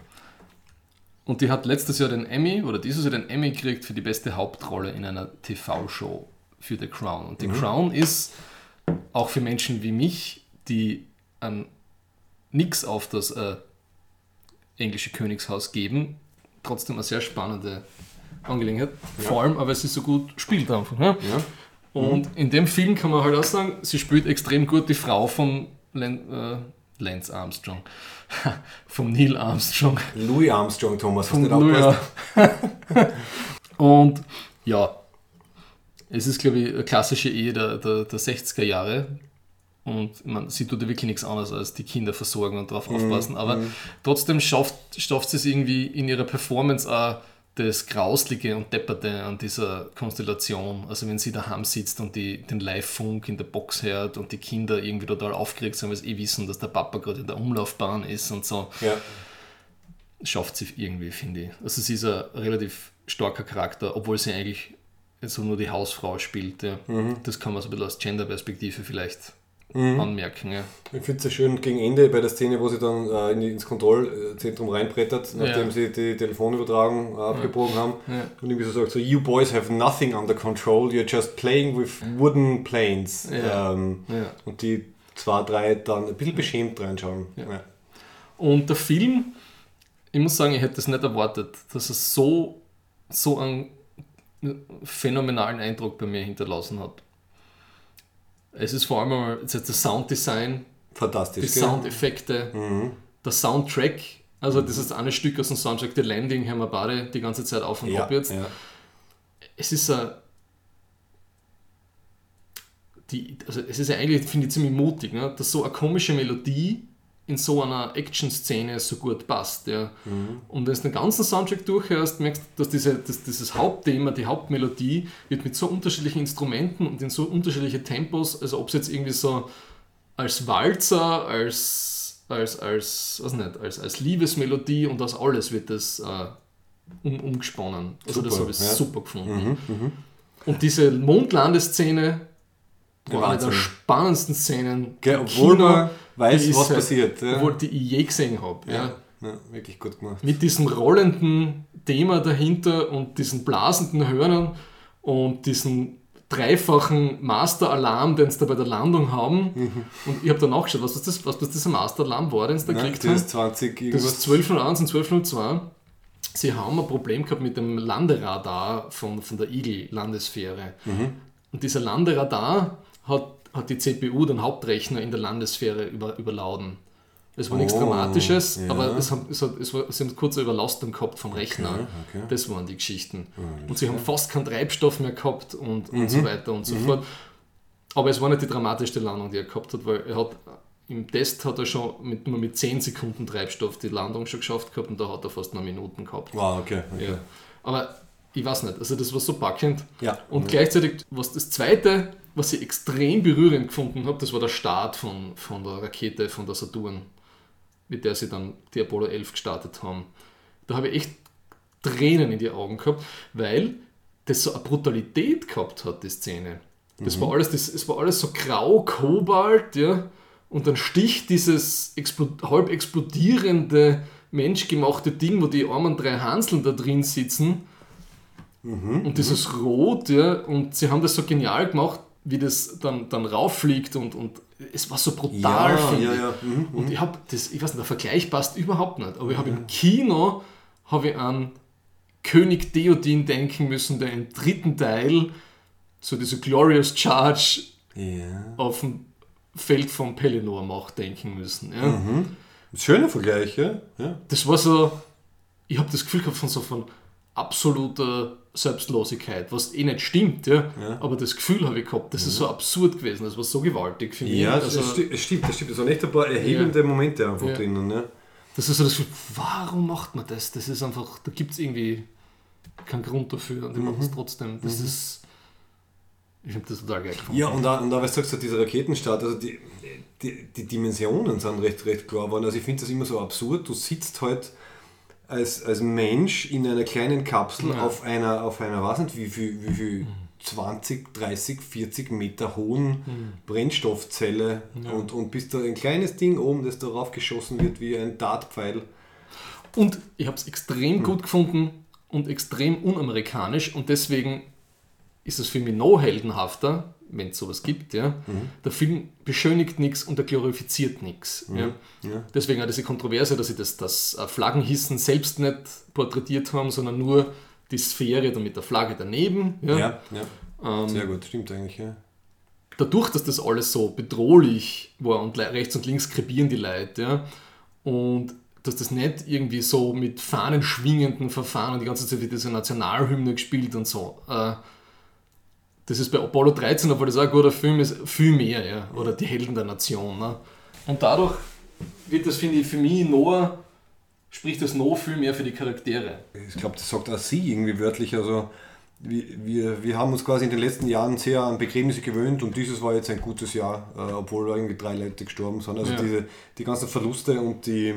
Und die hat letztes Jahr den Emmy oder dieses Jahr den Emmy gekriegt für die beste Hauptrolle in einer TV-Show für The Crown. Und The Crown ist auch für Menschen wie mich, die an nix auf das äh, englische Königshaus geben, trotzdem eine sehr spannende Angelegenheit. Vor allem, aber sie so gut spielt einfach. Ne? Ja. Und in dem Film kann man halt auch sagen, sie spielt extrem gut die Frau von Len, äh, Lance Armstrong. vom Neil Armstrong. Louis Armstrong, Thomas, hast Von nicht Louis? Und ja, es ist, glaube ich, eine klassische Ehe der, der, der 60er Jahre. Und man, sie tut ja wirklich nichts anderes als die Kinder versorgen und darauf aufpassen. Aber trotzdem schafft, schafft sie es irgendwie in ihrer Performance auch das Grauslige und Depperte an dieser Konstellation. Also wenn sie daheim sitzt und die, den Live-Funk in der Box hört und die Kinder irgendwie total aufgeregt sind, weil sie eh wissen, dass der Papa gerade in der Umlaufbahn ist und so Ja. schafft sie irgendwie, finde ich. Also sie ist ein relativ starker Charakter, obwohl sie eigentlich so nur die Hausfrau spielt. Ja. Das kann man so ein bisschen aus Gender-Perspektive vielleicht anmerken. Ja. Ich finde es sehr schön gegen Ende bei der Szene, wo sie dann äh, in ins Kontrollzentrum reinbrettert, nachdem Ja. sie die Telefonübertragung äh, abgebogen haben. Ja. Und irgendwie so sagt, so, you boys have nothing under control, you're just playing with wooden planes. Ja. Ähm, Ja. Und die zwei, drei dann ein bisschen beschämt reinschauen. Ja. Und der Film, ich muss sagen, ich hätte es nicht erwartet, dass er so, so einen phänomenalen Eindruck bei mir hinterlassen hat. Es ist vor allem das Sounddesign, Fantastisch. die gell? Soundeffekte, der Soundtrack, also das ist eine Stück aus dem Soundtrack, The Landing, haben wir beide die ganze Zeit auf und ja, ab jetzt. ja. Es ist ein, die, also es ist ja eigentlich, finde ich, ziemlich mutig, ne? dass so eine komische Melodie in so einer Action-Szene so gut passt. Ja. Und wenn du den ganzen Soundtrack durchhörst, merkst du, dass diese, dass dieses Hauptthema, die Hauptmelodie, wird mit so unterschiedlichen Instrumenten und in so unterschiedliche Tempos, also ob es jetzt irgendwie so als Walzer, als, als, als, weiß nicht, als, als Liebesmelodie und aus alles wird das äh, um, umgesponnen. Also das Super, habe ich ja. super gefunden. Und diese Mondlandeszene eine der spannendsten Szenen. Gell, obwohl Kino, man weiß, ist was passiert. Ja. Obwohl die ich je gesehen habe. Ja. ja. wirklich gut gemacht. Mit diesem rollenden Thema dahinter und diesen blasenden Hörnern und diesen dreifachen Master-Alarm, den sie da bei der Landung haben. Und ich habe dann nachgeschaut, was ist das, was das dieser Master-Alarm war, den sie da Mhm. Ja, gekriegt das haben. ist 20 Das ist 1201 und 1202. Sie haben ein Problem gehabt mit dem Landeradar von, von der Eagle-Landesfähre. Und dieser Landeradar hat, hat die CPU, den Hauptrechner in der Landesphäre, über, überladen. Es war nichts Oh, Dramatisches, ja. aber es haben, es hat, es war, sie haben kurze Überlastung gehabt vom Rechner. okay. Das waren die Geschichten. und sie haben fast keinen Treibstoff mehr gehabt und, und so weiter und so fort. Aber es war nicht die dramatischste Landung, die er gehabt hat, weil er hat im Test hat er schon mit, nur mit 10 Sekunden Treibstoff die Landung schon geschafft gehabt und da hat er fast noch Minuten gehabt. Wow, okay. okay. Ja. Aber ich weiß nicht, also das war so packend. Ja. Und gleichzeitig, was das zweite, was ich extrem berührend gefunden habe, das war der Start von, von der Rakete von der Saturn, mit der sie dann die Apollo 11 gestartet haben. Da habe ich echt Tränen in die Augen gehabt, weil das so eine Brutalität gehabt hat, die Szene. Das war alles, das, es war alles so grau, Kobalt, ja, und dann sticht dieses explo halb explodierende, menschgemachte Ding, wo die armen drei Hanseln da drin sitzen, und dieses Rot, ja, und sie haben das so genial gemacht, wie das dann, dann rauffliegt und, und es war so brutal, Ja, finde ja, ich. ja. Mhm, Und ich habe das, ich weiß nicht, der Vergleich passt überhaupt nicht, aber ich habe im Kino habe ich an König Theoden denken müssen, der im dritten Teil so diese Glorious Charge auf dem Feld von Pelennor macht, denken müssen. Ja. Schöner Vergleich, ja. ja. Das war so, ich habe das Gefühl gehabt von so von absoluter Selbstlosigkeit, was eh nicht stimmt, ja. aber das Gefühl habe ich gehabt, das ist so absurd gewesen, das war so gewaltig für mich. Ja, also, es, sti- es stimmt, das stimmt. Es waren echt ein paar erhebende Momente einfach Ja. drinnen. Ne? Das ist so das Gefühl, warum macht man das? Das ist einfach, da gibt es irgendwie keinen Grund dafür und die machen es trotzdem. Das ist, ich habe das total geil gefunden. Ja, und da, und da weißt du, sagst, dieser Raketenstart, also die, die, die Dimensionen sind recht, recht klar geworden. Also ich finde das immer so absurd. Du sitzt halt als, als Mensch in einer kleinen Kapsel Ja. auf einer, auf einer, weiß nicht, wie viel, wie viel 20, 30, 40 Meter hohen Brennstoffzelle und, und bist da ein kleines Ding oben, das darauf geschossen wird wie ein Dartpfeil. Und ich habe es extrem gut gefunden und extrem unamerikanisch und deswegen ist es für mich noch heldenhafter, wenn es sowas gibt. Ja. Der Film beschönigt nichts und er glorifiziert nichts. Ja. Ja. Deswegen auch diese Kontroverse, dass sie das, das äh, Flaggenhissen selbst nicht porträtiert haben, sondern nur die Sphäre dann mit der Flagge daneben. Ja. Ja, ja. Sehr gut, stimmt eigentlich. Ja. dadurch, dass das alles so bedrohlich war und rechts und links krepieren die Leute, ja, und dass das nicht irgendwie so mit Fahnen schwingenden Verfahren und die ganze Zeit wird diese Nationalhymne gespielt und so. Äh, das ist bei Apollo 13, obwohl das auch ein guter Film ist, viel mehr, ja, oder die Helden der Nation. Ne? Und dadurch wird das, finde ich, für mich noch, spricht das noch viel mehr für die Charaktere. Ich glaube, das sagt auch sie irgendwie wörtlich. Also wir, wir, wir haben uns quasi in den letzten Jahren sehr an Begräbnisse gewöhnt und dieses war jetzt ein gutes Jahr, äh, obwohl irgendwie drei Leute gestorben sind. Also Ja. diese, die ganzen Verluste und die,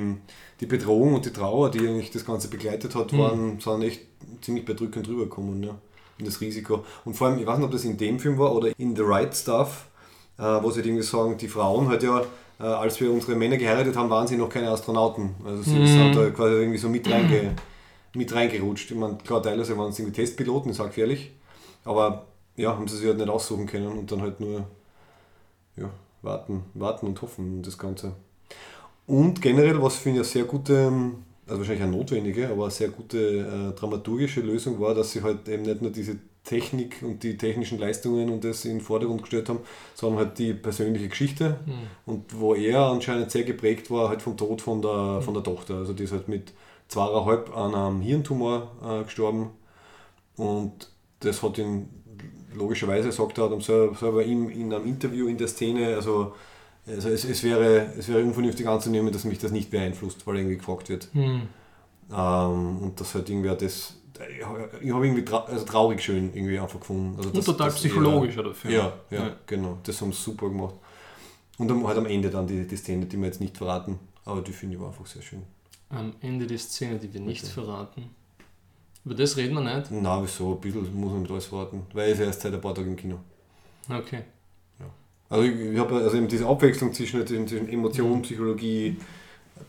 die Bedrohung und die Trauer, die eigentlich das Ganze begleitet hat, waren, sind echt ziemlich bedrückend rübergekommen. Ja. Das Risiko. Und vor allem, ich weiß nicht, ob das in dem Film war oder in The Right Stuff, äh, wo sie halt irgendwie sagen, die Frauen halt ja, äh, als wir unsere Männer geheiratet haben, waren sie noch keine Astronauten. Also sie sind da quasi irgendwie so mit, reinge, mit reingerutscht. Ich meine, klar, teilweise waren es irgendwie Testpiloten, ist auch gefährlich. Aber ja, haben sie sich halt nicht aussuchen können und dann halt nur ja, warten, warten und hoffen das Ganze. Und generell, was für eine sehr gute, also wahrscheinlich eine notwendige, aber eine sehr gute äh, dramaturgische Lösung war, dass sie halt eben nicht nur diese Technik und die technischen Leistungen und das in den Vordergrund gestellt haben, sondern halt die persönliche Geschichte. Und wo er anscheinend sehr geprägt war, halt vom Tod von der, von der Tochter. Also die ist halt mit zweieinhalb an einem Hirntumor äh, gestorben. Und das hat ihn logischerweise, sagt er, hat selber, selber ihm in einem Interview in der Szene, also, also es, es, wäre, es wäre unvernünftig anzunehmen, dass mich das nicht beeinflusst, weil irgendwie gefragt wird. Ähm, und das halt irgendwie auch das, ich habe irgendwie trau also traurig schön irgendwie einfach gefunden. Also Und das, total das psychologisch, oder? Film. Ja, ja, Ja. genau, das haben sie super gemacht. Und dann halt am Ende dann die, die Szene, die wir jetzt nicht verraten, aber die finde ich war einfach sehr schön. Am Ende die Szene, die wir nicht verraten. Über das reden wir nicht. Na, wieso? Ein bisschen muss man mit alles verraten, weil es erst seit ein paar Tagen im Kino. Okay. Also ich, ich habe also eben diese Abwechslung zwischen, zwischen Emotion, Psychologie,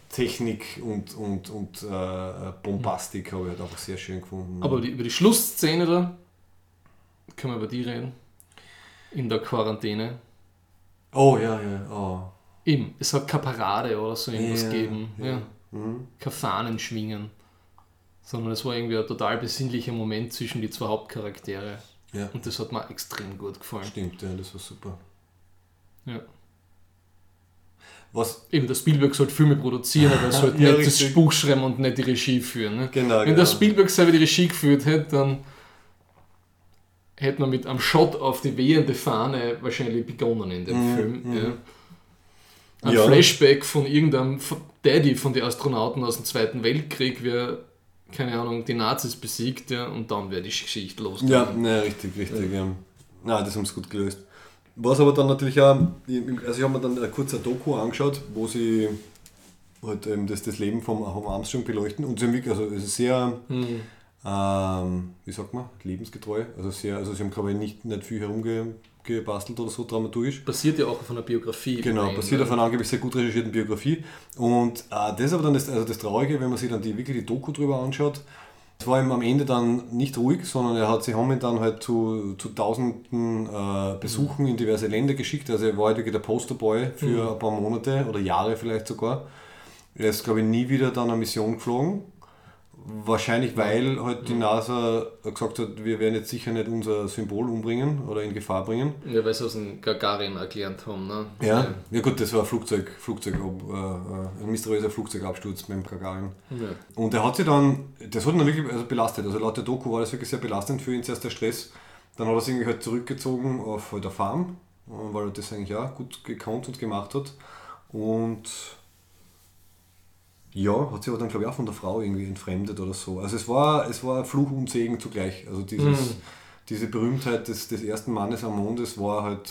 Technik und, und, und äh, Bombastik habe ich halt einfach sehr schön gefunden. Aber die, über die Schlussszene da, können wir über die reden. In der Quarantäne. oh ja, ja, oh. Eben, es hat keine Parade oder so irgendwas Ja, gegeben. ja. Ja. Mhm. Kein Fahnen schwingen. Sondern es war irgendwie ein total besinnlicher Moment zwischen die zwei Hauptcharaktere. Ja, Und das hat mir extrem gut gefallen. stimmt, ja, das war super. Ja. Was, Eben, der Spielberg sollte Filme produzieren, aber er sollte Ja, nicht das richtig. Buch schreiben und nicht die Regie führen. Ne? Genau, Wenn genau. der Spielberg selber die Regie geführt hätte, dann hätte man mit einem Shot auf die wehende Fahne wahrscheinlich begonnen in dem Mhm, Film. mhm. Ja. Ein Ja. Flashback von irgendeinem Daddy von den Astronauten aus dem Zweiten Weltkrieg, wer, keine Ahnung, die Nazis besiegt ja, und dann wäre die Geschichte ja, losgegangen. ne, richtig, richtig. Ja. Na, das haben sie gut gelöst. Was aber dann natürlich auch, also ich habe mir dann eine kurze Doku angeschaut, wo sie halt eben das, das Leben vom, vom Armstrong beleuchten und sie haben wirklich, also es ist sehr, Hm. ähm, wie sagt man, lebensgetreu, also sehr, also sie haben glaube ich nicht, nicht viel herumgebastelt oder so dramaturgisch. Basiert ja auch auf einer Biografie. Genau, basiert ne? auf einer angeblich sehr gut recherchierten Biografie. Und äh, das ist aber dann das, also das Traurige, wenn man sich dann die, wirklich die Doku drüber anschaut. Es war ihm am Ende dann nicht ruhig, sondern er hat sie haben ihn dann halt zu, zu tausenden äh, Besuchen in diverse Länder geschickt. Also er war halt wirklich der Posterboy für ein paar Monate oder Jahre vielleicht sogar. Er ist, glaube ich, nie wieder dann eine Mission geflogen. Wahrscheinlich, weil halt die NASA gesagt hat, wir werden jetzt sicher nicht unser Symbol umbringen oder in Gefahr bringen. Ja, weil sie aus dem Gagarin erklärt haben. Ne? Ja, ja gut, das war ein Flugzeug, Flugzeug äh, äh, ein mysteriöser Flugzeugabsturz mit dem Gagarin. Ja. Und er hat sich dann, das hat ihn dann wirklich also belastet. Also laut der Doku war das wirklich sehr belastend für ihn, zuerst der Stress. Dann hat er sich irgendwie halt zurückgezogen auf halt der Farm, äh, weil er das eigentlich auch gut gekonnt und gemacht hat. Und ja, hat sich aber dann glaube ich auch von der Frau irgendwie entfremdet oder so. Also es war, es war Fluch und Segen zugleich. Also dieses, diese Berühmtheit des, des ersten Mannes am Mond, das war halt,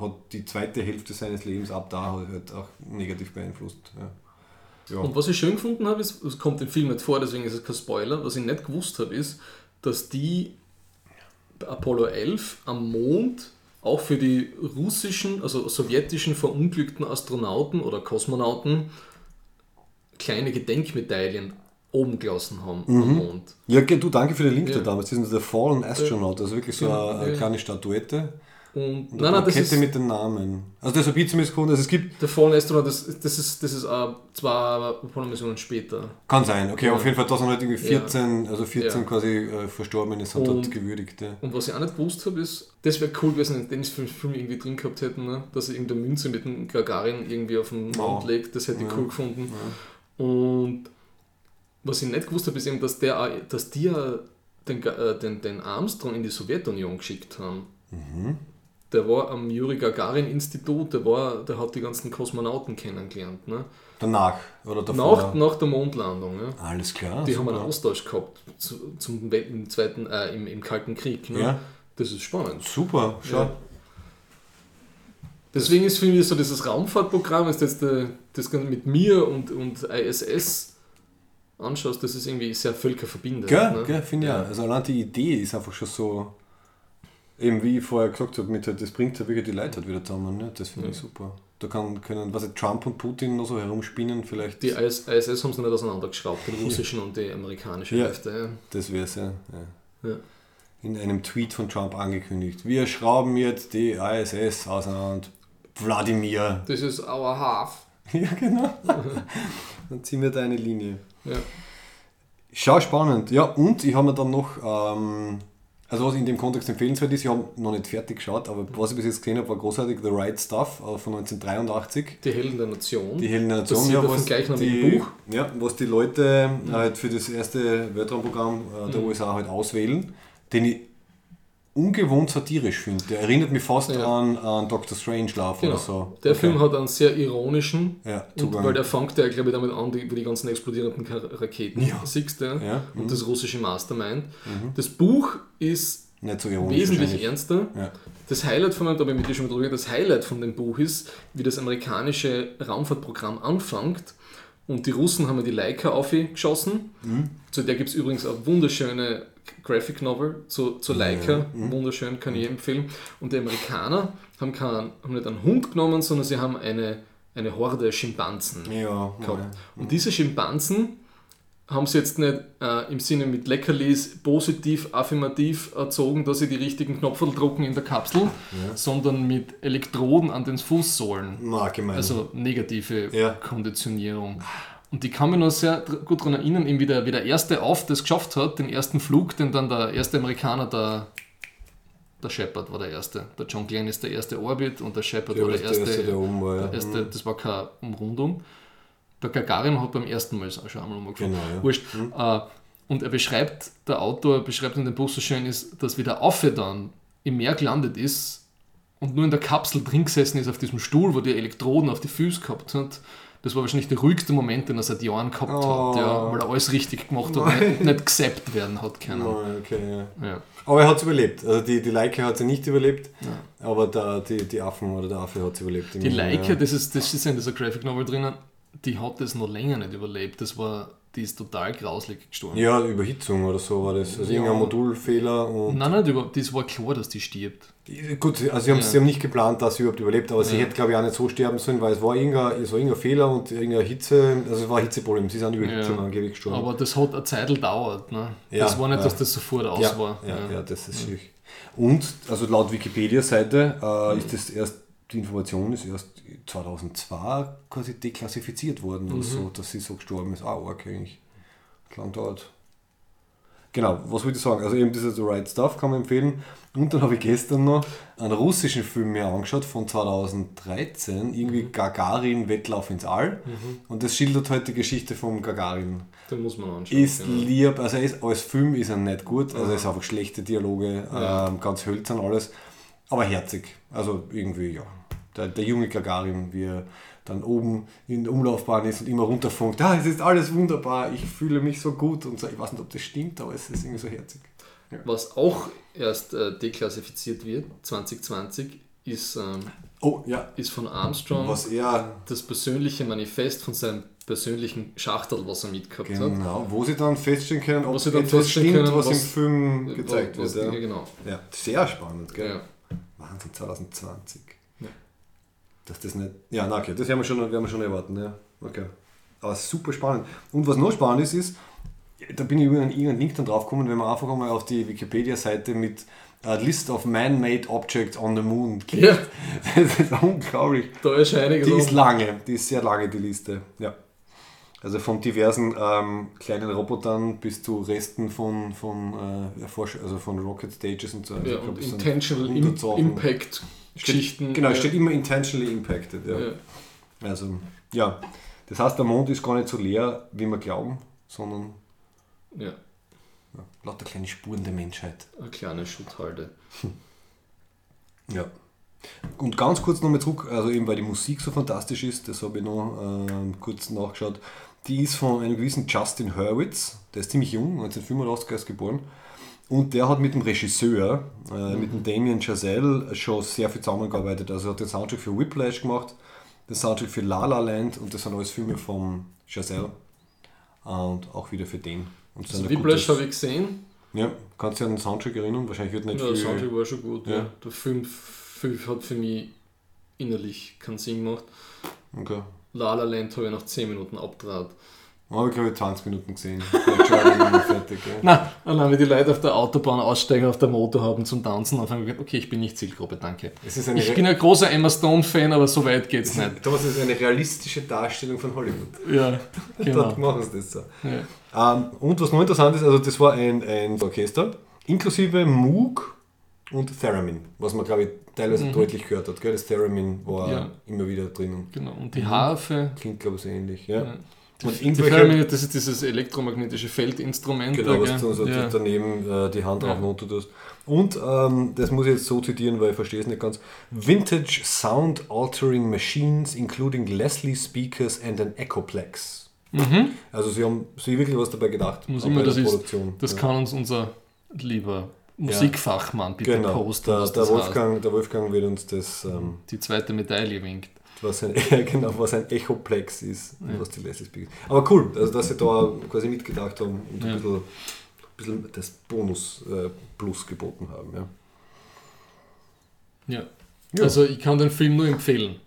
hat die zweite Hälfte seines Lebens ab da halt auch negativ beeinflusst. Ja. Ja. Und was ich schön gefunden habe, ist, es kommt im Film nicht vor, deswegen ist es kein Spoiler, was ich nicht gewusst habe, ist, dass die Apollo 11 am Mond auch für die russischen, also sowjetischen verunglückten Astronauten oder Kosmonauten kleine Gedenkmedaillen oben gelassen haben Mhm. am Mond. Ja, du, danke für den Link Ja. da damals. Das ist der Fallen Astronaut, also wirklich so Genau, eine, ja. kleine Statuette. Und, Und nein, nein, das ist mit den Namen. Also das habe ich zumindest gefunden. Also es gibt, der Fallen Astronaut, das, das ist, das ist äh, zwei Apollo-Missionen später. kann sein, okay, Ja. auf jeden Fall, da sind halt irgendwie Ja. 14, also 14 Ja. quasi äh, Verstorbene sind Und- dort gewürdigt. Ja. Und was ich auch nicht gewusst habe, ist, das wäre cool gewesen, wenn den Film irgendwie drin gehabt hätten, ne? dass sie irgendeine Münze mit dem Gagarin irgendwie auf den Mond Ja. legt, das hätte ich Ja. cool gefunden. Und was ich nicht gewusst habe, ist eben, dass, der, dass die ja den, äh, den, den Armstrong in die Sowjetunion geschickt haben. Mhm. Der war am Juri Gagarin Institut, der, war, der hat die ganzen Kosmonauten kennengelernt. Ne? Danach oder davor. Nach, nach der Mondlandung. Ja? Alles klar. Die haben einen. Austausch gehabt zu, zum im, zweiten, äh, im, im Kalten Krieg. Ne? Ja. Das ist spannend. Super, schau. Ja. Deswegen ist für mich so dieses Raumfahrtprogramm, ist jetzt der, das Ganze mit mir und, und ISS anschaust, das ist irgendwie sehr völkerverbindend. Gell, ne? gell, finde ich Ja. auch. Also allein die Idee ist einfach schon so, eben wie ich vorher gesagt habe, mit, halt, das bringt halt wirklich die Leute halt wieder zusammen. Ne? Das finde ich super. Da kann, können was ich, Trump und Putin noch so herumspinnen, vielleicht. Die IS, ISS haben sie nicht auseinandergeschraubt, die russischen und die amerikanische Ja. Hälfte. Das wäre es ja. ja. Ja. In einem Tweet von Trump angekündigt. Wir schrauben jetzt die ISS auseinander. Wladimir. Das ist our half. Ja, genau. Dann ziehen wir da eine Linie. Ja. Schau, spannend. Ja, und ich habe mir dann noch, ähm, also was in dem Kontext empfehlenswert ist, ich habe noch nicht fertig geschaut, aber was ich bis jetzt gesehen habe, war großartig The Right Stuff äh, von 1983. Die Helden der Nation. Die Helden der Nation, Basiert ja, was die, Buch. Ja, was die Leute halt für das erste Weltraumprogramm äh, der Mhm. USA halt auswählen, den ich ungewohnt satirisch finde. Der erinnert mich fast Ja. an, an Dr. Strangelove Genau. oder so. Der Okay. Film hat einen sehr ironischen, Ja, und weil der fängt ja, glaube ich, damit an, die, wie die ganzen explodierenden Raketen Ja. siehst du, ja? Und mhm. das russische Mastermind. Das Buch ist Nicht so ironisch. wesentlich ernster. Das Highlight von da habe ich mit dir schon mal drüber das Highlight von dem Buch ist, wie das amerikanische Raumfahrtprogramm anfängt Und die Russen haben ja die Leica aufgeschossen. Mhm. Zu der gibt es übrigens eine wunderschöne Graphic Novel zu, zu Leica. Wunderschön, kann ich empfehlen. Und die Amerikaner haben, keinen, haben nicht einen Hund genommen, sondern sie haben eine, eine Horde Schimpansen Ja, gehabt. mal. Und diese Schimpansen haben sie jetzt nicht äh, im Sinne mit Leckerlis positiv, affirmativ erzogen, dass sie die richtigen Knopfen drucken in der Kapsel, sondern mit Elektroden an den Fußsohlen. Na, gemein. Also negative Ja. Konditionierung. Und ich kann mich noch sehr gut daran erinnern, eben wie der, wie der erste auf das geschafft hat, den ersten Flug, den dann der erste Amerikaner, der, der Shepard war der erste. Der John Glenn ist der erste Orbit und der Shepard Ja, war der ist der erste. erste, der oben war, ja. der erste das war keine Umrundung. Der Gagarin hat beim ersten Mal schon einmal umgefallen. Genau, ja. Wurscht. Äh, und er beschreibt, der Autor beschreibt in dem Buch so schön, ist, dass wie der Affe dann im Meer gelandet ist und nur in der Kapsel drin gesessen ist auf diesem Stuhl, wo die Elektroden auf die Füße gehabt hat. Das war wahrscheinlich der ruhigste Moment, den er seit Jahren gehabt Oh. hat, ja, weil er alles richtig gemacht hat und nicht, nicht gesappt werden hat können. Nein, okay, ja. Ja. Aber er hat es überlebt. Also die, die Leica hat sie nicht überlebt, aber der, die, die Affen oder der Affe hat es überlebt. Die Leica, das ist, das ist in dieser Graphic Novel drinnen, die hat das noch länger nicht überlebt. Das war, die ist total grauslig gestorben. Ja, Überhitzung oder so war das. Also Ja. irgendein Modulfehler und Nein, nicht über, das war klar, dass die stirbt. Gut, also sie haben, Ja. sie haben nicht geplant, dass sie überhaupt überlebt, aber sie Ja. hätte, glaube ich, auch nicht so sterben sollen, weil es war irgendein, es war irgendein Fehler und irgendeine Hitze, also es war ein Hitzeproblem, sie sind über Hitze Ja. angeblich gestorben. Aber das hat eine Zeit gedauert. Ne? Ja, das war nicht, ja. dass das sofort aus ja, war. Ja, ja, das ist schick. Und, also laut Wikipedia-Seite äh, ist das erst, die Information ist erst 2002 quasi deklassifiziert worden, Mhm. oder so, dass sie so gestorben ist. Ah, arg eigentlich. Lang dauert. Genau, was wollte ich sagen? Also eben dieser The Right Stuff kann man empfehlen. Und dann habe ich gestern noch einen russischen Film mir angeschaut von 2013, irgendwie Mhm. Gagarin Wettlauf ins All. Und das schildert halt die Geschichte vom Gagarin. Den muss man anschauen. Ist genau. lieb, also ist, als Film ist er nicht gut, also er ist einfach schlechte Dialoge, Ja. ähm, ganz hölzern alles, aber herzig. Also irgendwie, ja. Der, der junge Gagarin, wie er dann oben in der Umlaufbahn ist und immer runterfunkt, ah, es ist alles wunderbar, ich fühle mich so gut und so. Ich weiß nicht, ob das stimmt, aber es ist irgendwie so herzig. Was auch erst äh, deklassifiziert wird, 2020, ist, ähm, Oh, ja. ist von Armstrong Was er, das persönliche Manifest von seinem persönlichen Schachtel, was er mitgehabt hat. genau, wo sie dann feststellen können, ob Was sie dann etwas feststellen stimmt, können, was, was- im Film gezeigt was, wird. Ja, Ja. genau. ja, sehr spannend, gell? Ja. Wahnsinn, 2020. Ja. Dass das nicht. Ja, na okay, das werden wir schon, werden wir schon erwarten, ja. Okay. Aber super spannend. Und was noch spannend ist, ist, da bin ich über einen irgendeinen Link dann drauf gekommen, wenn man einfach einmal auf die Wikipedia-Seite mit a List of Man-Made Objects on the Moon klickt. Ja. Das ist unglaublich. Da ist einiges Die ist lange, die ist sehr lange, die Liste. Ja. Also von diversen ähm, kleinen Robotern bis zu Resten von, von, äh, also von Rocket Stages und so. Also ja, und Intentional. Impact Geschichten. Genau, ja. es steht immer intentionally impacted. Ja. Ja. Also, ja. Das heißt, der Mond ist gar nicht so leer, wie wir glauben, sondern ja, ja, lauter kleine Spuren der Menschheit. eine kleine Schutthalde. Ja. Und ganz kurz nochmal zurück, also eben weil die Musik so fantastisch ist, das habe ich noch ähm, kurz nachgeschaut. Die ist von einem gewissen Justin Hurwitz, der ist ziemlich jung, 1985 erst geboren. Und der hat mit dem Regisseur, äh, mit dem Damien Chazelle, schon sehr viel zusammengearbeitet. Also er hat den Soundtrack für Whiplash gemacht, den Soundtrack für La La Land und das sind alles Filme von Chazelle. Und auch wieder für den. Und Also Whiplash habe ich gesehen. Ja, kannst du dich an den Soundtrack erinnern? Wahrscheinlich wird nicht Ja, der viel... Soundtrack war schon gut. Ja. Ja. Der Film, Film hat für mich innerlich keinen Sinn gemacht. Okay. La La Land habe ich nach 10 Minuten abdraht. Habe ich glaube ich 20 Minuten gesehen. Fertig. Ja. Nein, allein wenn die Leute auf der Autobahn aussteigen, auf der Motor haben zum Tanzen, auf einmal okay, ich bin nicht Zielgruppe, danke. Es Ich bin ein großer Emma Stone-Fan, aber so weit geht's nicht. Thomas, es ist eine realistische Darstellung von Hollywood. Ja, genau. Dort machen sie das so. Ja. Ähm, und was noch interessant ist, also das war ein, ein Orchester, inklusive Moog und Theremin, was man glaube ich teilweise deutlich gehört hat. Gell? Das Theremin war Mhm. Ja. immer wieder drinnen. genau. Und die Harfe. Klingt glaube ich so ähnlich. Ja. Ja. Und Die irgendwelche- Theremin, das ist dieses elektromagnetische Feldinstrument. Genau, was du so ja. daneben äh, die Hand drauf Ja. runter tust. Und ähm, das muss ich jetzt so zitieren, weil ich verstehe es nicht ganz. Vintage Sound Altering Machines, including Leslie Speakers and an Echoplex. Also sie haben sich wirklich was dabei gedacht. Mhm. Muss immer, bei das, der ist, Produktion. das Ja. kann uns unser lieber Musikfachmann bitte Genau, posten, der, der, heißt. Wolfgang, der Wolfgang wird uns das ähm, Die zweite Medaille winkt. Was ein, genau, was ein Echoplex ist und was die Leslie Speak ist. Aber cool, also dass sie da quasi mitgedacht haben und Ja. ein, bisschen, ein bisschen das Bonus äh, Plus geboten haben. Ja, Ja. Ja. Also ich kann den Film nur empfehlen.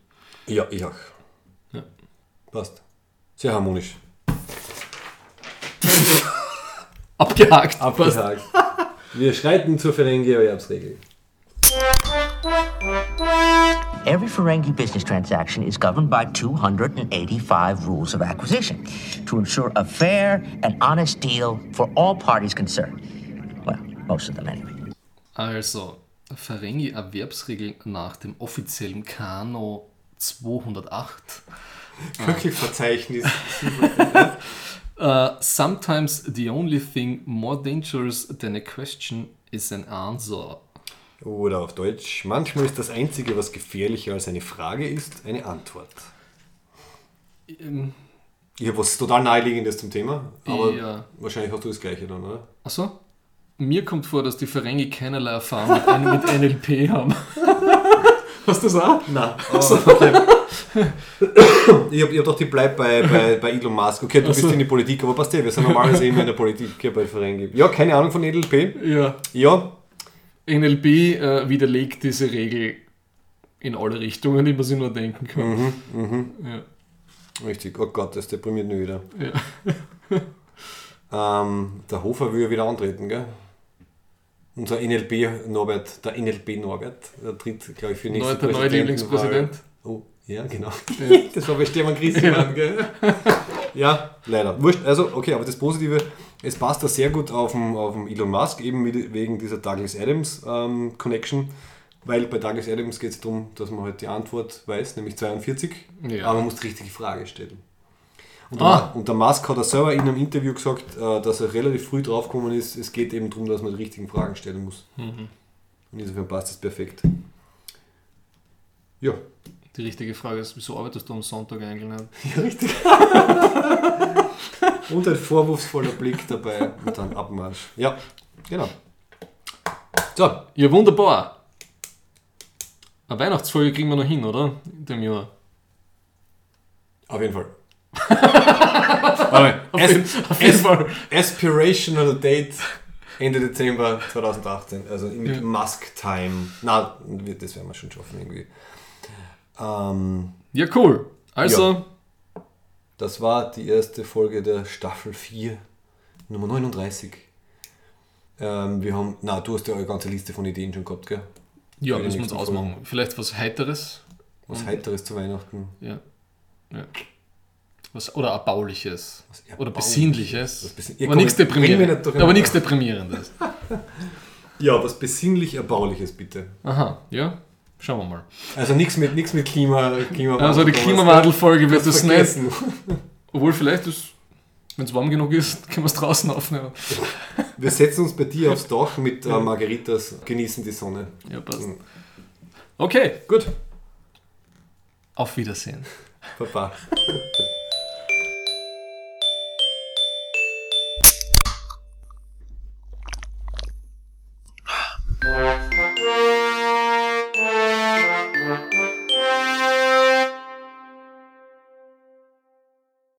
ja ich auch. Ja. Passt. Sehr harmonisch. Abgehakt. Abgehakt. Wir schreiten zur Ferengi-Erwerbsregel. Every Ferengi business transaction is governed by 285 rules of acquisition to ensure a fair and honest deal for all parties concerned. Well, most of them anyway. Also, Ferengi-Erwerbsregel nach dem offiziellen Kano 208. Köchelverzeichnis. Uh, sometimes the only thing more dangerous than a question is an answer. Oder auf Deutsch, manchmal ist das Einzige, was gefährlicher als eine Frage ist, eine Antwort. Ähm, Ich habe was total naheliegendes zum Thema, aber Ja. wahrscheinlich hast du das Gleiche dann, oder? Achso? Mir kommt vor, dass die Ferengi keinerlei Erfahrung mit, NLP haben. Hast du das auch? Nein. okay. ich habe hab doch die bleibt bei, bei, bei Elon Musk. Okay, du bist so. in die Politik, aber passt ja, wir sind normalerweise immer in der Politik hier bei Ferengi. Ja, keine Ahnung von NLP. Ja. Ja, NLP äh, widerlegt diese Regel in alle Richtungen, die man sich nur denken kann. Ja. richtig. Oh Gott, das deprimiert mich wieder. Ja. Ähm, der Hofer will ja wieder antreten, gell? Unser NLP Norbert, der NLP Norbert, der tritt, glaube ich, für nächste der neue. Lieblingspräsident. Oh, ja, genau. das war bei Stefan Christian, gell? Ja, leider. Wurscht. Also, okay, aber das Positive, es passt da sehr gut auf den, auf den Elon Musk, eben mit, wegen dieser Douglas Adams ähm, Connection. Weil bei Douglas Adams geht es darum, dass man halt die Antwort weiß, nämlich 42. Ja. Aber man muss die richtige Frage stellen. Und der, Ah. und der Musk hat er selber in einem Interview gesagt, äh, dass er relativ früh draufgekommen ist, es geht eben darum, dass man die richtigen Fragen stellen muss. Mhm. Und insofern passt das perfekt. Ja. Die richtige Frage ist, wieso arbeitest du am Sonntag eigentlich nicht? Ja, richtig. und ein vorwurfsvoller Blick dabei und dann Abmarsch. Ja, genau. So, Ja, wunderbar. Eine Weihnachtsfolge kriegen wir noch hin, oder? In dem Jahr. auf jeden Fall. Warte, Auf As- jeden, auf jeden Fall. Aspirational Date Ende Dezember 2018, also mit Ja. Musk Time. Na, das werden wir schon schaffen irgendwie. Ähm, Ja, cool. Also, das war die erste Folge der Staffel 4, Nummer 39. Ähm, wir haben, na, du hast ja eine ganze Liste von Ideen schon gehabt, gell? ja, müssen wir uns ausmachen. Vielleicht was Heiteres. Was Heiteres zu Weihnachten. Ja. ja. Was, oder Erbauliches. Was Oder Erbauliches? Besinnliches. Was Besin- Ja, aber nichts Deprimierendes. Aber nichts Deprimierendes. Ja, was besinnlich Erbauliches bitte. Aha, ja. Schauen wir mal. Also nichts mit, mit Klima, Klimawandel. Also die Klimawandelfolge wird das nicht. Obwohl vielleicht ist, wenn es warm genug ist, können wir es draußen aufnehmen. Wir setzen uns bei dir aufs Dach mit äh, Margaritas, genießen die Sonne. Ja, passt. Mhm. Okay, Gut, auf Wiedersehen. Papa.